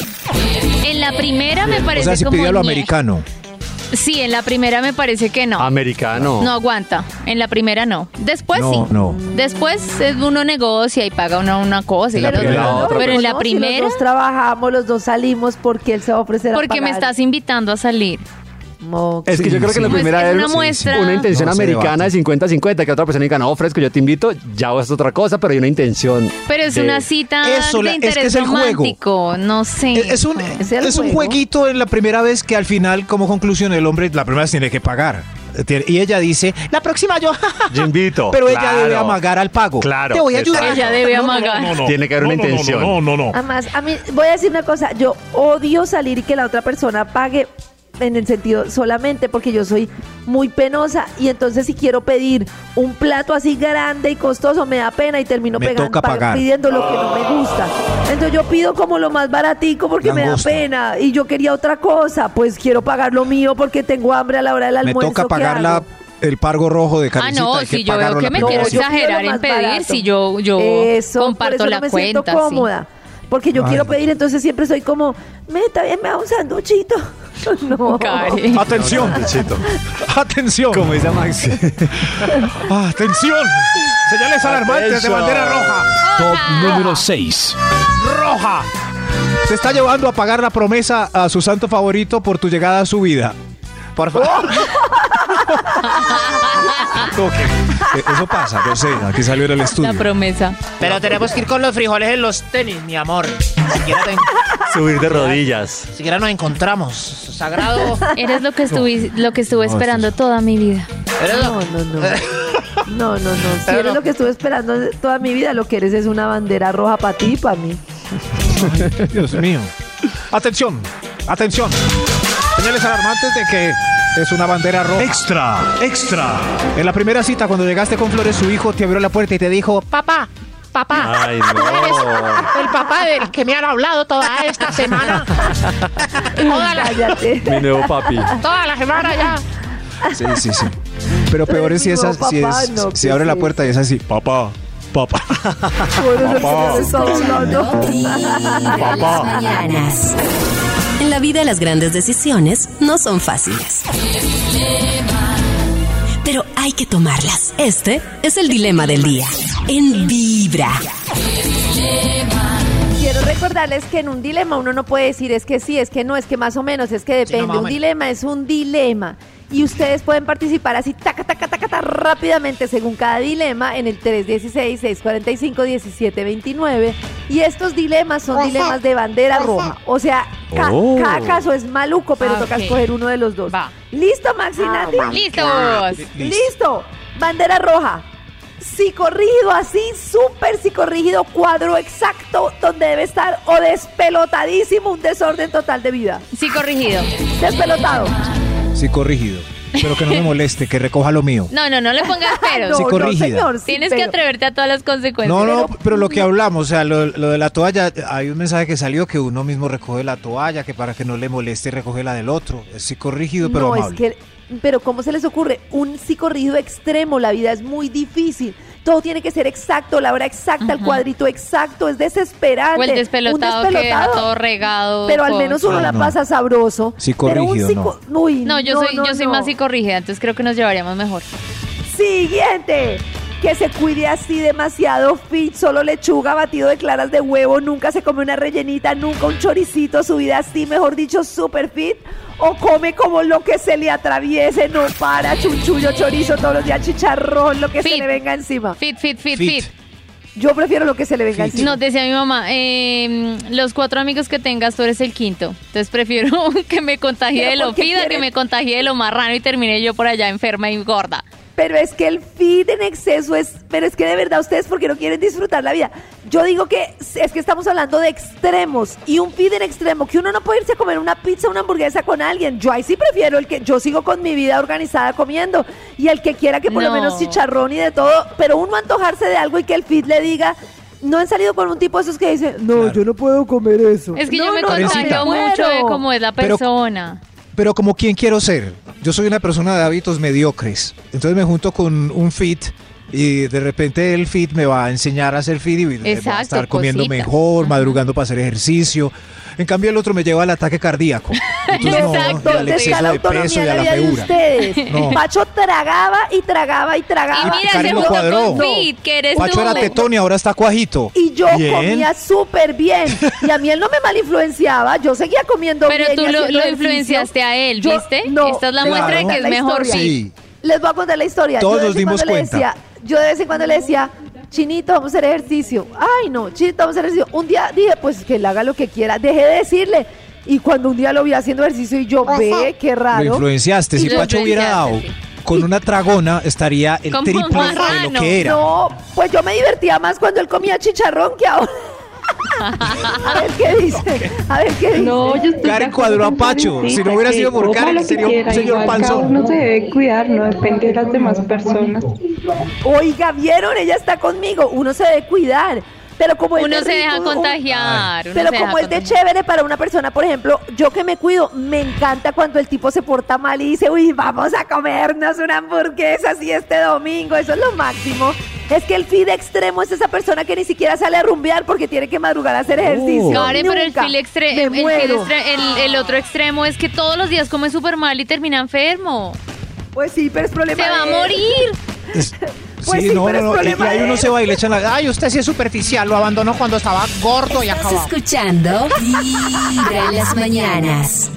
[SPEAKER 4] En la primera me
[SPEAKER 5] O
[SPEAKER 4] parece
[SPEAKER 5] sea, si
[SPEAKER 4] como
[SPEAKER 5] pidió a lo
[SPEAKER 4] ñe.
[SPEAKER 5] americano.
[SPEAKER 4] Sí, en la primera me parece que no.
[SPEAKER 6] Americano.
[SPEAKER 4] No aguanta. En la primera no. Después
[SPEAKER 5] No,
[SPEAKER 4] sí.
[SPEAKER 5] no.
[SPEAKER 4] Después eh, uno negocia y paga una, una cosa y
[SPEAKER 5] En la
[SPEAKER 4] la otra.
[SPEAKER 5] primera,
[SPEAKER 3] no,
[SPEAKER 6] otra,
[SPEAKER 4] Pero en la
[SPEAKER 3] no, si
[SPEAKER 4] primera,
[SPEAKER 3] los dos trabajamos, los dos salimos, porque él se va a ofrecer a
[SPEAKER 4] porque me
[SPEAKER 3] pagar?
[SPEAKER 4] estás invitando a salir.
[SPEAKER 6] Es que yo creo que la primera
[SPEAKER 4] es
[SPEAKER 6] es
[SPEAKER 4] una muestra.
[SPEAKER 6] una intención
[SPEAKER 5] No
[SPEAKER 6] americana de
[SPEAKER 5] debate.
[SPEAKER 6] 50-50, que otra persona diga, no, ofrezco, yo te invito, ya es otra cosa, pero hay una intención.
[SPEAKER 4] Pero es
[SPEAKER 6] de-
[SPEAKER 4] una cita
[SPEAKER 5] Eso, la-
[SPEAKER 4] de
[SPEAKER 5] es que
[SPEAKER 4] interés
[SPEAKER 5] es el juego.
[SPEAKER 4] No sé.
[SPEAKER 5] Es es un,
[SPEAKER 3] Es
[SPEAKER 5] es un
[SPEAKER 3] juego.
[SPEAKER 5] jueguito en la primera vez que al final, como conclusión, el hombre la primera vez tiene que pagar. Tiene- Y ella dice, la próxima yo.
[SPEAKER 6] Yo invito.
[SPEAKER 5] Pero ella
[SPEAKER 6] claro.
[SPEAKER 5] debe amagar al pago.
[SPEAKER 6] Claro,
[SPEAKER 5] Te voy a ayudar.
[SPEAKER 4] Ella debe amagar.
[SPEAKER 6] Tiene que haber una intención.
[SPEAKER 16] No, no, no.
[SPEAKER 3] Además, a mí, voy a decir una cosa, yo odio salir y que la otra persona pague en el sentido solamente porque yo soy muy penosa y entonces si quiero pedir un plato así grande y costoso me da pena y termino
[SPEAKER 5] Me
[SPEAKER 3] pegando,
[SPEAKER 5] toca
[SPEAKER 3] pidiendo lo que no me gusta. Entonces yo pido como lo más baratico porque me da pena y yo quería otra cosa, pues quiero pagar lo mío porque tengo hambre a la hora del
[SPEAKER 5] Me
[SPEAKER 3] almuerzo.
[SPEAKER 5] toca
[SPEAKER 3] ¿qué
[SPEAKER 5] pagar la, el pargo rojo de
[SPEAKER 4] Ah,
[SPEAKER 5] Karencita.
[SPEAKER 4] no,
[SPEAKER 5] hay que
[SPEAKER 4] si yo veo que me quiero exagerar en pedir,
[SPEAKER 3] barato.
[SPEAKER 4] si yo, yo
[SPEAKER 3] Eso, por
[SPEAKER 4] comparto
[SPEAKER 3] eso
[SPEAKER 4] la
[SPEAKER 3] no me
[SPEAKER 4] cuenta.
[SPEAKER 3] siento
[SPEAKER 4] sí.
[SPEAKER 3] cómoda. Porque yo
[SPEAKER 5] Ay,
[SPEAKER 3] quiero
[SPEAKER 5] no.
[SPEAKER 3] pedir, entonces siempre soy como, me está bien, me da un sanduchito. No.
[SPEAKER 4] Karen.
[SPEAKER 5] Atención, atención.
[SPEAKER 6] Como dice Maxi.
[SPEAKER 5] Atención. Señales alarmantes de bandera roja.
[SPEAKER 15] Top número 6.
[SPEAKER 5] Roja. Te está llevando a pagar la promesa a su santo favorito por tu llegada a su vida. Por favor. Eso pasa, no sé. Aquí salió en el
[SPEAKER 4] La
[SPEAKER 5] estudio.
[SPEAKER 4] promesa.
[SPEAKER 7] Pero tenemos que ir con los frijoles en los tenis, mi amor. Siquiera, te-
[SPEAKER 6] Subir de rodillas.
[SPEAKER 7] siquiera nos encontramos. Sagrado.
[SPEAKER 4] Eres lo que estuve, lo que estuve
[SPEAKER 5] No,
[SPEAKER 4] esperando toda mi vida.
[SPEAKER 7] Eres
[SPEAKER 3] No,
[SPEAKER 7] lo-
[SPEAKER 3] no, no. No, no, no. Si
[SPEAKER 7] Pero
[SPEAKER 3] eres
[SPEAKER 7] no.
[SPEAKER 3] lo que estuve esperando toda mi vida, lo que eres es una bandera roja para ti y para mí.
[SPEAKER 5] Dios mío. Atención, atención. Señales alarmantes de que es una bandera roja.
[SPEAKER 17] Extra, extra.
[SPEAKER 5] En la primera cita, cuando llegaste con flores, su hijo te abrió la puerta y te dijo,
[SPEAKER 7] Papá, papá.
[SPEAKER 6] Ay,
[SPEAKER 7] ¿tú eres
[SPEAKER 6] no.
[SPEAKER 7] el papá del que me han hablado toda esta semana. toda, la.
[SPEAKER 6] Mi nuevo papi.
[SPEAKER 7] toda la semana ya.
[SPEAKER 5] Sí, sí, sí. Pero peor es si, es, si,
[SPEAKER 3] papá,
[SPEAKER 5] es-
[SPEAKER 3] no,
[SPEAKER 5] si
[SPEAKER 3] ¿qué
[SPEAKER 5] abre la puerta y es así, papá, papá.
[SPEAKER 3] Bueno, no
[SPEAKER 5] Papá.
[SPEAKER 2] en la vida las grandes decisiones no son fáciles. Pero hay que tomarlas. Este es el dilema del día. En Vibra.
[SPEAKER 3] Quiero recordarles que en un dilema uno no puede decir es que sí, es que no, es que más o menos, es que depende. un dilema es un dilema. Y ustedes pueden participar así, taca, taca, taca, taca, rápidamente según cada dilema en el 316-645-1729. Y estos dilemas son dilemas de bandera roja. O sea, ca-
[SPEAKER 6] Oh.
[SPEAKER 3] cada caso es maluco, pero
[SPEAKER 4] Ah,
[SPEAKER 3] toca
[SPEAKER 4] ok.
[SPEAKER 3] escoger uno de los dos.
[SPEAKER 4] Va.
[SPEAKER 3] ¿Listo, Maxi Nati?
[SPEAKER 4] ¡Listos!
[SPEAKER 3] Listo. Bandera roja. Psicorrígido, así, súper psicorrígido, cuadro exacto donde debe estar o despelotadísimo, un desorden total de vida.
[SPEAKER 4] Sí, corregido.
[SPEAKER 3] Despelotado.
[SPEAKER 5] Sí, corregido. Pero que no me moleste, que recoja lo mío.
[SPEAKER 4] No, no, no le pongas.
[SPEAKER 3] No,
[SPEAKER 5] Sí,
[SPEAKER 3] no, señor, sí,
[SPEAKER 4] Tienes que
[SPEAKER 3] pero-
[SPEAKER 4] atreverte a todas las consecuencias.
[SPEAKER 5] No, no, pero lo que hablamos, o sea, lo, lo de la toalla, hay un mensaje que salió que uno mismo recoge la toalla, que para que no le moleste recoge la del otro. Es psicorrígido, pero
[SPEAKER 3] no, es que, pero ¿cómo se les ocurre? Un psicorrígido extremo, la vida es muy difícil. Todo tiene que ser exacto, la hora exacta, el cuadrito exacto, es desesperante.
[SPEAKER 4] O el
[SPEAKER 3] Un
[SPEAKER 4] despelotado, que deja todo regado.
[SPEAKER 3] Pero al menos uno
[SPEAKER 5] Ah,
[SPEAKER 3] la
[SPEAKER 5] no.
[SPEAKER 3] pasa sabroso.
[SPEAKER 5] Psicorrígido,
[SPEAKER 3] Pero un psico- Uy,
[SPEAKER 4] No, yo soy, yo soy
[SPEAKER 3] no.
[SPEAKER 4] más psicorrígida, entonces creo que nos llevaríamos mejor.
[SPEAKER 3] Siguiente. Que se cuide así demasiado fit, solo lechuga, batido de claras de huevo, nunca se come una rellenita, nunca un choricito, su vida así, mejor dicho, super fit. O come como lo que se le atraviese, no para, chunchullo, chorizo, todos los días chicharrón, lo que se le venga encima.
[SPEAKER 4] Fit, fit, fit,
[SPEAKER 5] Fit.
[SPEAKER 4] fit.
[SPEAKER 3] Yo prefiero lo que se le venga encima.
[SPEAKER 4] No, decía mi mamá, eh, los cuatro amigos que tengas, tú eres el quinto. Entonces prefiero que me contagie de lo
[SPEAKER 3] ¿por qué
[SPEAKER 4] fida, que me contagie de lo marrano y termine yo por allá enferma y gorda.
[SPEAKER 3] Pero es que el feed en exceso es, pero es que de verdad ustedes porque no quieren disfrutar la vida. Yo digo que es que estamos hablando de extremos y un feed en extremo, que uno no puede irse a comer una pizza, una hamburguesa con alguien. Yo ahí sí prefiero el que yo sigo con mi vida organizada comiendo y el que quiera que por lo
[SPEAKER 4] No.
[SPEAKER 3] menos chicharrón y de todo, pero uno antojarse de algo y que el feed le diga no han salido con un tipo de esos que dice, no, yo no puedo comer eso.
[SPEAKER 4] Es que
[SPEAKER 3] No,
[SPEAKER 4] yo me
[SPEAKER 3] no,
[SPEAKER 4] contagio
[SPEAKER 3] no
[SPEAKER 4] mucho de cómo es la
[SPEAKER 5] Pero-
[SPEAKER 4] persona.
[SPEAKER 5] Pero como quién quiero ser. Yo soy una persona de hábitos mediocres. Entonces me junto con un fit y de repente el fit me va a enseñar a hacer fit y voy a estar comiendo mejor, madrugando para hacer ejercicio. En cambio el otro me lleva al ataque cardíaco. Entonces no,
[SPEAKER 4] Exacto,
[SPEAKER 5] y al
[SPEAKER 3] ¿Dónde está
[SPEAKER 5] exceso
[SPEAKER 3] la
[SPEAKER 5] de
[SPEAKER 3] autonomía
[SPEAKER 5] peso y a
[SPEAKER 3] la?
[SPEAKER 5] No.
[SPEAKER 3] Pacho tragaba y tragaba y
[SPEAKER 4] Y
[SPEAKER 3] tragaba.
[SPEAKER 4] mira,
[SPEAKER 5] Karen
[SPEAKER 4] se
[SPEAKER 5] cuadró.
[SPEAKER 4] con Fit, que eres
[SPEAKER 5] Pacho
[SPEAKER 4] tú.
[SPEAKER 5] era tetón y ahora está cuajito.
[SPEAKER 3] Y yo
[SPEAKER 5] Bien.
[SPEAKER 3] comía súper bien. Y a mí él no me mal influenciaba. Yo seguía comiendo
[SPEAKER 4] Pero
[SPEAKER 3] bien.
[SPEAKER 4] tú
[SPEAKER 3] y
[SPEAKER 4] lo, influenciaste a él,
[SPEAKER 3] Yo-
[SPEAKER 4] ¿viste?
[SPEAKER 3] no,
[SPEAKER 4] Esta es la muestra de que es mejor. Fit.
[SPEAKER 5] Sí.
[SPEAKER 3] Les voy a contar la historia.
[SPEAKER 5] Todos
[SPEAKER 3] Yo
[SPEAKER 5] nos dimos
[SPEAKER 3] cuando le
[SPEAKER 5] cuenta.
[SPEAKER 3] decía- yo de vez en cuando le decía, Chinito, vamos a hacer ejercicio. Ay, no, Chinito, vamos a hacer ejercicio. Un día dije, pues que él haga lo que quiera. Dejé de decirle. Y cuando un día lo vi haciendo ejercicio y yo, ve, qué raro.
[SPEAKER 5] Lo influenciaste. Si Pacho hubiera dado con una tragona, estaría el triple de lo que era.
[SPEAKER 3] No, pues yo me divertía más cuando él comía chicharrón que ahora. A ver qué dice. A ver qué dice.
[SPEAKER 14] No, yo estoy
[SPEAKER 5] Karen cuadró a Pacho. Si no hubiera sido por Karen, sería un
[SPEAKER 14] quiera,
[SPEAKER 5] señor panzón.
[SPEAKER 14] uno se debe cuidar, no depende de las demás personas.
[SPEAKER 3] Oiga, ¿vieron? Ella está conmigo. Uno se debe cuidar. Pero como es
[SPEAKER 4] Uno
[SPEAKER 3] de
[SPEAKER 4] se deja
[SPEAKER 3] rico,
[SPEAKER 4] contagiar. uno
[SPEAKER 3] Pero
[SPEAKER 4] se deja
[SPEAKER 3] como es de
[SPEAKER 4] contagiar.
[SPEAKER 3] chévere para una persona, por ejemplo, yo que me cuido, me encanta cuando el tipo se porta mal y dice, uy, vamos a comernos una hamburguesa así este domingo, eso es lo máximo. Es que el feed extremo es esa persona que ni siquiera sale a rumbear porque tiene que madrugar a hacer ejercicio.
[SPEAKER 4] Karen, pero el fil extre-
[SPEAKER 3] Me
[SPEAKER 4] el, fil
[SPEAKER 3] muero.
[SPEAKER 4] extre- el- el otro extremo es que todos los días come súper mal y termina enfermo.
[SPEAKER 3] Pues sí, pero es problema
[SPEAKER 4] Se va a morir.
[SPEAKER 5] Es-
[SPEAKER 3] Pues
[SPEAKER 5] sí,
[SPEAKER 3] sí,
[SPEAKER 5] no,
[SPEAKER 3] pero
[SPEAKER 5] no, no. Y, y ahí uno se va y le echan la.
[SPEAKER 7] Ay, usted sí es superficial, lo abandonó cuando estaba gordo y
[SPEAKER 2] Estás
[SPEAKER 7] acabado.
[SPEAKER 2] escuchando Vibra en las mañanas.